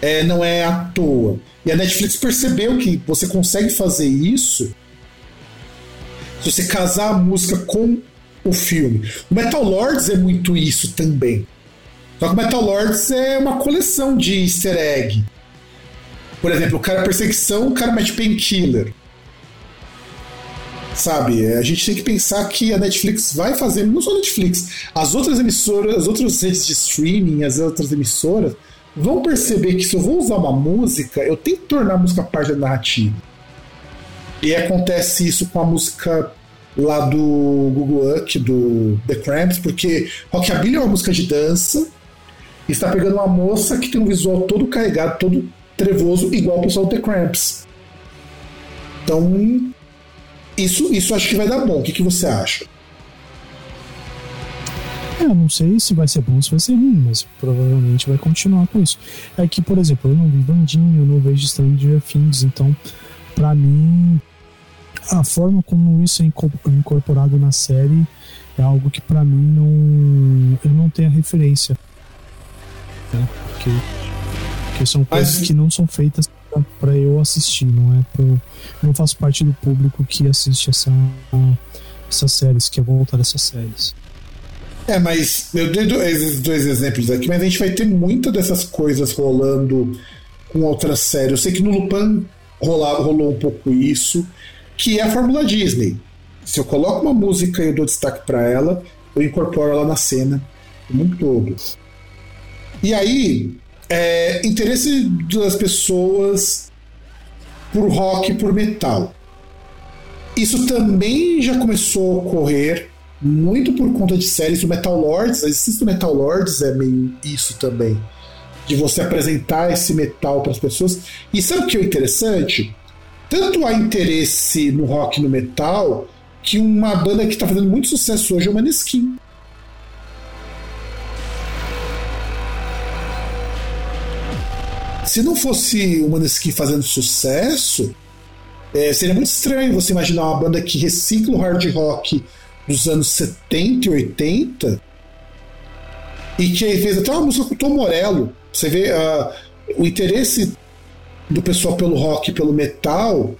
é, não é à toa. E a Netflix percebeu que você consegue fazer isso se você casar a música com o filme. O Metal Lords é muito isso também. Só que o Metal Lords é uma coleção de easter egg. Por exemplo, o cara perseguição, o cara mete painkiller. Sabe? A gente tem que pensar que a Netflix vai fazer, não só a Netflix, as outras emissoras, as outras redes de streaming, as outras emissoras vão perceber que se eu vou usar uma música, eu tenho que tornar a música parte da narrativa. E acontece isso com a música lá do Google Up, do The Cramps, porque Rockabilly é uma música de dança e está pegando uma moça que tem um visual todo carregado, todo trevoso, igual o pessoal do The Cramps. Então, isso, isso acho que vai dar bom. O que, que você acha? É, eu não sei se vai ser bom ou se vai ser ruim, mas provavelmente vai continuar com isso. É que, por exemplo, eu não vi Bandinho, eu não vejo Stranger Things, então, para mim, a forma como isso é incorporado na série é algo que para mim não eu não tenho a referência né? porque, porque são coisas Mas... que não são feitas para eu assistir não é pro, eu não faço parte do público que assiste essa essas séries que é voltar essas séries é, mas eu dei dois, dois exemplos aqui, mas a gente vai ter muitas dessas coisas rolando com outras séries. Eu sei que no Lupin rolar, rolou um pouco isso que é a fórmula Disney. Se eu coloco uma música e eu dou destaque para ela, eu incorporo ela na cena como todo. E aí, é, interesse das pessoas por rock, por metal. Isso também já começou a ocorrer muito por conta de séries do Metal Lords. A existência do Metal Lords é meio isso também. De você apresentar esse metal para as pessoas. E sabe o que é interessante? Tanto há interesse no rock e no metal que uma banda que está fazendo muito sucesso hoje é o Maneskin. Se não fosse o Maneskin fazendo sucesso, é, seria muito estranho você imaginar uma banda que recicla o hard rock dos anos 70 e 80 e que fez até uma música com o Tom Morello. Você vê uh, o interesse do pessoal pelo rock pelo metal,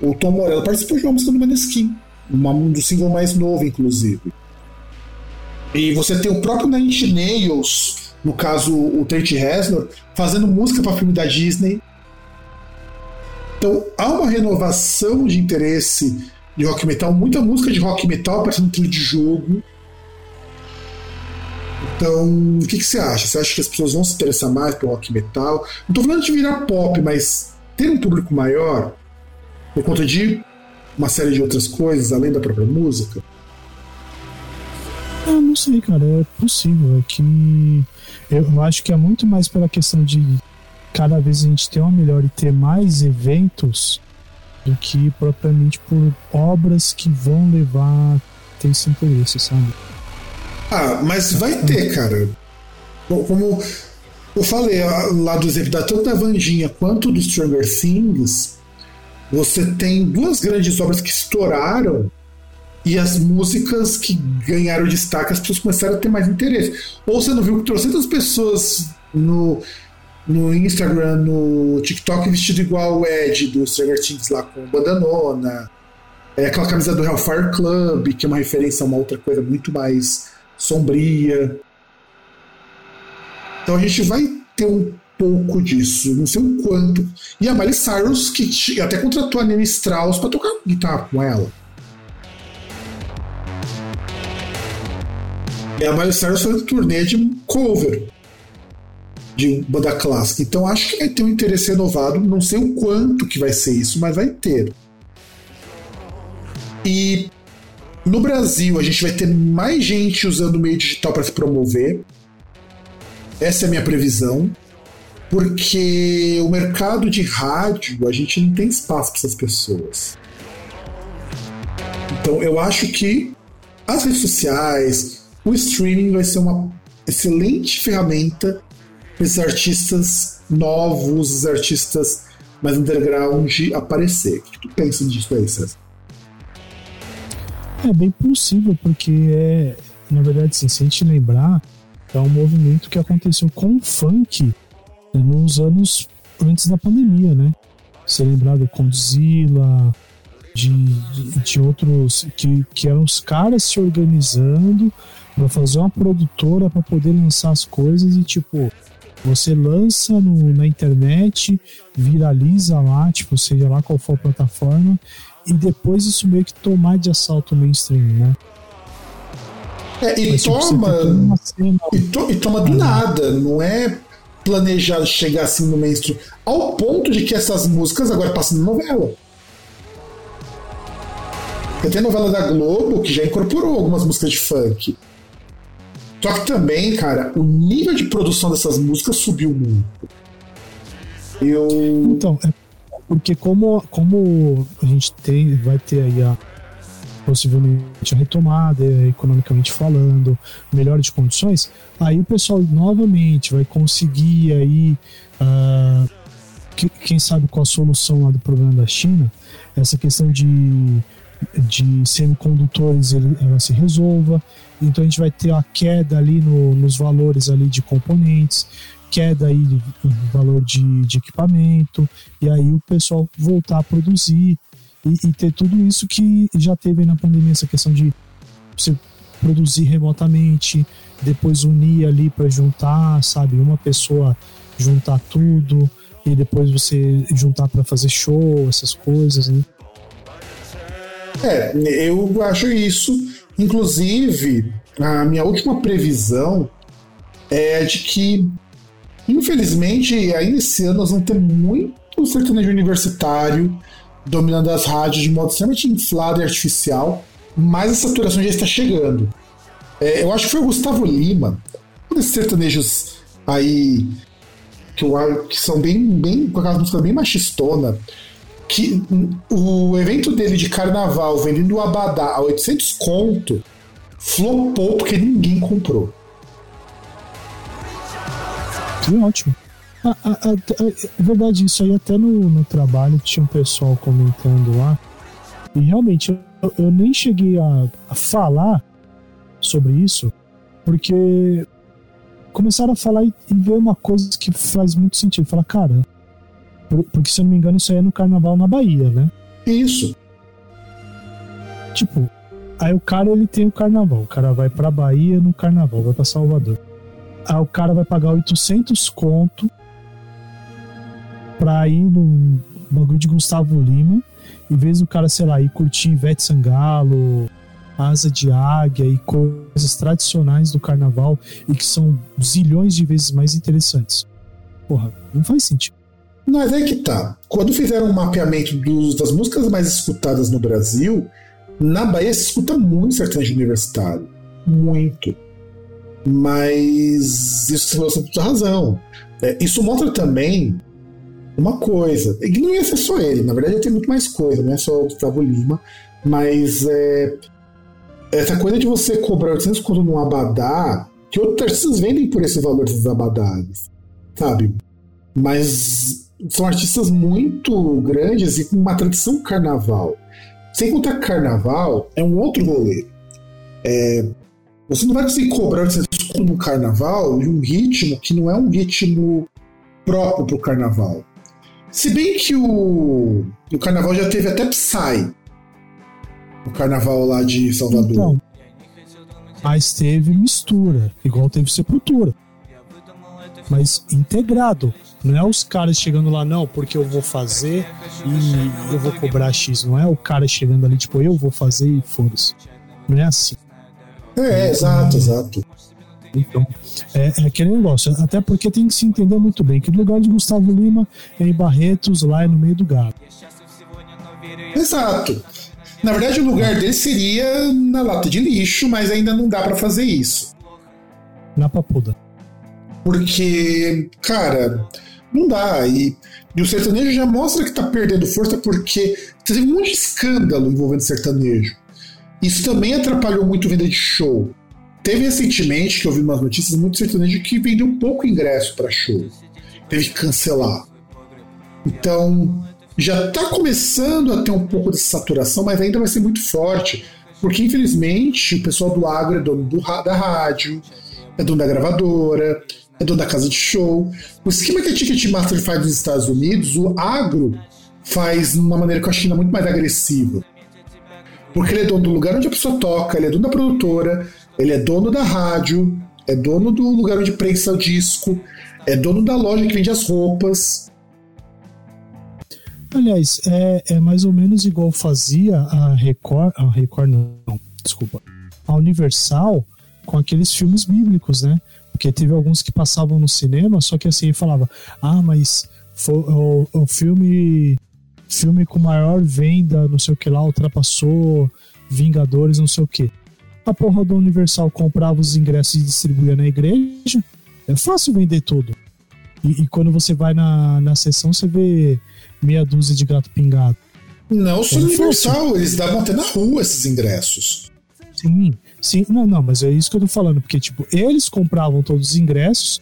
o Tom Morello participou de uma música do Maneskin, uma, um do single mais novo, inclusive. E você tem o próprio Nine Nails, no caso o Trent Reznor, fazendo música para filme da Disney. Então há uma renovação de interesse de rock metal, muita música de rock metal aparecendo trilho de jogo. Então, o que, que, você acha? Você acha que as pessoas vão se interessar mais pelo rock metal? Não tô falando de virar pop, mas ter um público maior por conta de uma série de outras coisas, além da própria música? Eu não sei, cara, é possível. É que eu acho que é muito mais pela questão de cada vez a gente ter uma melhor e ter mais eventos do que propriamente por obras que vão levar a ter esse interesse, sabe? Ah, mas vai ter, cara. Como eu falei lá do exemplo da tanto da Vandinha quanto do Stranger Things, você tem duas grandes obras que estouraram e as músicas que ganharam destaque, as pessoas começaram a ter mais interesse. Ou você não viu que trocentas pessoas no, no Instagram, no TikTok, vestido igual o Ed do Stranger Things lá com bandanona. É aquela camisa do Hellfire Club, que é uma referência a uma outra coisa muito mais sombria. Então a gente vai ter um pouco disso, não sei o quanto. E a Miley Cyrus, que até contratou a Nene Strauss para tocar guitarra com ela. E a Miley Cyrus fazendo turnê de cover de banda clássica. Então acho que vai ter um interesse renovado. Não sei o quanto que vai ser isso, mas vai ter. E no Brasil a gente vai ter mais gente usando o meio digital para se promover. Essa é a minha previsão. Porque o mercado de rádio, a gente não tem espaço para essas pessoas. Então eu acho que as redes sociais, o streaming vai ser uma excelente ferramenta para esses artistas novos, os artistas mais underground aparecer. O que tu pensa disso aí, César? É bem possível, porque é, na verdade, assim, se a gente lembrar, é um movimento que aconteceu com o funk né, nos anos antes da pandemia, né? Você lembrar do Condzilla, de, de, de, outros que, que eram os caras se organizando para fazer uma produtora para poder lançar as coisas e tipo você lança no, na internet, viraliza lá, tipo, seja lá qual for a plataforma, e depois isso meio que tomar de assalto o mainstream, né? É, e Mas, tipo, toma. e, to, e, toma do nada, não é planejado chegar assim no mainstream. Ao ponto de que essas músicas agora passam na novela. Tem novela da Globo que já incorporou algumas músicas de funk. Só que também, cara, o nível de produção dessas músicas subiu muito. Eu. Então, é porque como, como a gente tem, vai ter aí a possivelmente a retomada, economicamente falando, melhor de condições, aí o pessoal novamente vai conseguir aí uh, que, quem sabe qual a solução lá do problema da China, essa questão de de semicondutores ela se resolva. Então a gente vai ter a queda ali no, nos valores ali de componentes, queda aí no valor de, de equipamento, e aí o pessoal voltar a produzir e, e ter tudo isso que já teve na pandemia, essa questão de você produzir remotamente, depois unir ali para juntar, sabe, uma pessoa juntar tudo e depois você juntar para fazer show, essas coisas, né? É, eu acho isso. Inclusive, a minha última previsão é de que, infelizmente, ainda esse ano nós vamos ter muito sertanejo universitário dominando as rádios de modo extremamente inflado e artificial, mas a saturação já está chegando. É, eu acho que foi o Gustavo Lima, um desses sertanejos aí que, eu, que são bem, bem com aquelas músicas bem machistona, que o evento dele de carnaval vendendo o Abadá a 800 conto flopou porque ninguém comprou. Que ótimo. Ah, ah, ah, é verdade, isso aí até no, no trabalho tinha um pessoal comentando lá. E realmente eu, eu nem cheguei a, a falar sobre isso, porque começaram a falar e, e ver uma coisa que faz muito sentido. Falar, cara, porque, se eu não me engano, isso aí é no carnaval na Bahia, né? Isso. Tipo, aí o cara ele tem o carnaval. O cara vai pra Bahia no carnaval, vai pra Salvador. O cara vai pagar 800 conto pra ir no bagulho de Gustavo Lima. Em vez do cara, sei lá, ir curtir Ivete Sangalo, Asa de Águia e coisas tradicionais do carnaval e que são zilhões de vezes mais interessantes. Porra, não faz sentido. Mas é que tá. Quando fizeram um mapeamento dos, das músicas mais escutadas no Brasil, na Bahia se escuta muito sertanejo universitário. Muito. Mas isso você tem razão. É, isso mostra também uma coisa. E não ia ser só ele, na verdade tem muito mais coisa, não é só o Gustavo Lima. Mas é, essa coisa de você cobrar 800 conto num abadá, que outros artistas vendem por esse valor desses abadás, sabe? Mas são artistas muito grandes e com uma tradição carnaval. Sem contar carnaval é um outro rolê. É, você não vai conseguir cobrar no carnaval de um ritmo que não é um ritmo próprio para o carnaval. Se bem que o, o carnaval já teve até Psy. O carnaval lá de Salvador. Então, mas teve mistura, igual teve Sepultura. Mas integrado. Não é os caras chegando lá, não, porque eu vou fazer e eu vou cobrar X. Não é o cara chegando ali, tipo, eu vou fazer e foda-se. Não é assim. É, é exato, exato. Então, é, é, aquele negócio. Até porque tem que se entender muito bem que o lugar de Gustavo Lima é em Barretos, lá no meio do gado. Exato. Na verdade, o lugar dele seria na lata de lixo, mas ainda não dá para fazer isso. Na papuda. Porque, cara, não dá. E, e o sertanejo já mostra que tá perdendo força porque teve um monte de escândalo envolvendo sertanejo. Isso também atrapalhou muito a venda de show. Teve recentemente que eu vi umas notícias muito sertanejo que vendeu pouco ingresso para show. Teve que cancelar. Então, já está começando a ter um pouco de saturação, mas ainda vai ser muito forte. Porque, infelizmente, o pessoal do agro é dono do, da rádio, é dono da gravadora, é dono da casa de show. O esquema que a Ticketmaster faz nos Estados Unidos, o agro faz de uma maneira que eu acho muito mais agressiva. Porque ele é dono do lugar onde a pessoa toca, ele é dono da produtora, ele é dono da rádio, é dono do lugar onde prensa o disco, é dono da loja que vende as roupas. Aliás, é, é mais ou menos igual fazia a Record. A Record não, desculpa. A Universal com aqueles filmes bíblicos, né? Porque teve alguns que passavam no cinema, só que assim falava: Ah, mas foi, o, o filme filme com maior venda, não sei o que lá, ultrapassou Vingadores, não sei o que a porra do Universal comprava os ingressos e distribuía na igreja, é fácil vender tudo. E, e, quando você vai na, na sessão, você vê meia dúzia de gato pingado. Não só é Universal, eles davam até na rua esses ingressos. Sim, sim. Não, não, mas é isso que eu tô falando, porque, tipo, eles compravam todos os ingressos,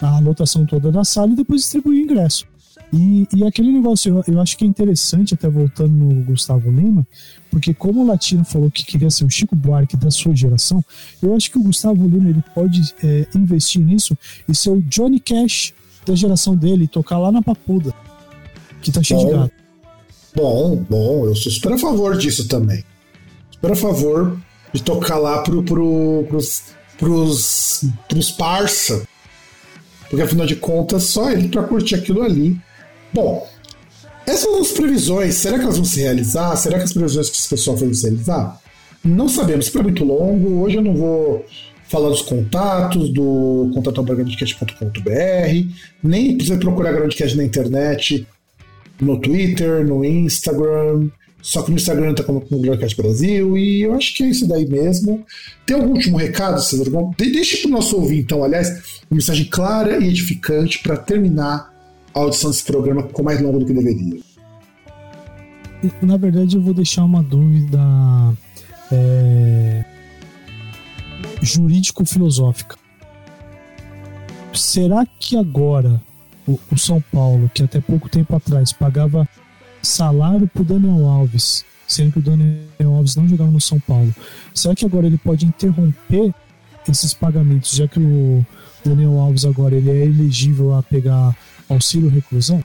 a lotação toda da sala e depois distribuíam ingresso. E, e aquele negócio, eu, eu acho que é interessante, até voltando no Gustavo Lima, porque como o Latino falou que queria ser o Chico Buarque da sua geração, eu acho que o Gustavo Lima ele pode é, investir nisso e ser o Johnny Cash da geração dele, tocar lá na Papuda, que tá cheio bom, de gato. Bom, bom, eu sou super a favor disso também. Super a favor de tocar lá pro, pro, pros, pros, pros parça. Porque afinal de contas, só ele pra curtir aquilo ali Bom, essas são as previsões. Será que elas vão se realizar? Será que as previsões que esse pessoal vão se realizar? Não sabemos, é muito longo. Hoje eu não vou falar dos contatos, do contato.groundcast.com.br, nem precisa procurar Groundcast na internet, no Twitter, no Instagram. Só que no Instagram tá como Groundcast Brasil, e eu acho que é isso daí mesmo. Tem algum último recado, César? Deixe para o nosso ouvir, então, aliás, uma mensagem clara e edificante para terminar a audição desse programa ficou mais longa do que deveria. Na verdade, eu vou deixar uma dúvida é, jurídico-filosófica. Será que agora o, o, São Paulo, que até pouco tempo atrás pagava salário para o Daniel Alves, sendo que o Daniel Alves não jogava no São Paulo, será que agora ele pode interromper esses pagamentos, já que o Daniel Alves agora ele é elegível a pegar auxílio reclusão?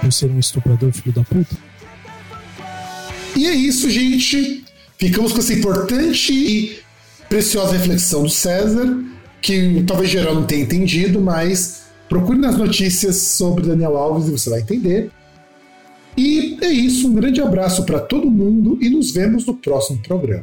Por ser um estuprador filho da puta? E é isso, gente. Ficamos com essa importante e preciosa reflexão do César, que talvez geral não tenha entendido, mas procure nas notícias sobre Daniel Alves e você vai entender. E é isso, um grande abraço para todo mundo e nos vemos no próximo programa.